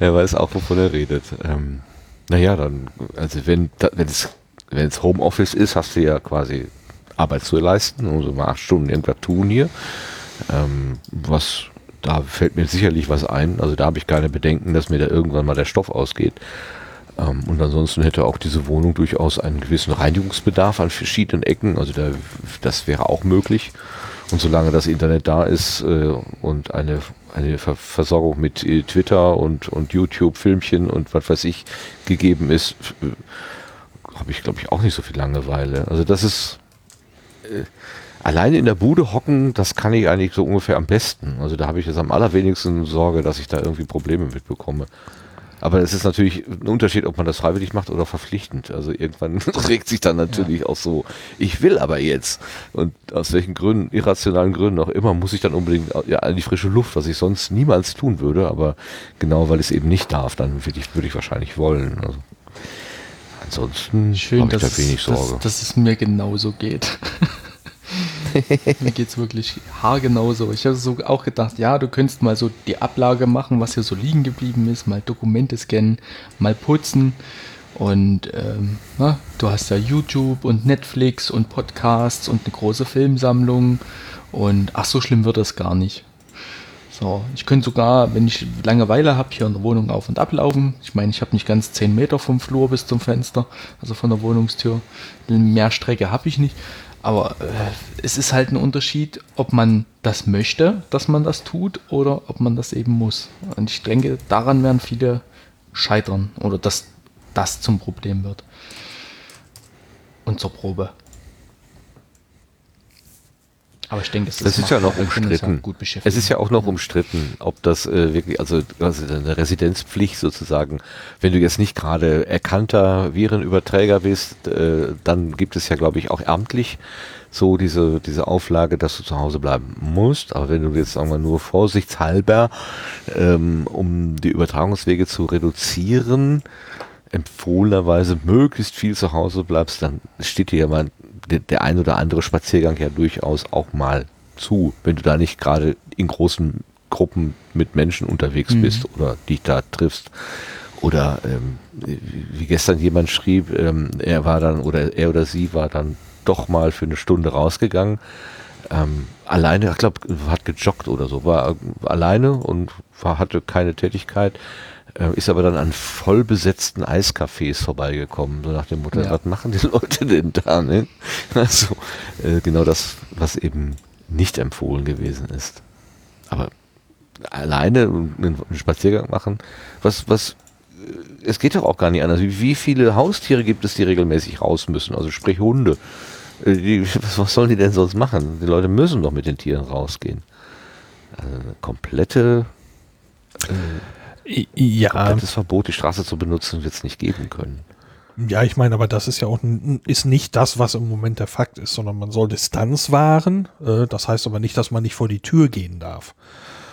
er weiß auch, wovon er redet. Ähm, naja, dann, also wenn, es wenn es Homeoffice ist, hast du ja quasi Arbeit zu leisten, also mal acht Stunden irgendwas tun hier. Ähm, was, da fällt mir sicherlich was ein. Also da habe ich keine Bedenken, dass mir da irgendwann mal der Stoff ausgeht. Ähm, und ansonsten hätte auch diese Wohnung durchaus einen gewissen Reinigungsbedarf an verschiedenen Ecken. Also da, das wäre auch möglich. Und solange das Internet da ist äh, und eine, eine Ver Versorgung mit äh, Twitter und, und YouTube-Filmchen und was weiß ich gegeben ist, habe ich, glaube ich, auch nicht so viel Langeweile. Also das ist äh, alleine in der Bude hocken, das kann ich eigentlich so ungefähr am besten. Also da habe ich jetzt am allerwenigsten Sorge, dass ich da irgendwie Probleme mitbekomme. Aber es ist natürlich ein Unterschied, ob man das freiwillig macht oder verpflichtend. Also irgendwann regt sich dann natürlich ja. auch so, ich will aber jetzt. Und aus welchen Gründen, irrationalen Gründen auch immer, muss ich dann unbedingt ja, an die frische Luft, was ich sonst niemals tun würde. Aber genau, weil ich es eben nicht darf, dann würde ich, würde ich wahrscheinlich wollen. Also. Ansonsten Schön, dass, da wenig Sorge. Dass, dass es mir genauso geht. mir geht es wirklich haargenau so. Ich habe so auch gedacht, ja, du könntest mal so die Ablage machen, was hier so liegen geblieben ist, mal Dokumente scannen, mal putzen. Und ähm, na, du hast ja YouTube und Netflix und Podcasts und eine große Filmsammlung. Und ach, so schlimm wird das gar nicht. So, ich könnte sogar, wenn ich Langeweile habe, hier in der Wohnung auf und ablaufen. Ich meine, ich habe nicht ganz 10 Meter vom Flur bis zum Fenster, also von der Wohnungstür. Mehr Strecke habe ich nicht. Aber äh, es ist halt ein Unterschied, ob man das möchte, dass man das tut, oder ob man das eben muss. Und ich denke, daran werden viele scheitern oder dass das zum Problem wird. Und zur Probe. Aber ich denke, das, das ist ja noch umstritten. es ist ja auch noch umstritten, ob das äh, wirklich, also, also eine Residenzpflicht sozusagen, wenn du jetzt nicht gerade erkannter Virenüberträger bist, äh, dann gibt es ja, glaube ich, auch amtlich so diese, diese Auflage, dass du zu Hause bleiben musst. Aber wenn du jetzt, sagen wir, nur vorsichtshalber, ähm, um die Übertragungswege zu reduzieren, empfohlenerweise möglichst viel zu Hause bleibst, dann steht dir ja mal der, der ein oder andere Spaziergang ja durchaus auch mal zu, wenn du da nicht gerade in großen Gruppen mit Menschen unterwegs mhm. bist oder dich da triffst. Oder ähm, wie gestern jemand schrieb, ähm, er war dann oder er oder sie war dann doch mal für eine Stunde rausgegangen. Ähm, alleine, ich glaube, hat gejoggt oder so, war alleine und war, hatte keine Tätigkeit äh, ist aber dann an vollbesetzten Eiscafés vorbeigekommen, so nach dem Motto, ja. was machen die Leute denn da? Ne? Also äh, genau das, was eben nicht empfohlen gewesen ist. Aber alleine einen, Spaziergang machen, was, was, äh, es geht doch auch gar nicht anders. Wie viele Haustiere gibt es, die regelmäßig raus müssen? Also sprich Hunde. Äh, die, was, was sollen die denn sonst machen? Die Leute müssen doch mit den Tieren rausgehen. Also eine komplette äh, ja. komplettes Verbot, die Straße zu benutzen, wird es nicht geben können. Ja, ich meine, aber das ist ja auch ist nicht das, was im Moment der Fakt ist, sondern man soll Distanz wahren. Äh, das heißt aber nicht, dass man nicht vor die Tür gehen darf.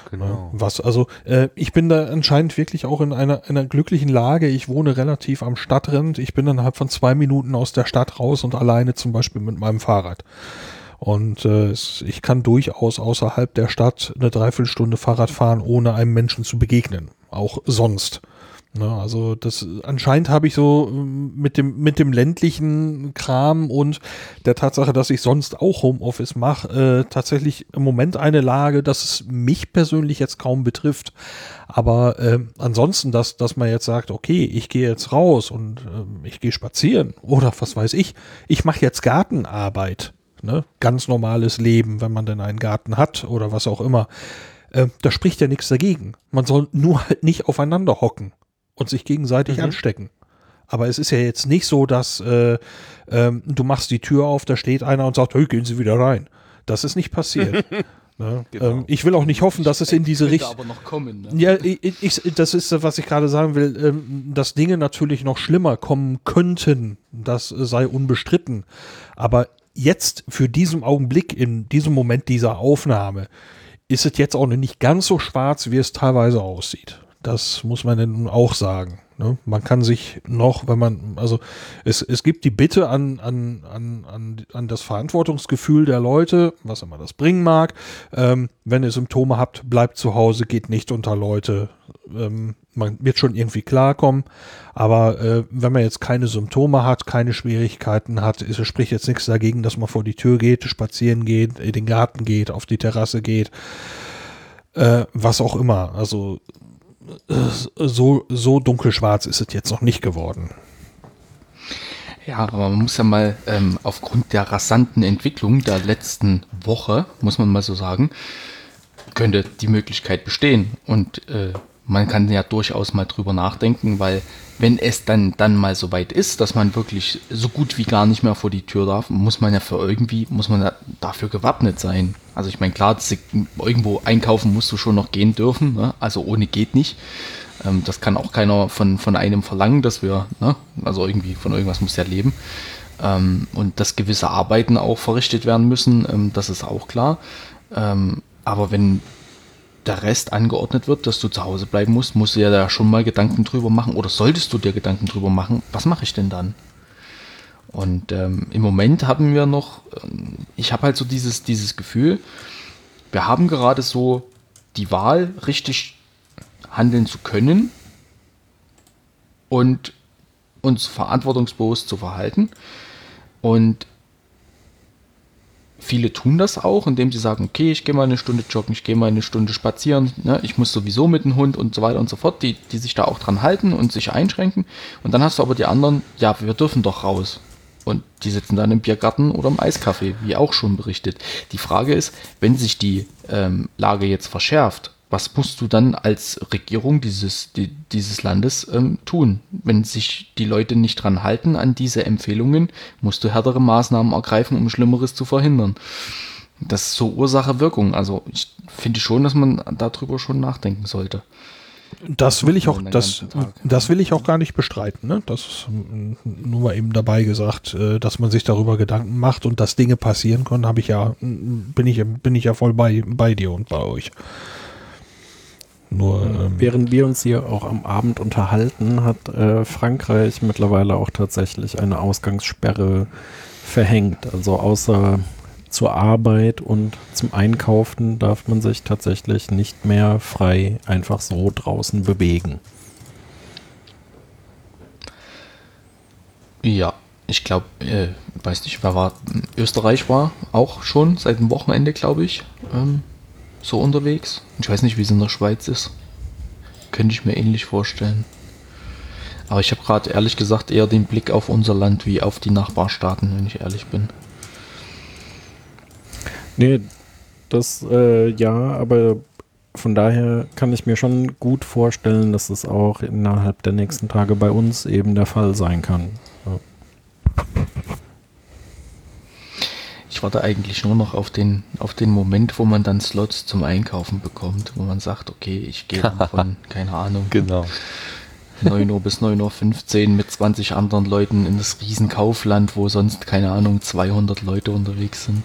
Genau. Was, also äh, ich bin da anscheinend wirklich auch in einer, einer glücklichen Lage. Ich wohne relativ am Stadtrand. Ich bin innerhalb von zwei Minuten aus der Stadt raus und alleine zum Beispiel mit meinem Fahrrad. Und äh, ich kann durchaus außerhalb der Stadt eine Dreiviertelstunde Fahrrad fahren, ohne einem Menschen zu begegnen auch sonst. Ne, also das anscheinend habe ich so ähm, mit dem mit dem ländlichen Kram und der Tatsache, dass ich sonst auch Homeoffice mache, äh, tatsächlich im Moment eine Lage, dass es mich persönlich jetzt kaum betrifft. Aber äh, ansonsten, dass dass man jetzt sagt, okay, ich gehe jetzt raus und äh, ich gehe spazieren oder was weiß ich, ich mache jetzt Gartenarbeit, ne, ganz normales Leben, wenn man denn einen Garten hat oder was auch immer äh, da spricht ja nichts dagegen. Man soll nur halt nicht aufeinander hocken und sich gegenseitig mhm. anstecken. Aber es ist ja jetzt nicht so, dass äh, ähm, du machst die Tür auf, da steht einer und sagt, hey, gehen Sie wieder rein. Das ist nicht passiert. Ne? Genau. Ähm, ich will auch nicht hoffen, dass es in diese Richtung. Ne? Ja, ich, ich, das ist, was ich gerade sagen will, ähm, dass Dinge natürlich noch schlimmer kommen könnten. Das sei unbestritten. Aber jetzt, für diesen Augenblick, in diesem Moment dieser Aufnahme, ist es jetzt auch nicht ganz so schwarz, wie es teilweise aussieht. Das muss man denn auch sagen. Ne? Man kann sich noch, wenn man, also es, es gibt die Bitte an, an, an, an, an das Verantwortungsgefühl der Leute, was immer das bringen mag. Ähm, wenn ihr Symptome habt, bleibt zu Hause, geht nicht unter Leute. Ähm, man wird schon irgendwie klarkommen. Aber äh, wenn man jetzt keine Symptome hat, keine Schwierigkeiten hat, ist, spricht jetzt nichts dagegen, dass man vor die Tür geht, spazieren geht, in den Garten geht, auf die Terrasse geht. Äh, was auch immer. Also so, so dunkelschwarz ist es jetzt noch nicht geworden. Ja, aber man muss ja mal ähm, aufgrund der rasanten Entwicklung der letzten Woche, muss man mal so sagen, könnte die Möglichkeit bestehen. Und äh, man kann ja durchaus mal drüber nachdenken, weil wenn es dann, dann mal so weit ist, dass man wirklich so gut wie gar nicht mehr vor die Tür darf, muss man ja für irgendwie, muss man ja dafür gewappnet sein. Also ich meine, klar, irgendwo einkaufen musst du schon noch gehen dürfen, ne? also ohne geht nicht. Ähm, das kann auch keiner von, von einem verlangen, dass wir, ne? also irgendwie von irgendwas muss ja leben. Ähm, und dass gewisse Arbeiten auch verrichtet werden müssen, ähm, das ist auch klar. Ähm, aber wenn der Rest angeordnet wird, dass du zu Hause bleiben musst, musst du ja da schon mal Gedanken drüber machen oder solltest du dir Gedanken drüber machen, was mache ich denn dann? Und ähm, im Moment haben wir noch, ähm, ich habe halt so dieses, dieses Gefühl, wir haben gerade so die Wahl, richtig handeln zu können und uns verantwortungsbewusst zu verhalten. Und Viele tun das auch, indem sie sagen, okay, ich gehe mal eine Stunde joggen, ich gehe mal eine Stunde spazieren, ne? ich muss sowieso mit dem Hund und so weiter und so fort, die, die sich da auch dran halten und sich einschränken. Und dann hast du aber die anderen, ja, wir dürfen doch raus. Und die sitzen dann im Biergarten oder im Eiskaffee, wie auch schon berichtet. Die Frage ist, wenn sich die ähm, Lage jetzt verschärft was musst du dann als Regierung dieses, die, dieses Landes ähm, tun? Wenn sich die Leute nicht dran halten an diese Empfehlungen, musst du härtere Maßnahmen ergreifen, um Schlimmeres zu verhindern. das ist so Ursache-Wirkung. Also ich finde schon, dass man darüber schon nachdenken sollte. Das will ich auch, das, das will ich auch gar nicht bestreiten. Ne? Das ist nur mal eben dabei gesagt, äh, dass man sich darüber Gedanken macht und dass Dinge passieren können, habe ich ja, bin ich, bin ich ja voll bei, bei dir und bei euch. Nur, ähm, Während wir uns hier auch am Abend unterhalten, hat äh, Frankreich mittlerweile auch tatsächlich eine Ausgangssperre verhängt. Also außer zur Arbeit und zum Einkaufen darf man sich tatsächlich nicht mehr frei einfach so draußen bewegen. Ja, ich glaube, äh, weiß nicht, wer war, Österreich war auch schon seit dem Wochenende, glaube ich, ähm, so unterwegs. Ich weiß nicht, wie es in der Schweiz ist. Könnte ich mir ähnlich vorstellen. Aber ich habe gerade ehrlich gesagt eher den Blick auf unser Land wie auf die Nachbarstaaten, wenn ich ehrlich bin. Nee, das äh, ja, aber von daher kann ich mir schon gut vorstellen, dass es auch innerhalb der nächsten Tage bei uns eben der Fall sein kann. Ja. Ich warte eigentlich nur noch auf den, auf den Moment, wo man dann Slots zum Einkaufen bekommt, wo man sagt, okay, ich gehe von, keine Ahnung, genau. 9 Uhr bis 9.15 Uhr mit 20 anderen Leuten in das Riesenkaufland, wo sonst, keine Ahnung, 200 Leute unterwegs sind.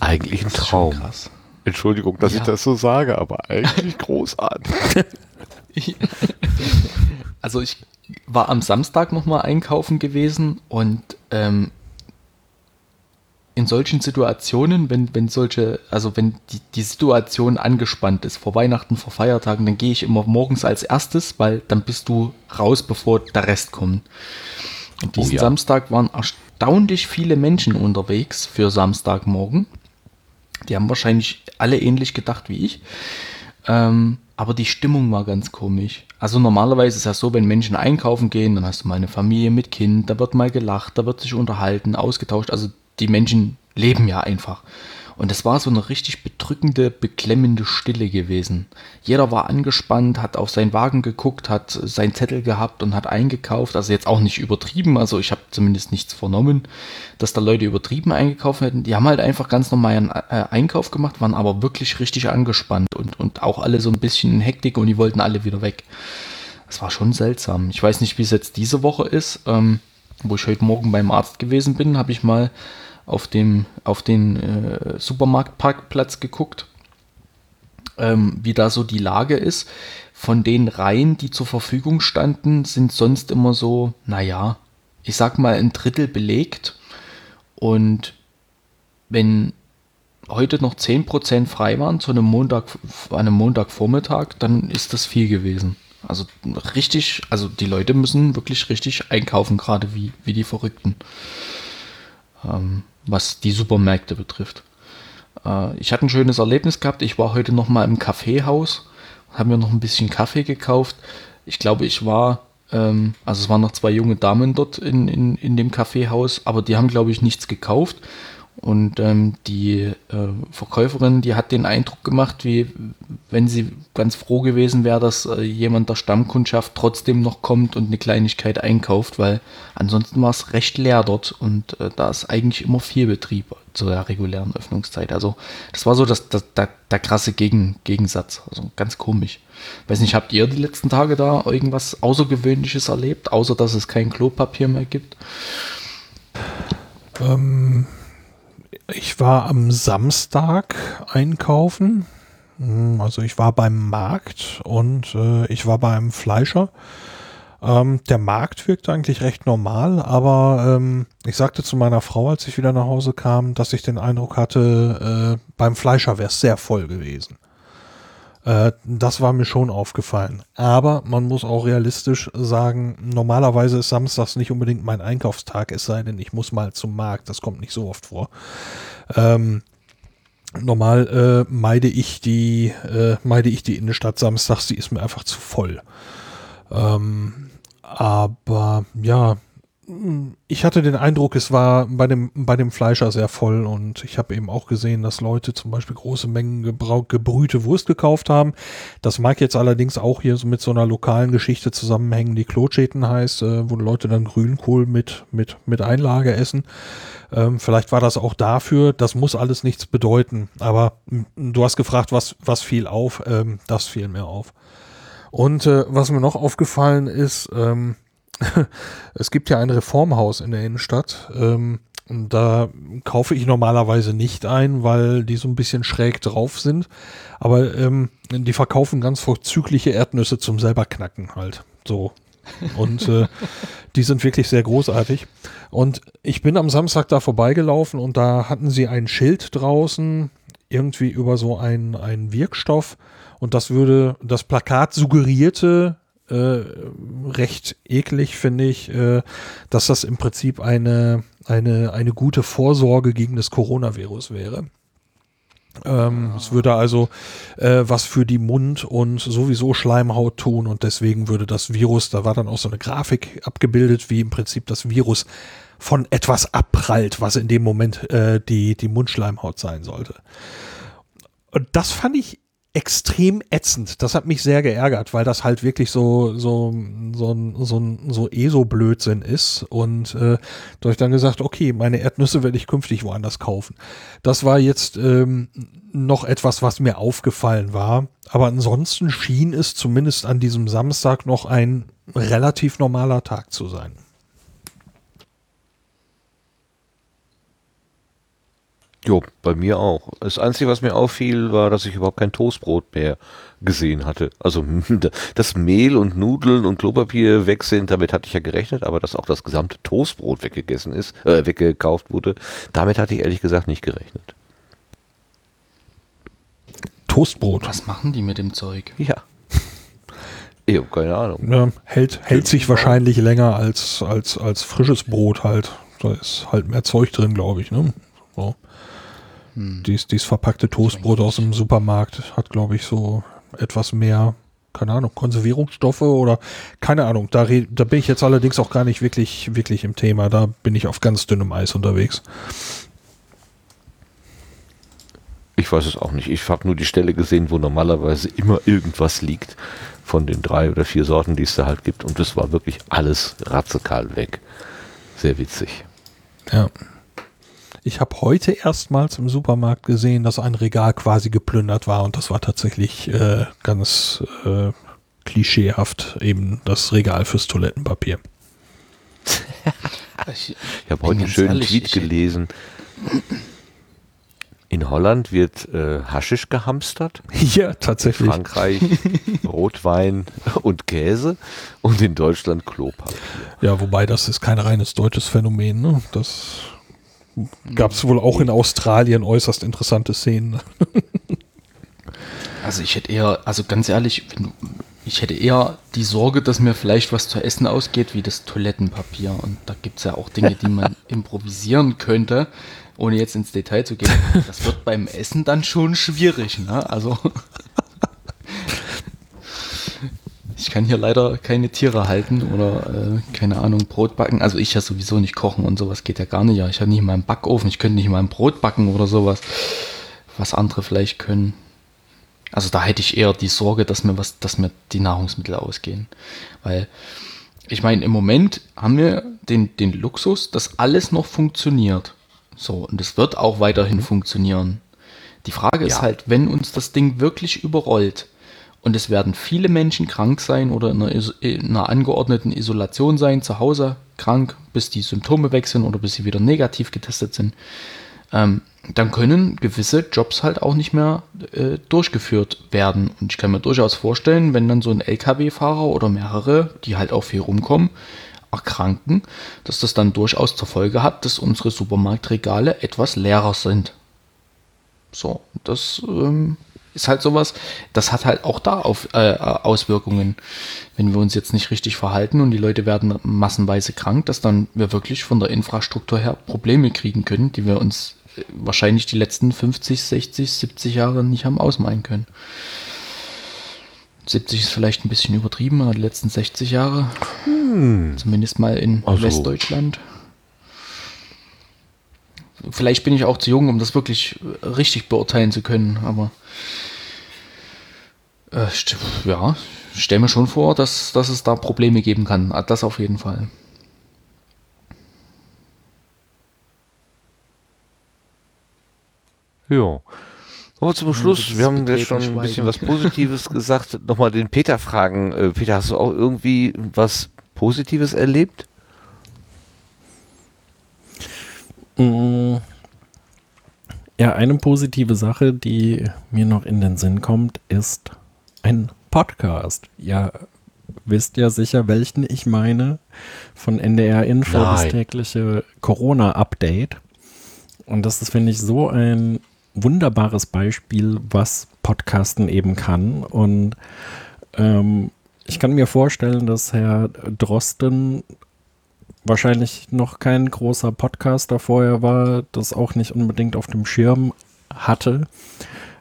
Eigentlich ein Traum. Entschuldigung, dass ja. ich das so sage, aber eigentlich großartig. also ich war am Samstag nochmal einkaufen gewesen und ähm, in solchen Situationen, wenn, wenn solche, also wenn die, die Situation angespannt ist, vor Weihnachten, vor Feiertagen, dann gehe ich immer morgens als erstes, weil dann bist du raus, bevor der Rest kommt. Und diesen oh ja. Samstag waren erstaunlich viele Menschen unterwegs für Samstagmorgen. Die haben wahrscheinlich alle ähnlich gedacht wie ich. Ähm, aber die Stimmung war ganz komisch. Also normalerweise ist es ja so, wenn Menschen einkaufen gehen, dann hast du mal eine Familie mit Kind, da wird mal gelacht, da wird sich unterhalten, ausgetauscht. Also die Menschen leben ja einfach. Und es war so eine richtig bedrückende, beklemmende Stille gewesen. Jeder war angespannt, hat auf seinen Wagen geguckt, hat seinen Zettel gehabt und hat eingekauft. Also jetzt auch nicht übertrieben, also ich habe zumindest nichts vernommen, dass da Leute übertrieben eingekauft hätten. Die haben halt einfach ganz normal einen äh, Einkauf gemacht, waren aber wirklich richtig angespannt und, und auch alle so ein bisschen in Hektik und die wollten alle wieder weg. Das war schon seltsam. Ich weiß nicht, wie es jetzt diese Woche ist. Ähm, wo ich heute Morgen beim Arzt gewesen bin, habe ich mal auf, dem, auf den äh, Supermarktparkplatz geguckt, ähm, wie da so die Lage ist. Von den Reihen, die zur Verfügung standen, sind sonst immer so, naja, ich sag mal ein Drittel belegt. Und wenn heute noch 10% frei waren zu einem Montag, einem Montagvormittag, dann ist das viel gewesen. Also richtig, also die Leute müssen wirklich richtig einkaufen, gerade wie, wie die Verrückten. Ähm, was die Supermärkte betrifft. Äh, ich hatte ein schönes Erlebnis gehabt. Ich war heute noch mal im Kaffeehaus, habe mir noch ein bisschen Kaffee gekauft. Ich glaube, ich war, ähm, also es waren noch zwei junge Damen dort in, in, in dem Kaffeehaus, aber die haben, glaube ich, nichts gekauft. Und ähm, die äh, Verkäuferin, die hat den Eindruck gemacht, wie wenn sie ganz froh gewesen wäre, dass äh, jemand der Stammkundschaft trotzdem noch kommt und eine Kleinigkeit einkauft, weil ansonsten war es recht leer dort und äh, da ist eigentlich immer viel Betrieb zu der regulären Öffnungszeit. Also das war so das, das, der, der krasse Gegen, Gegensatz. Also ganz komisch. Weiß nicht, habt ihr die letzten Tage da irgendwas Außergewöhnliches erlebt, außer dass es kein Klopapier mehr gibt? Ähm ich war am Samstag einkaufen. Hm, also ich war beim Markt und äh, ich war beim Fleischer. Ähm, der Markt wirkt eigentlich recht normal, aber ähm, ich sagte zu meiner Frau, als ich wieder nach Hause kam, dass ich den Eindruck hatte, äh, beim Fleischer wäre es sehr voll gewesen. Äh, das war mir schon aufgefallen. Aber man muss auch realistisch sagen, normalerweise ist Samstags nicht unbedingt mein Einkaufstag, es sei denn, ich muss mal zum Markt. Das kommt nicht so oft vor. Ähm, normal äh, meide ich die äh, meide ich die Innenstadt samstags, die ist mir einfach zu voll. Ähm, aber ja, ich hatte den Eindruck, es war bei dem, bei dem Fleischer sehr voll und ich habe eben auch gesehen, dass Leute zum Beispiel große Mengen gebrühte Wurst gekauft haben. Das mag jetzt allerdings auch hier so mit so einer lokalen Geschichte zusammenhängen, die Klotschäten heißt, äh, wo Leute dann Grünkohl mit, mit, mit Einlage essen. Ähm, vielleicht war das auch dafür, das muss alles nichts bedeuten, aber du hast gefragt, was, was fiel auf, ähm, das fiel mir auf. Und äh, was mir noch aufgefallen ist, ähm, es gibt ja ein Reformhaus in der Innenstadt. Ähm, da kaufe ich normalerweise nicht ein, weil die so ein bisschen schräg drauf sind. Aber ähm, die verkaufen ganz vorzügliche Erdnüsse zum selber knacken halt. So. Und äh, die sind wirklich sehr großartig. Und ich bin am Samstag da vorbeigelaufen und da hatten sie ein Schild draußen, irgendwie über so einen Wirkstoff. Und das würde, das Plakat suggerierte, äh, recht eklig, finde ich, äh, dass das im Prinzip eine, eine, eine gute Vorsorge gegen das Coronavirus wäre. Ähm, Es würde also äh, was für die Mund- und sowieso Schleimhaut tun und deswegen würde das Virus, da war dann auch so eine Grafik abgebildet, wie im Prinzip das Virus von etwas abprallt, was in dem Moment äh, die, die Mundschleimhaut sein sollte. Und das fand ich extrem ätzend. Das hat mich sehr geärgert, weil das halt wirklich so so so so, so ESO-Blödsinn ist. Und äh, da ich dann gesagt, okay, meine Erdnüsse werde ich künftig woanders kaufen. Das war jetzt ähm, noch etwas, was mir aufgefallen war. Aber ansonsten schien es zumindest an diesem Samstag noch ein relativ normaler Tag zu sein. Jo, bei mir auch. Das Einzige, was mir auffiel, war, dass ich überhaupt kein Toastbrot mehr gesehen hatte. Also, dass Mehl und Nudeln und Klopapier weg sind, damit hatte ich ja gerechnet, aber dass auch das gesamte Toastbrot weggegessen ist, äh, weggekauft wurde, damit hatte ich ehrlich gesagt nicht gerechnet. Toastbrot. Was machen die mit dem Zeug? Ja. Ich habe keine Ahnung. Ja, hält, hält sich wahrscheinlich länger als, als, als frisches Brot halt. Da ist halt mehr Zeug drin, glaube ich. Ne? So. Hm. Dies, dies verpackte Toastbrot aus dem Supermarkt hat, glaube ich, so etwas mehr, keine Ahnung, Konservierungsstoffe oder keine Ahnung. Da, da bin ich jetzt allerdings auch gar nicht wirklich, wirklich im Thema. Da bin ich auf ganz dünnem Eis unterwegs. Ich weiß es auch nicht. Ich habe nur die Stelle gesehen, wo normalerweise immer irgendwas liegt von den drei oder vier Sorten, die es da halt gibt. Und das war wirklich alles radikal weg. Sehr witzig. Ja. Ich habe heute erstmals im Supermarkt gesehen, dass ein Regal quasi geplündert war und das war tatsächlich äh, ganz äh, klischeehaft eben das Regal fürs Toilettenpapier. ich habe heute einen schönen ehrlich, Tweet gelesen. In Holland wird äh, Haschisch gehamstert. Ja, tatsächlich. In Frankreich Rotwein und Käse und in Deutschland Klopapier. Ja, wobei das ist kein reines deutsches Phänomen. Ne? Das gab es wohl auch in Australien äußerst interessante Szenen. also ich hätte eher, also ganz ehrlich, ich hätte eher die Sorge, dass mir vielleicht was zu essen ausgeht, wie das Toilettenpapier. Und da gibt es ja auch Dinge, die man improvisieren könnte, ohne jetzt ins Detail zu gehen. Das wird beim Essen dann schon schwierig, ne? Also. Ich kann hier leider keine Tiere halten oder äh, keine Ahnung, Brot backen. Also ich ja sowieso nicht kochen und sowas geht ja gar nicht. Ja, ich habe nicht mal einen Backofen, ich könnte nicht mal ein Brot backen oder sowas, was andere vielleicht können. Also da hätte ich eher die Sorge, dass mir was, dass mir die Nahrungsmittel ausgehen. Weil ich meine, im Moment haben wir den, den Luxus, dass alles noch funktioniert. So, und es wird auch weiterhin funktionieren. Die Frage ja. ist halt, wenn uns das Ding wirklich überrollt, und es werden viele Menschen krank sein oder in einer, in einer, angeordneten Isolation sein, zu Hause krank, bis die Symptome weg sind oder bis sie wieder negativ getestet sind. Ähm, dann können gewisse Jobs halt auch nicht mehr äh, durchgeführt werden. Und ich kann mir durchaus vorstellen, wenn dann so ein LKW-Fahrer oder mehrere, die halt auch viel rumkommen, erkranken, dass das dann durchaus zur Folge hat, dass unsere Supermarktregale etwas leerer sind. So, das ähm, ist halt sowas, das hat halt auch da auf, äh, Auswirkungen, wenn wir uns jetzt nicht richtig verhalten und die Leute werden massenweise krank, dass dann wir wirklich von der Infrastruktur her Probleme kriegen können, die wir uns äh, wahrscheinlich die letzten 50, 60, 70 Jahre nicht haben ausmalen können. 70 ist vielleicht ein bisschen übertrieben, aber die letzten 60 Jahre. Hm. Zumindest mal in also. Westdeutschland. Vielleicht bin ich auch zu jung, um das wirklich richtig beurteilen zu können, aber äh, ja, stelle mir schon vor, dass, dass es da Probleme geben kann. Ah, das auf jeden Fall. Ja. Aber zum Schluss, wir haben ja schon ein bisschen was Positives gesagt. Nochmal den Peter fragen. Äh, Peter, hast du auch irgendwie was Positives erlebt? Ja, eine positive Sache, die mir noch in den Sinn kommt, ist ein Podcast. Ja, wisst ja sicher, welchen ich meine. Von NDR Info Nein. das tägliche Corona-Update. Und das ist, finde ich, so ein wunderbares Beispiel, was Podcasten eben kann. Und ähm, ich kann mir vorstellen, dass Herr Drosten wahrscheinlich noch kein großer Podcaster vorher war, das auch nicht unbedingt auf dem Schirm hatte.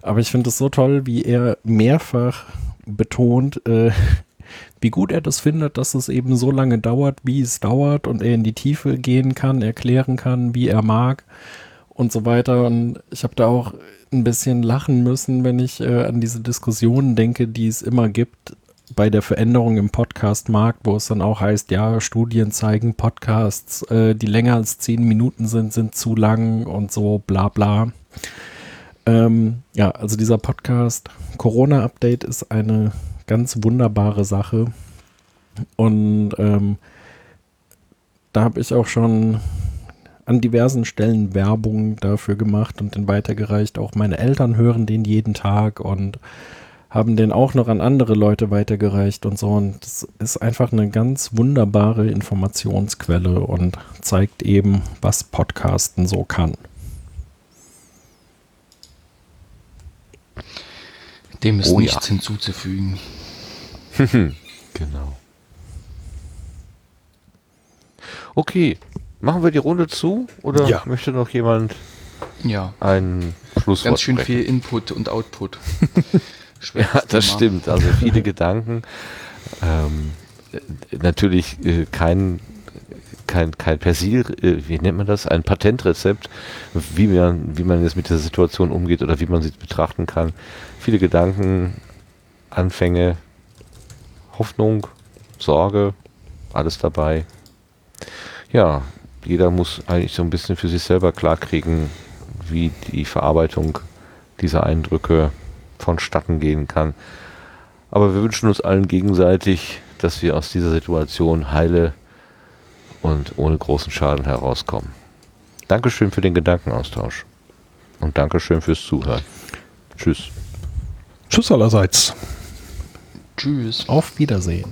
Aber ich finde es so toll, wie er mehrfach betont, äh, wie gut er das findet, dass es eben so lange dauert, wie es dauert und er in die Tiefe gehen kann, erklären kann, wie er mag und so weiter. Und ich habe da auch ein bisschen lachen müssen, wenn ich äh, an diese Diskussionen denke, die es immer gibt bei der Veränderung im Podcast-Markt, wo es dann auch heißt, ja, Studien zeigen, Podcasts, äh, die länger als zehn Minuten sind, sind zu lang und so, bla bla. Ähm, ja, also dieser Podcast Corona-Update ist eine ganz wunderbare Sache. Und ähm, da habe ich auch schon an diversen Stellen Werbung dafür gemacht und den weitergereicht. Auch meine Eltern hören den jeden Tag und haben den auch noch an andere Leute weitergereicht und so. Und das ist einfach eine ganz wunderbare Informationsquelle und zeigt eben, was Podcasten so kann. Dem ist oh, nichts ja. hinzuzufügen. genau. Okay, machen wir die Runde zu oder ja. möchte noch jemand ja. ein Schlusswort Ganz schön sprechen? viel Input und Output. ja, das Thema. stimmt. Also viele Gedanken. Ähm, natürlich äh, kein kein, kein Persil, äh, wie nennt man das, ein Patentrezept, wie man, wie man jetzt mit der Situation umgeht oder wie man sie betrachten kann. Viele Gedanken, Anfänge, Hoffnung, Sorge, alles dabei. Ja, jeder muss eigentlich so ein bisschen für sich selber klarkriegen, wie die Verarbeitung dieser Eindrücke vonstatten gehen kann. Aber wir wünschen uns allen gegenseitig, dass wir aus dieser Situation heile und ohne großen Schaden herauskommen. Dankeschön für den Gedankenaustausch. Und Dankeschön fürs Zuhören. Tschüss. Tschüss allerseits. Tschüss. Auf Wiedersehen.